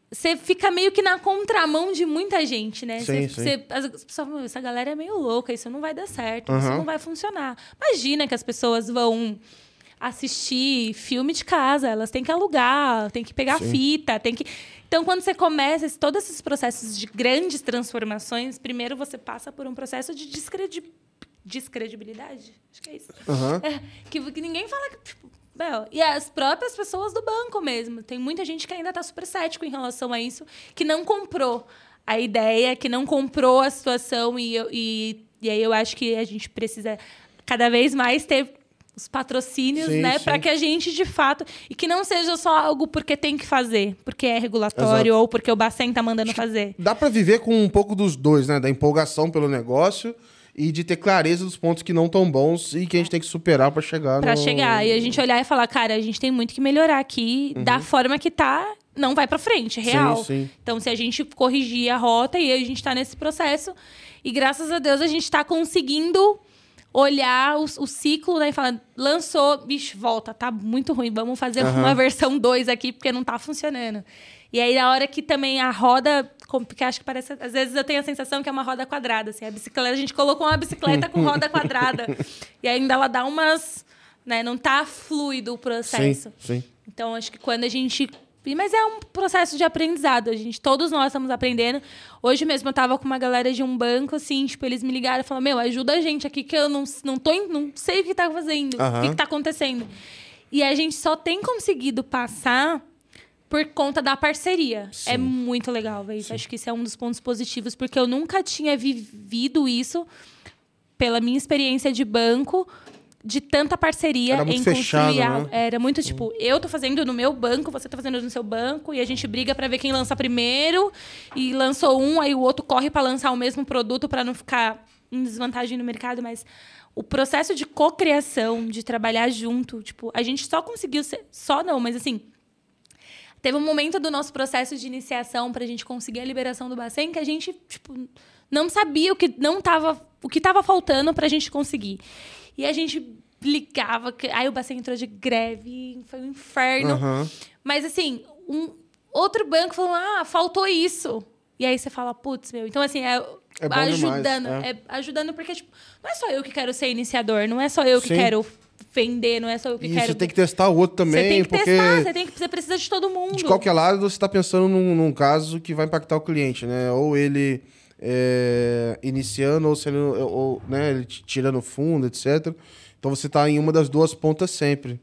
você fica meio que na contramão de muita gente, né? Sim, você, sim. As pessoas essa galera é meio louca, isso não vai dar certo, uhum. isso não vai funcionar. Imagina que as pessoas vão assistir filme de casa, elas têm que alugar, têm que pegar Sim. fita, tem que. Então, quando você começa esse, todos esses processos de grandes transformações, primeiro você passa por um processo de descredi... descredibilidade. Acho que é isso. Uhum. É, que, que, ninguém fala. Tipo, Bel, e as próprias pessoas do banco mesmo. Tem muita gente que ainda está super cético em relação a isso, que não comprou a ideia, que não comprou a situação. E, e, e aí eu acho que a gente precisa cada vez mais ter os patrocínios, sim, né, para que a gente de fato e que não seja só algo porque tem que fazer, porque é regulatório Exato. ou porque o Bacen tá mandando fazer. Dá para viver com um pouco dos dois, né, da empolgação pelo negócio e de ter clareza dos pontos que não tão bons e que a gente tem que superar para chegar para no... chegar e a gente olhar e falar, cara, a gente tem muito que melhorar aqui uhum. da forma que tá, não vai para frente, real. Sim, sim. Então se a gente corrigir a rota e a gente tá nesse processo e graças a Deus a gente tá conseguindo olhar o, o, ciclo né, e falar, lançou, bicho, volta, tá muito ruim, vamos fazer uhum. uma versão 2 aqui, porque não tá funcionando. E aí, na hora que também a roda, porque acho que parece, às vezes eu tenho a sensação que é uma roda quadrada, assim, a bicicleta, a gente colocou uma bicicleta com roda quadrada, e ainda ela dá umas, né, não tá fluido o processo. Sim, sim. Então, acho que quando a gente mas é um processo de aprendizado. A gente, todos nós estamos aprendendo. Hoje mesmo eu tava com uma galera de um banco, assim, tipo, eles me ligaram e falaram: Meu, ajuda a gente aqui que eu não, não, tô, não sei o que tá fazendo, uhum. o que, que tá acontecendo. E a gente só tem conseguido passar por conta da parceria. Sim. É muito legal isso. Acho que isso é um dos pontos positivos, porque eu nunca tinha vivido isso pela minha experiência de banco de tanta parceria era muito em fechado. Né? Era muito tipo, eu tô fazendo no meu banco, você tá fazendo no seu banco, e a gente briga para ver quem lança primeiro, e lançou um, aí o outro corre para lançar o mesmo produto para não ficar em desvantagem no mercado, mas o processo de cocriação, de trabalhar junto, tipo, a gente só conseguiu ser, só não, mas assim, teve um momento do nosso processo de iniciação para a gente conseguir a liberação do Bacen que a gente, tipo, não sabia o que não tava, o que estava faltando para a gente conseguir. E a gente ligava. Aí o Bacen entrou de greve, foi um inferno. Uhum. Mas assim, um outro banco falou: ah, faltou isso. E aí você fala, putz, meu. Então, assim, é, é ajudando. Demais, é. é. ajudando porque, tipo, não é só eu que quero ser iniciador, não é só eu que Sim. quero vender, não é só eu que e quero. Você tem que testar o outro também. Você tem que porque testar, você, tem que, você precisa de todo mundo. De qualquer lado, você está pensando num, num, caso que vai impactar o cliente, né? Ou ele é, iniciando, ou, sendo, ou né, ele tirando fundo, etc. Então você está em uma das duas pontas sempre.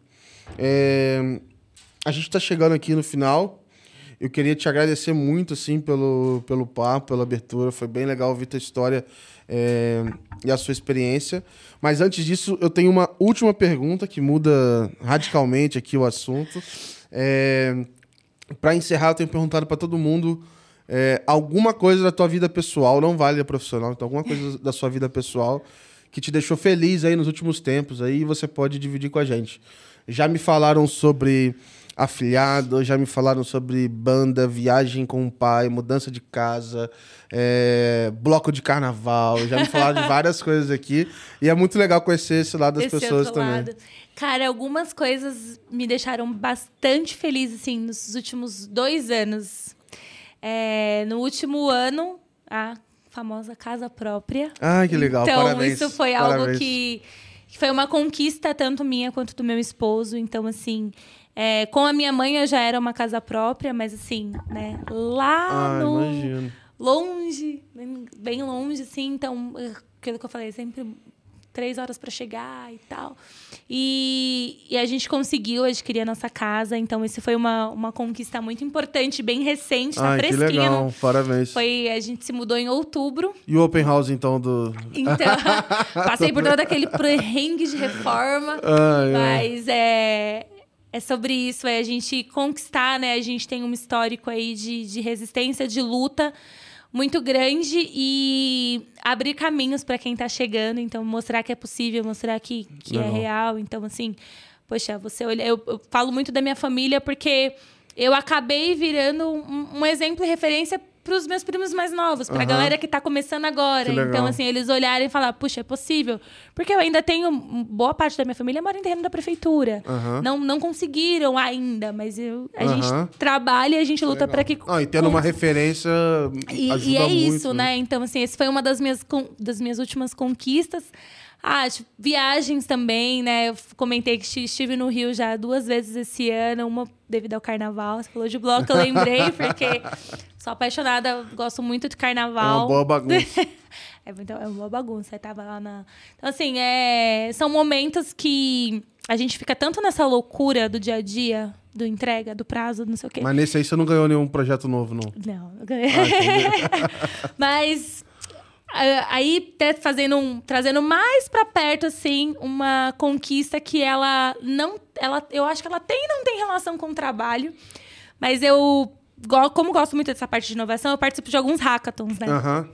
É, a gente está chegando aqui no final. Eu queria te agradecer muito assim pelo, pelo papo, pela abertura. Foi bem legal ouvir tua história é, e a sua experiência. Mas antes disso, eu tenho uma última pergunta que muda radicalmente aqui o assunto. É, para encerrar, eu tenho perguntado para todo mundo é, alguma coisa da tua vida pessoal, não vale a profissional, então alguma coisa da sua vida pessoal que te deixou feliz aí nos últimos tempos, aí você pode dividir com a gente. Já me falaram sobre afiliado, já me falaram sobre banda, viagem com o pai, mudança de casa, é, bloco de carnaval, já me falaram de várias coisas aqui. E é muito legal conhecer esse lado das esse pessoas também. Lado. Cara, algumas coisas me deixaram bastante feliz, assim, nos últimos dois anos. É, no último ano, a famosa casa própria. Ah, que legal, então, parabéns. isso foi parabéns. algo que, que, foi uma conquista tanto minha quanto do meu esposo. Então, assim, é, com a minha mãe eu já era uma casa própria, mas assim, né, lá ah, no... Imagino. Longe, bem longe, assim. Então, aquilo que eu falei, sempre três horas para chegar e tal. E, e, a gente conseguiu adquirir a nossa casa, então isso foi uma, uma conquista muito importante, bem recente, tá Ai, fresquinha. Que legal, parabéns. Foi, a gente se mudou em outubro. E o open house, então, do. Então, passei por todo aquele perrengue de reforma. Ai, mas é. É sobre isso, é a gente conquistar, né? A gente tem um histórico aí de, de resistência, de luta muito grande e abrir caminhos para quem está chegando. Então, mostrar que é possível, mostrar que, que é real. Então, assim, poxa, você olha, eu, eu falo muito da minha família porque eu acabei virando um, um exemplo e referência para os meus primos mais novos, para a Aham. galera que está começando agora. Então, assim, eles olharem e falar, puxa, é possível. Porque eu ainda tenho. boa parte da minha família mora em terreno da prefeitura. Aham. Não, não conseguiram ainda, mas eu, a Aham. gente trabalha e a gente luta para que. Não, e tendo uma referência E, e é muito, isso, né? Então, assim, esse foi uma das minhas, das minhas últimas conquistas. Ah, tipo, viagens também, né? Eu comentei que esti- estive no Rio já duas vezes esse ano, uma devido ao carnaval. Você falou de bloco, eu lembrei, porque sou apaixonada, gosto muito de É carnaval. uma boa bagunça. É, então, é uma bagunça. Eu tava lá na. Então, assim, é... são momentos que a gente fica tanto nessa loucura do dia a dia, do entrega, do prazo, não sei o quê. Mas nesse aí você não ganhou nenhum projeto novo, não. Não, eu ganhei. Mas ah, aí né, fazendo um, trazendo mais pra perto assim uma conquista que ela não, ela, eu acho que ela tem não tem relação com o trabalho, mas eu como gosto muito dessa parte de inovação, eu participo de alguns hackathons, né? Aham.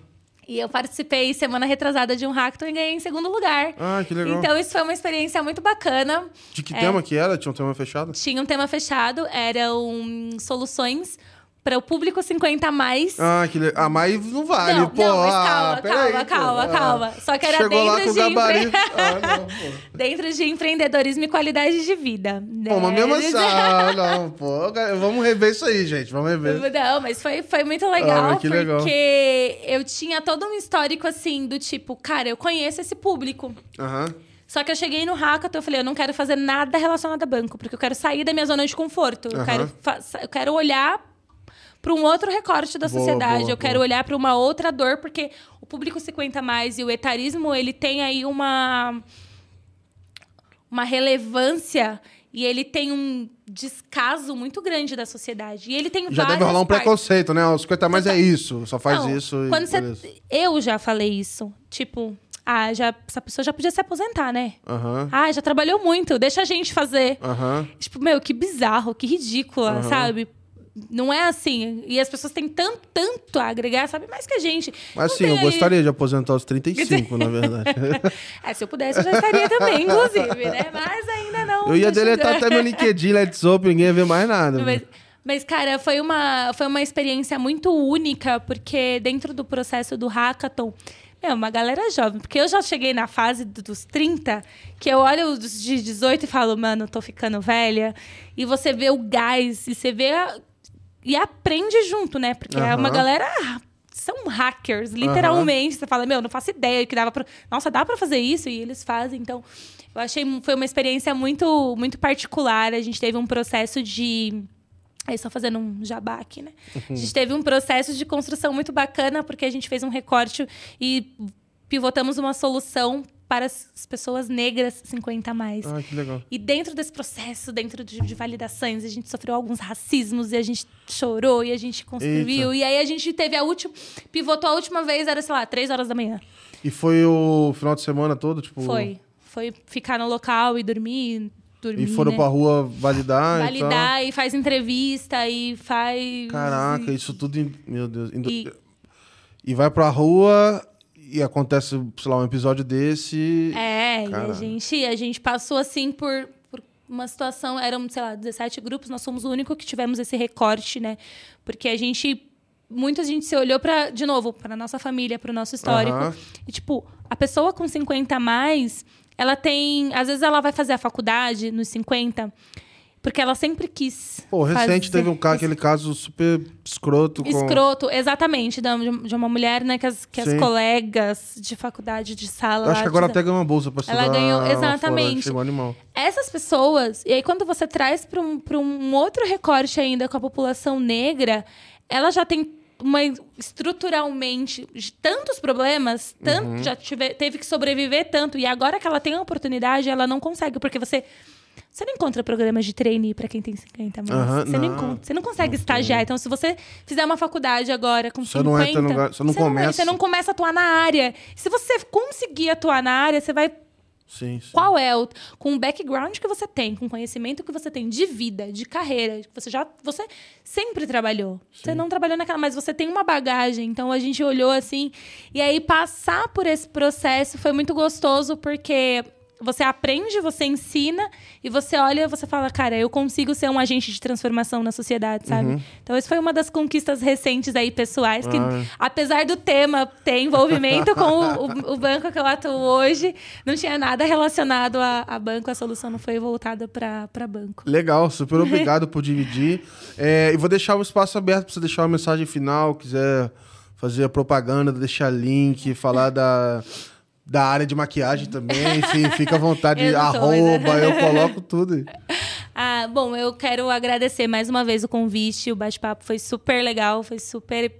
E eu participei semana retrasada de um hackathon e ganhei em segundo lugar. Ah, que legal. Então isso foi uma experiência muito bacana. De que é. tema que era? Tinha um tema fechado? Tinha um tema fechado, eram soluções para o público 50 a mais. Ah, que legal. Ah, mas não vale, não, pô. não, mas ah, calma, peraí, calma, pô. calma, Ah, calma. Só que era Chegou dentro de, empre-. Ah, não, pô. dentro de empreendedorismo e qualidade de vida. Pô, mas mesmo Né? assim, ah, não, pô. Vamos rever isso aí, gente. Vamos rever. Não, mas foi, foi muito legal, Ah, mas que legal. porque eu tinha todo um histórico assim, do tipo, cara, eu conheço esse público. Aham. Só que eu cheguei no hackathon, eu falei, eu não quero fazer nada relacionado a banco, porque eu quero sair da minha zona de conforto. Eu, Aham. quero, eu quero olhar para um outro recorte da Boa, sociedade. boa, eu quero boa. olhar para uma outra dor, porque o público 50 mais e o etarismo, ele tem aí uma uma relevância e ele tem um descaso muito grande da sociedade. E ele tem Já deve rolar um partes. preconceito, né? Os 50 mais é Total. isso. Só faz Não, isso quando você- beleza. Eu já falei isso. Tipo, ah, já, essa pessoa já podia se aposentar, né? Aham. Ah, já trabalhou muito, deixa a gente fazer. Aham. Tipo, meu, que bizarro, que ridícula, Aham. sabe? Não é assim. E as pessoas têm tanto, tanto a agregar, sabe? Mais que a gente. Mas Não sim, eu aí- gostaria de aposentar aos 35, na verdade. É, se eu pudesse, eu já estaria também, inclusive, né? Mas ainda não. Eu ia deletar até meu LinkedIn, Let's Open, ninguém ia ver mais nada. Mas, mas, cara, foi uma, foi uma experiência muito única, porque dentro do processo do hackathon, meu, uma galera jovem. Porque eu já cheguei na fase do- dos 30, que eu olho os de 18 e falo, mano, tô ficando velha. E você vê o gás, e você vê. a- e aprende junto, né? Porque é uma galera. São hackers, literalmente. Você fala, meu, não faço ideia que dava pra. Nossa, dá pra fazer isso? E eles fazem. Então, eu achei foi uma experiência muito, muito particular. A gente teve um processo de. Aí, só fazendo um jabá aqui, né? A gente teve um processo de construção muito bacana, porque a gente fez um recorte e pivotamos uma solução para as as pessoas negras 50 a mais. Ah, que legal. E dentro desse processo, dentro de, de validações, a gente sofreu alguns racismos e a gente chorou e a gente construiu. Eita. E aí a gente teve a última. Pivotou a última vez, era, sei lá, três horas da manhã. E foi o final de semana todo, tipo... Foi. Foi ficar no local e dormir. dormir E foram né? pra rua validar, e Validar e faz entrevista e faz. Caraca, isso tudo... em- Meu Deus. E- E vai pra rua e acontece, sei lá, um episódio desse... É, e a gente, a gente passou assim por, por uma situação, eram, sei lá, 17 grupos, nós somos o único que tivemos esse recorte, né? Porque a gente muita gente se olhou para de novo, para nossa família, para o nosso histórico. Aham. E tipo, a pessoa com 50 a mais, ela tem, às vezes ela vai fazer a faculdade nos 50, porque ela sempre quis. Pô, recente fazer- teve um caso, aquele caso super escroto com... Escroto, exatamente, de uma mulher, né, que as, que as colegas de faculdade, de sala. Eu acho que agora de- até ganhou uma bolsa pra estudar Ela ganhou- fora, exatamente. Chegou animal. essas pessoas, e aí quando você traz para um, pra um outro recorte ainda com a população negra, ela já tem uma estruturalmente tantos problemas, tanto, Uhum. já tive- teve que sobreviver tanto, e agora que ela tem a oportunidade, ela não consegue, porque você. Você não encontra programas de trainee para quem tem 50 mais. Aham, você, não. não. encontra, você não consegue estagiar. Então, se você fizer uma faculdade agora com Você 50... não entra lugar- você não começa. Você não começa a atuar na área. Se você conseguir atuar na área, você vai Sim, sim. qual é o com o background que você tem, com o conhecimento que você tem de vida, de carreira, que você já você sempre trabalhou. Você não trabalhou naquela, mas você tem uma bagagem. Então a gente olhou assim e aí passar por esse processo foi muito gostoso porque você aprende, você ensina e você olha, você fala, cara, eu consigo ser um agente de transformação na sociedade, sabe? Uhum. Então, isso foi uma das conquistas recentes aí pessoais que, ah. apesar do tema ter envolvimento com o, o, o, banco que eu atuo hoje, não tinha nada relacionado a, a banco, a solução não foi voltada para banco. Legal, super obrigado por dividir. É, e vou deixar o espaço aberto para você deixar uma mensagem final, quiser fazer a propaganda, deixar link, falar da da área de maquiagem também, enfim, fica à vontade, eu arroba, eu coloco tudo. Ah, bom, eu quero agradecer mais uma vez o convite, o bate-papo foi super legal, foi super...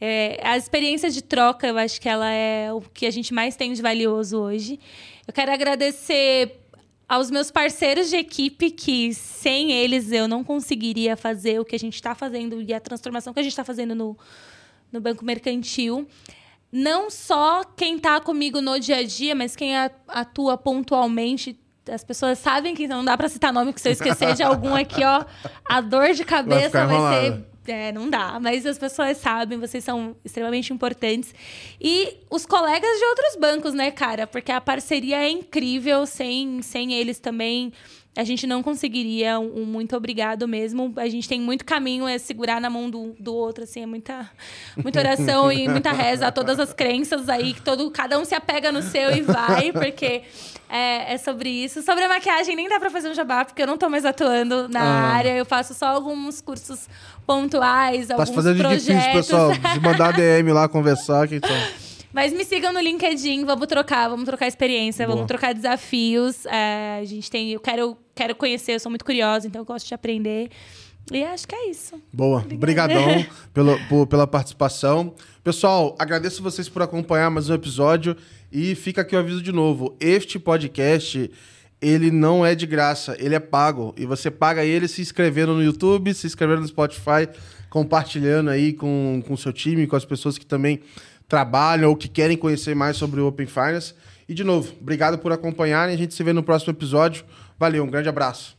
É, a experiência de troca, eu acho que ela é o que a gente mais tem de valioso hoje. Eu quero agradecer aos meus parceiros de equipe, que sem eles eu não conseguiria fazer o que a gente está fazendo e a transformação que a gente está fazendo no, no Banco Mercantil não só quem está comigo no dia a dia, mas quem atua pontualmente. As pessoas sabem que não dá para citar nome, que se eu esquecer de algum aqui, ó, a dor de cabeça vai, vai ser é, não dá. Mas as pessoas sabem, vocês são extremamente importantes. E os colegas de outros bancos, né, cara? Porque a parceria é incrível, sem, sem eles também a gente não conseguiria um, um, muito obrigado mesmo. A gente tem muito caminho, é segurar na mão do, do outro, assim, é muita, muita oração e muita reza a todas as crenças aí, que todo, cada um se apega no seu e vai, porque é, é sobre isso. Sobre a maquiagem, nem dá pra fazer um jabá, porque eu não tô mais atuando na ah. área, eu faço só alguns cursos pontuais, tá alguns fazendo projetos. difícil, pessoal. Se mandar DM lá conversar, que então... Mas me sigam no LinkedIn, vamos trocar, vamos trocar experiência, Boa. vamos trocar desafios. É, a gente tem. Eu quero, quero conhecer, eu sou muito curiosa, então eu gosto de aprender. E acho que é isso. Boa. Obrigadão pelo, por, pela participação. Pessoal, agradeço vocês por acompanhar mais um episódio. E fica aqui o aviso de novo. Este podcast, ele não é de graça, ele é pago. E você paga ele se inscrevendo no YouTube, se inscrevendo no Spotify, compartilhando aí com o seu time, com as pessoas que também trabalham ou que querem conhecer mais sobre o Open Finance. E, de novo, obrigado por acompanharem. A gente se vê no próximo episódio. Valeu, um grande abraço.